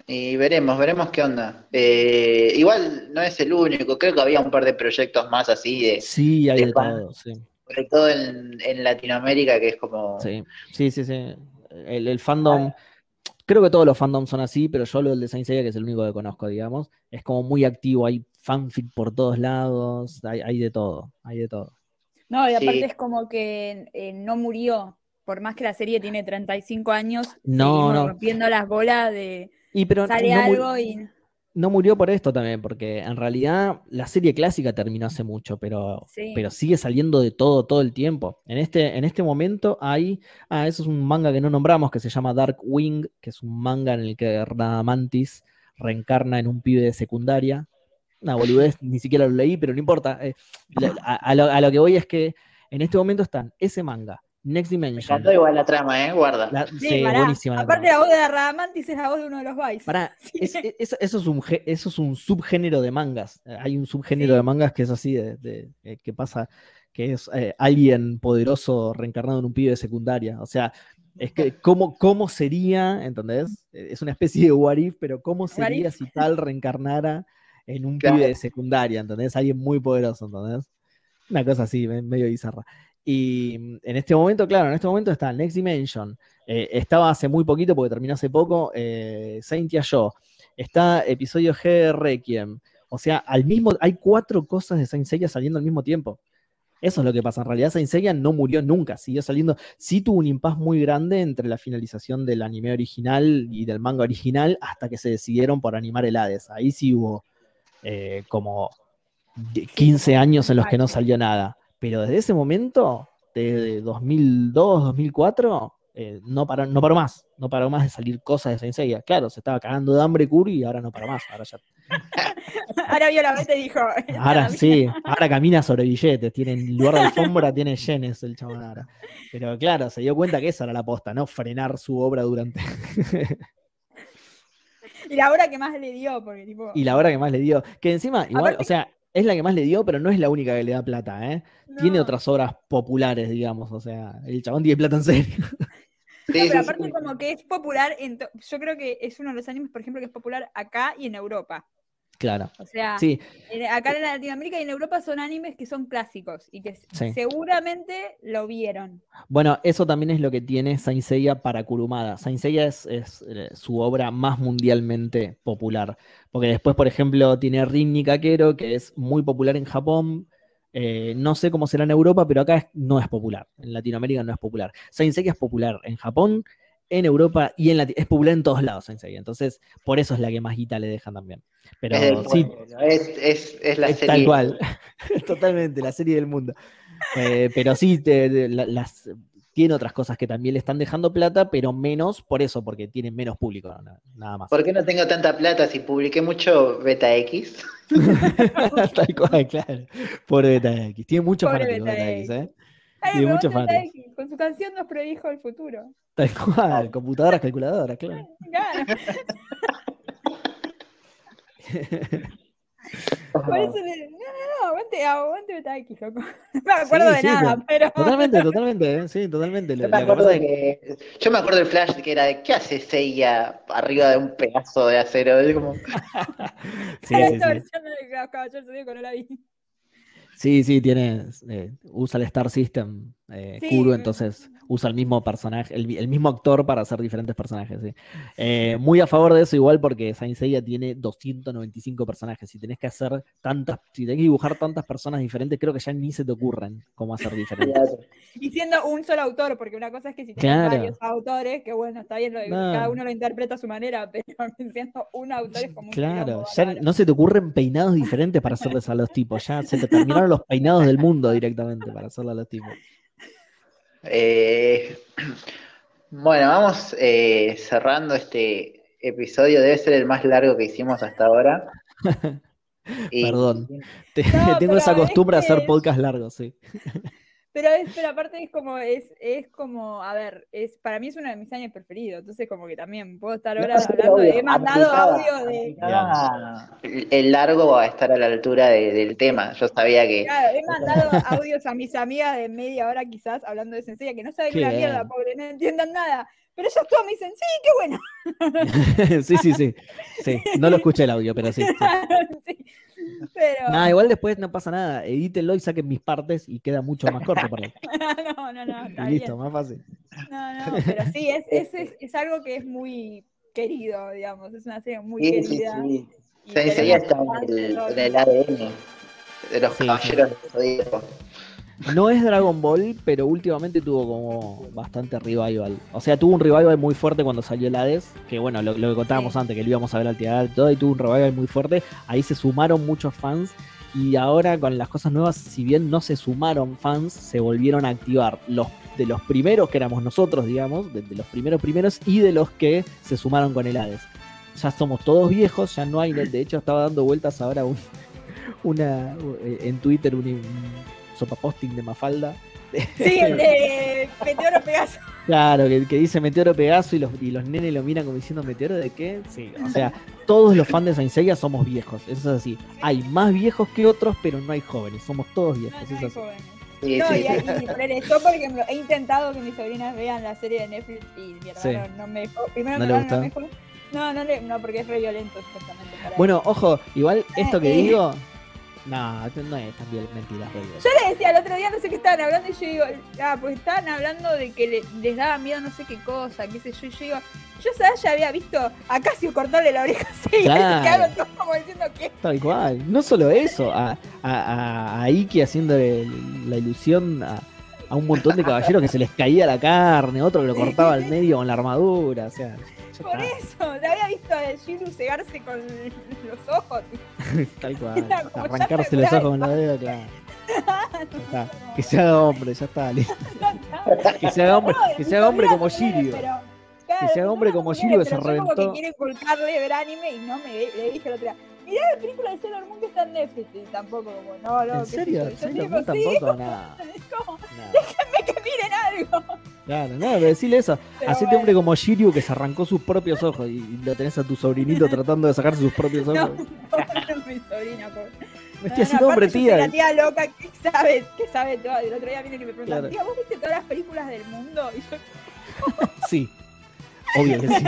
Y veremos, veremos qué onda. Eh, igual no es el único, creo que había un par de proyectos más así, de, Sí, hay de todo, sí. sobre todo en, en Latinoamérica, que es como. Sí, sí, sí, sí. El, el fandom, creo que todos los fandoms son así, pero yo lo del de Saint Seiya, que es el único que conozco, digamos, es como muy activo, hay fanfic por todos lados, hay, hay de todo, hay de todo. No, y aparte Sí. es como que eh, no murió. Por más que la serie tiene 35 años, No, no. rompiendo las bolas de Y pero sale no, algo y. no murió por esto también, porque en realidad la serie clásica terminó hace mucho, pero, Sí. pero sigue saliendo de todo, todo el tiempo. En este, en este momento hay, ah, eso es un manga que no nombramos, que se llama Dark Wing, que es un manga en el que Radamantis reencarna en un pibe de secundaria. Una boludez, ni siquiera lo leí, pero no importa. eh, a, a lo, a lo que voy es que en este momento están ese manga, Next Me Dimension. encantó igual la trama, ¿eh? Guarda. la- Sí, sí, pará. buenísima la Aparte, trama. la voz de Radamantis es la voz de uno de los Vice. Pará, es- es- eso, eso es un, eso es un subgénero de mangas. Hay un subgénero Sí. de mangas que es así, de, de- eh, que pasa, que es eh, alguien poderoso reencarnado en un pibe de secundaria. O sea, es que, ¿cómo, cómo sería, ¿entendés? Es una especie de what if, pero ¿cómo sería si tal reencarnara en un Claro. pibe de secundaria, ¿entendés? Alguien muy poderoso, ¿entendés? Una cosa así, me- medio bizarra. Y mm, en este momento, claro, en este momento está Next Dimension. eh, estaba hace muy poquito, porque terminó hace poco, eh, Saint Yo. está episodio G de Requiem. O sea, al mismo, hay cuatro cosas de Saint Seiya saliendo al mismo tiempo. Eso es lo que pasa. En realidad, Saint Seiya no murió nunca, siguió saliendo. Sí tuvo un impasse muy grande entre la finalización del anime original y del manga original hasta que se decidieron por animar el Hades. Ahí sí hubo eh, como 15 años en los que no salió nada. Pero desde ese momento, desde 2002, 2004, eh, no, paró, no paró más. No paró más de salir cosas de Saint Seiya. Claro, se estaba cagando de hambre Kuri y ahora no paró más. Ahora ya ahora vio la y dijo. Ahora sí, ahora camina sobre billetes, tiene en lugar de alfombra, tiene yenes el chabón ahora. Pero claro, se dio cuenta que esa era la posta, ¿no? Frenar su obra durante. y la hora que más le dio, porque tipo. Y la hora que más le dio. Que encima, igual, o sea, es la que más le dio, pero no es la única que le da plata, ¿eh? Tiene otras obras populares, digamos, o sea, el chabón tiene plata en serio. pero aparte como que es popular, en yo creo que es uno de los animes, por ejemplo, que es popular acá y en Europa. Claro. O sea, sí. acá en Latinoamérica y en Europa son animes que son clásicos y que seguramente lo vieron. Bueno, eso también es lo que tiene Saint Seiya para Kurumada. Saint Seiya es, eh, su obra más mundialmente popular. Porque después, por ejemplo, tiene Rin Nikakero, que es muy popular en Japón. Eh, no sé cómo será en Europa, pero acá no es popular. En Latinoamérica no es popular. Saint Seiya es popular en Japón, en Europa y en es popular en todos lados Entonces, por eso es la que más guita le dejan también. Pero es sí. Es, la serie. Tal cual. Totalmente, la serie del mundo. Eh, pero sí, las, tiene otras cosas que también le están dejando plata, pero menos por eso, porque tiene menos público, nada más. ¿Por qué no tengo tanta plata si publiqué mucho Beta X? Tal cual, claro. Por Beta X. Tiene mucho fanáticos Beta X, ¿eh? Tiene muchos fanáticos. Con su canción nos predijo el futuro. Tal cual, computadoras, calculadoras, claro. Claro. Por eso le... No, no, no, aguante, aguante aquí, loco. No me acuerdo de nada, pero. Totalmente, totalmente, ¿eh? sí, totalmente. Yo me, acuerdo de que... Yo me acuerdo del flash que era de ¿qué hace Seiya arriba de un pedazo de acero? Es como. sí, esta versión de Caballeros no la vi. Sí, sí, tiene. Eh, usa el Star System eh, Kuro, entonces usa el mismo personaje, el, mismo actor para hacer diferentes personajes. Eh, muy a favor de eso, igual porque Saint Seiya tiene 295 personajes. Si tenés que hacer tantas, si tenés que dibujar tantas personas diferentes, creo que ya ni se te ocurren cómo hacer diferentes. y siendo un solo autor, porque una cosa es que si tenés varios autores, que bueno, está bien, cada uno lo interpreta a su manera, pero siendo un autor es como Claro, ya no se te ocurren peinados diferentes para hacerles a los tipos, ya se te terminaron los peinados del mundo directamente para hacerle a los tipos. Eh, bueno, vamos eh, cerrando este episodio. Debe ser el más largo que hicimos hasta ahora. Perdón. tengo esa costumbre de hacer podcast largos, sí. Pero, es, pero aparte es como, es, es como, a ver, es, para mí es uno de mis años preferidos, entonces como que también puedo estar ahora hablando de, he mandado audio de... El largo va a estar a la altura del tema, yo sabía que... Claro, he mandado audios a mis amigas de media hora quizás hablando de sencilla, que no saben una mierda, pobre, no entiendan nada. Pero ellos todos me dicen, sí, qué bueno. sí, sí, sí, sí. No lo escuché el audio, pero sí. sí. Pero... Nada, igual después no pasa nada. Edítenlo y saquen mis partes y queda mucho más corto para él. no, no, no. listo, más fácil. No, no, pero sí, es, es, es, es, algo que es muy querido, digamos. Es una serie muy querida. Sí, sí. Se está en el, el ADN de los caballeros de Zodíaco. No es Dragon Ball, pero últimamente tuvo como bastante revival. O sea, tuvo un revival muy fuerte cuando salió el Hades, que bueno, lo, que contábamos antes, que lo íbamos a ver al teatro y todo, y tuvo un revival muy fuerte. Ahí se sumaron muchos fans y ahora con las cosas nuevas, si bien no se sumaron fans, se volvieron a activar. Los de los primeros que éramos nosotros, digamos, de, los primeros primeros y de los que se sumaron con el Hades. Ya somos todos viejos, ya no hay, de hecho estaba dando vueltas ahora una en Twitter un sopa posting de Mafalda. Sí, el de Meteoro Pegaso. Claro, que, dice Meteoro Pegaso y los, y los nenes lo miran como diciendo ¿Meteoro de qué? Sí, o sea, todos los fans de Saint Seiya somos viejos, eso es así. Hay más viejos que otros, pero no hay jóvenes, somos todos viejos, no, no Jóvenes. Sí, no, sí, y, y, yo, por ejemplo, he intentado que mis sobrinas vean la serie de Netflix y mi hermano no me dejó. Primero ¿No mi hermano no me dejó. No, no, no, porque es re violento exactamente. bueno, ojo, igual esto que digo no, no es también mentira. Yo le decía el otro día, no sé qué estaban hablando, y yo digo, ah, pues estaban hablando de que les daba miedo no sé qué cosa, qué sé yo, y yo digo, yo ¿sabes? ya había visto a Casio cortarle la oreja así, y se Claro. quedaron todos como diciendo que Tal cual. No solo eso, a, a, a, Iki haciéndole la ilusión a, a un montón de caballeros que se les caía la carne, otro que lo cortaba al medio con la armadura, o sea. Por eso, le había visto a Shiru cegarse con los ojos. Tal cual. Arrancarse los ojos con la dedo, claro. Está. Que se haga hombre, ya está. listo. Que se haga hombre, que se haga hombre como Shiryu. Que se haga hombre como que se reventó. que quiere inculcarle ver anime y no me le dije otro día. Mirá la película de Sailor Moon que está en Netflix y tampoco como, no, no. ¿En serio? yo. Sailor Moon sí, tampoco, nada. es como, nada. déjenme que miren algo. Claro, no, pero decirle eso. Pero Hacete bueno. hombre como Shiryu que se arrancó sus propios ojos y lo tenés a tu sobrinito tratando de sacarse sus propios No, ojos. no, mi sobrina, pobre. Me No, estoy no, haciendo hombre, soy La tía. tía loca que sabe, que sabe todo. El otro día viene y me preguntan, Claro. tía, ¿vos viste todas las películas del mundo? Y yo, Sí, obvio que sí.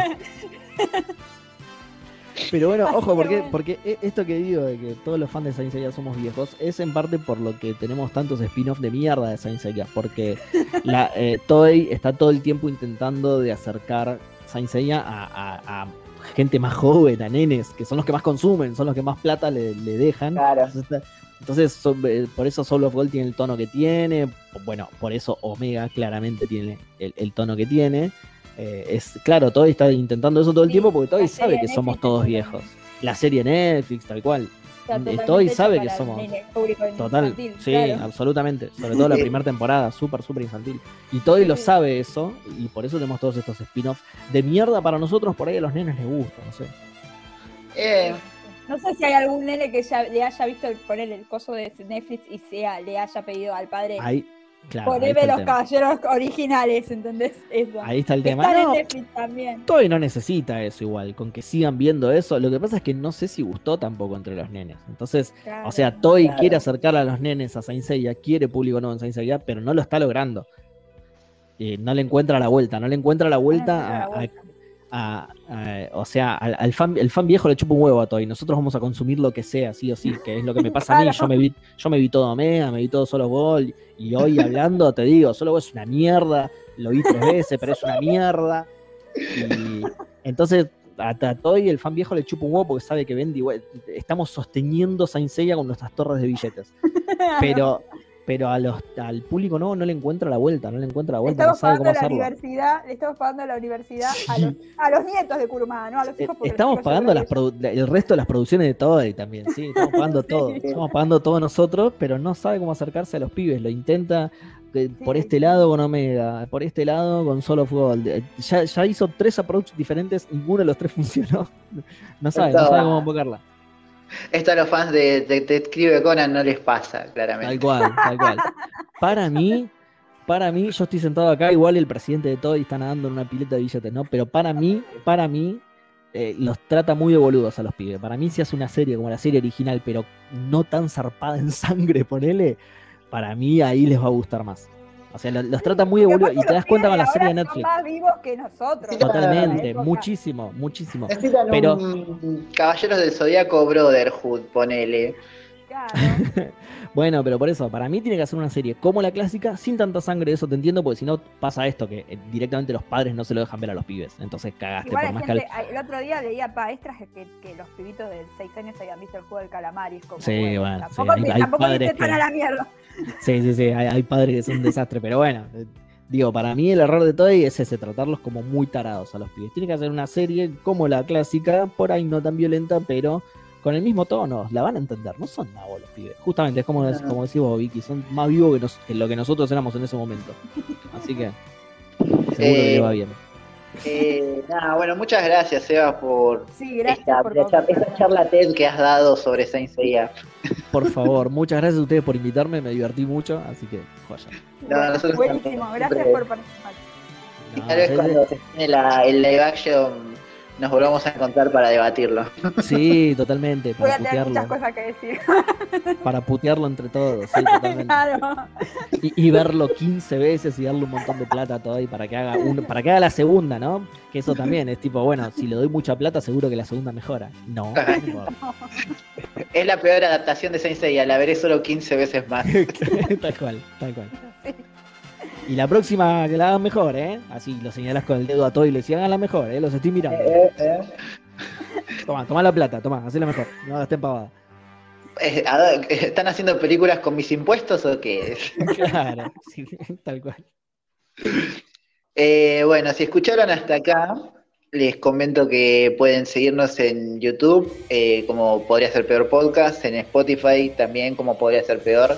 Pero bueno, ojo, que porque, porque e- esto que digo de que todos los fans de Saint Seiya somos viejos es en parte por lo que tenemos tantos spin-off de mierda de Saint Seiya, porque la, eh, Toei está todo el tiempo intentando de acercar Saint Seiya a, a- a gente más joven, a nenes, que son los que más consumen, son los que más plata le, le dejan. Claro. Entonces, está- Entonces, son- eh, por eso Soul of Gold tiene el tono que tiene. Bueno, por eso Omega claramente tiene el, el tono que tiene. Eh, es claro, Toei está intentando eso todo el Sí, tiempo porque la sabe que somos todos es viejos. La serie Netflix, tal cual. Toei hecho sabe que somos- Total, infantil, sí, claro. absolutamente. Sobre todo la primera temporada, súper, súper infantil. Y Toei lo Sí. sabe eso, y por eso tenemos todos estos spin-offs de mierda para nosotros, por ahí a los nenes les gusta, no sé. Eh, No sé si hay algún nene que ya le haya visto el, poner el coso de Netflix y sea, le haya pedido al padre Ahí, claro, poneme los tema. caballeros originales, ¿entendés? Eso. Ahí está el tema. están No, en Netflix también. Toei no necesita eso igual, con que sigan viendo eso. Lo que pasa es que no sé si gustó tampoco entre los nenes. Entonces, Claro. o sea, Claro. quiere acercar a los nenes a Saint Seiya, quiere público nuevo en Saint Seiya, pero no lo está logrando. Eh, no le encuentra la vuelta, no le encuentra la vuelta a, la a- vuelta. A- a- o sea, al, al fan, el fan viejo le chupa un huevo a Toei. Nosotros vamos a consumir lo que sea, sí o sí, que es lo que me pasa a mí. Yo me vi, yo me vi todo Omega, me vi todo Solo Gol, y hoy hablando te digo, Solo Gol es una mierda, lo vi tres veces, pero es una mierda. Y entonces a, a Toei el fan viejo le chupa un huevo porque sabe que vende. Estamos sosteniendo Saint Seiya con nuestras torres de billetes. Pero, pero a los, al público no, no le encuentra la vuelta, no le encuentra la Le vuelta, no estamos sabe cómo pagando la hacerlo. universidad, le estamos pagando la universidad a, los, a los nietos de Kurumada, no a los Eh, hijos. los Estamos hijos pagando las el resto de las producciones de Toei también, sí, estamos pagando Sí. todo, estamos pagando todo nosotros, pero no sabe cómo acercarse a los pibes, lo intenta eh, por Sí. este lado con Omega, por este lado con Solo Fútbol. Eh, Ya, ya hizo tres approaches diferentes, ninguno de los tres funcionó. No sabe, no sabe cómo enfocarla. Esto a los fans de Detective Conan no les pasa, Tal claramente. cual, tal cual. Para mí, para mí, yo estoy sentado acá, igual el presidente de Toei está nadando en una pileta de billetes, ¿no? Pero para mí, para mí, eh, los trata muy de boludos a los pibes. Para mí, si hace una serie como la serie original, pero no tan zarpada en sangre, ponele, para mí ahí les va a gustar más. O sea, lo- los trata muy boludos. Y te das los cuenta con la serie de Netflix. Son más vivos que nosotros. Totalmente, época. muchísimo, muchísimo. Necesitan Pero- un Caballeros del Zodíaco Brotherhood, ponele. Claro. Bueno, pero por eso, para mí tiene que hacer una serie como la clásica, sin tanta sangre, eso te entiendo, porque si no pasa esto, que eh, directamente los padres no se lo dejan ver a los pibes. Entonces cagaste, Igual por más gente, el otro día leía paestras que, que los pibitos de 6 años habían visto el juego del calamar y es como, Sí, bueno, sí, tampoco, hay- tampoco padres que- a la mierda. Sí, sí, sí, hay, hay padres que son un desastre, pero bueno, eh, digo, para mí el error de Toei es ese, tratarlos como muy tarados a los pibes. Tiene que hacer una serie como la clásica, por ahí no tan violenta, pero con el mismo tono, la van a entender, no son nabos los pibes. Justamente, es como, No. como decís vos, Vicky, son más vivos que, nos- que lo que nosotros éramos en ese momento. Así que seguro que le va bien. Eh, nada, bueno, muchas gracias, Seba, por, Sí, gracias esta, por esta- charla TED que has dado sobre Saint Seiya. Por favor, muchas gracias a ustedes por invitarme, me divertí mucho, así que joya. No, nosotros Buenísimo, gracias siempre- por participar. No, Tal vez cuando se estrene la, el live action nos volvamos a encontrar para debatirlo. sí, totalmente, Voy para a tener muchas putearlo, cosas que decir. para putearlo entre todos, sí, totalmente. claro. y, y verlo 15 veces y darle un montón de plata a todo y para que haga un- para que haga la segunda, ¿no? Que eso también es tipo, bueno, si le doy mucha plata, seguro que la segunda mejora. No. Es la peor adaptación de Saint Seiya, la veré solo 15 veces más. tal cual, tal cual. Sí. Y la próxima que la hagan mejor, ¿eh? Así lo señalas con el dedo a todo y le decís, hagan la mejor, ¿eh? Los estoy mirando. Eh, eh. Toma, toma la plata, toma, hacela mejor. No estén pavada. Eh, ¿Están haciendo películas con mis impuestos o qué? Claro, sí, tal cual. Eh, bueno, si escucharon hasta acá, les comento que pueden seguirnos en YouTube, eh, como Podría Ser Peor Podcast, en Spotify también como Podría Ser Peor,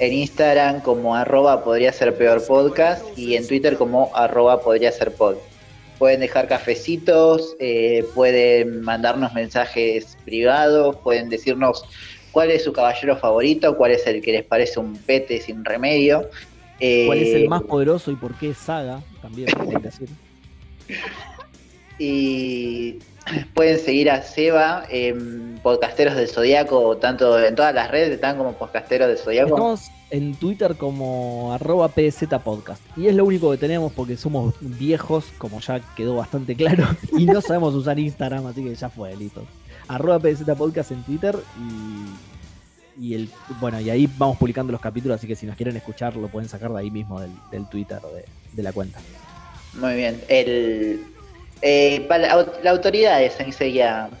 en Instagram como arroba Podría Ser Peor Podcast y en Twitter como arroba Podría Ser Pod. Pueden dejar cafecitos, eh, pueden mandarnos mensajes privados, pueden decirnos cuál es su caballero favorito, cuál es el que les parece un pete sin remedio. ¿Cuál es el Eh, más poderoso y por qué es Saga? También pueden decir. Y pueden seguir a Seba en Podcasteros del Zodíaco, tanto en todas las redes están como Podcasteros del Zodíaco. Estamos en Twitter como arroba PZ Podcast. Y es lo único que tenemos porque somos viejos, como ya quedó bastante claro, y no sabemos usar Instagram, así que ya fue, listo. Arroba PZ Podcast en Twitter y, y el bueno, y ahí vamos publicando los capítulos, así que si nos quieren escuchar lo pueden sacar de ahí mismo del, del Twitter de, de la cuenta. Muy bien. El, eh, la, au- la autoridad es enseguida.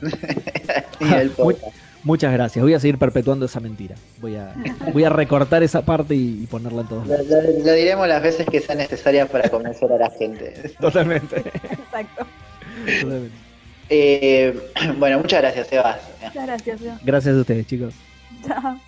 Muchas gracias. Voy a seguir perpetuando esa mentira. Voy a, voy a recortar esa parte y, y ponerla en todos Lo, lados. lo- lo diremos las veces que sean necesarias para convencer a la gente. Totalmente. Exacto. Totalmente. Eh, bueno, muchas gracias, Sebas. Muchas gracias. Seba. Gracias a ustedes, chicos. Chao.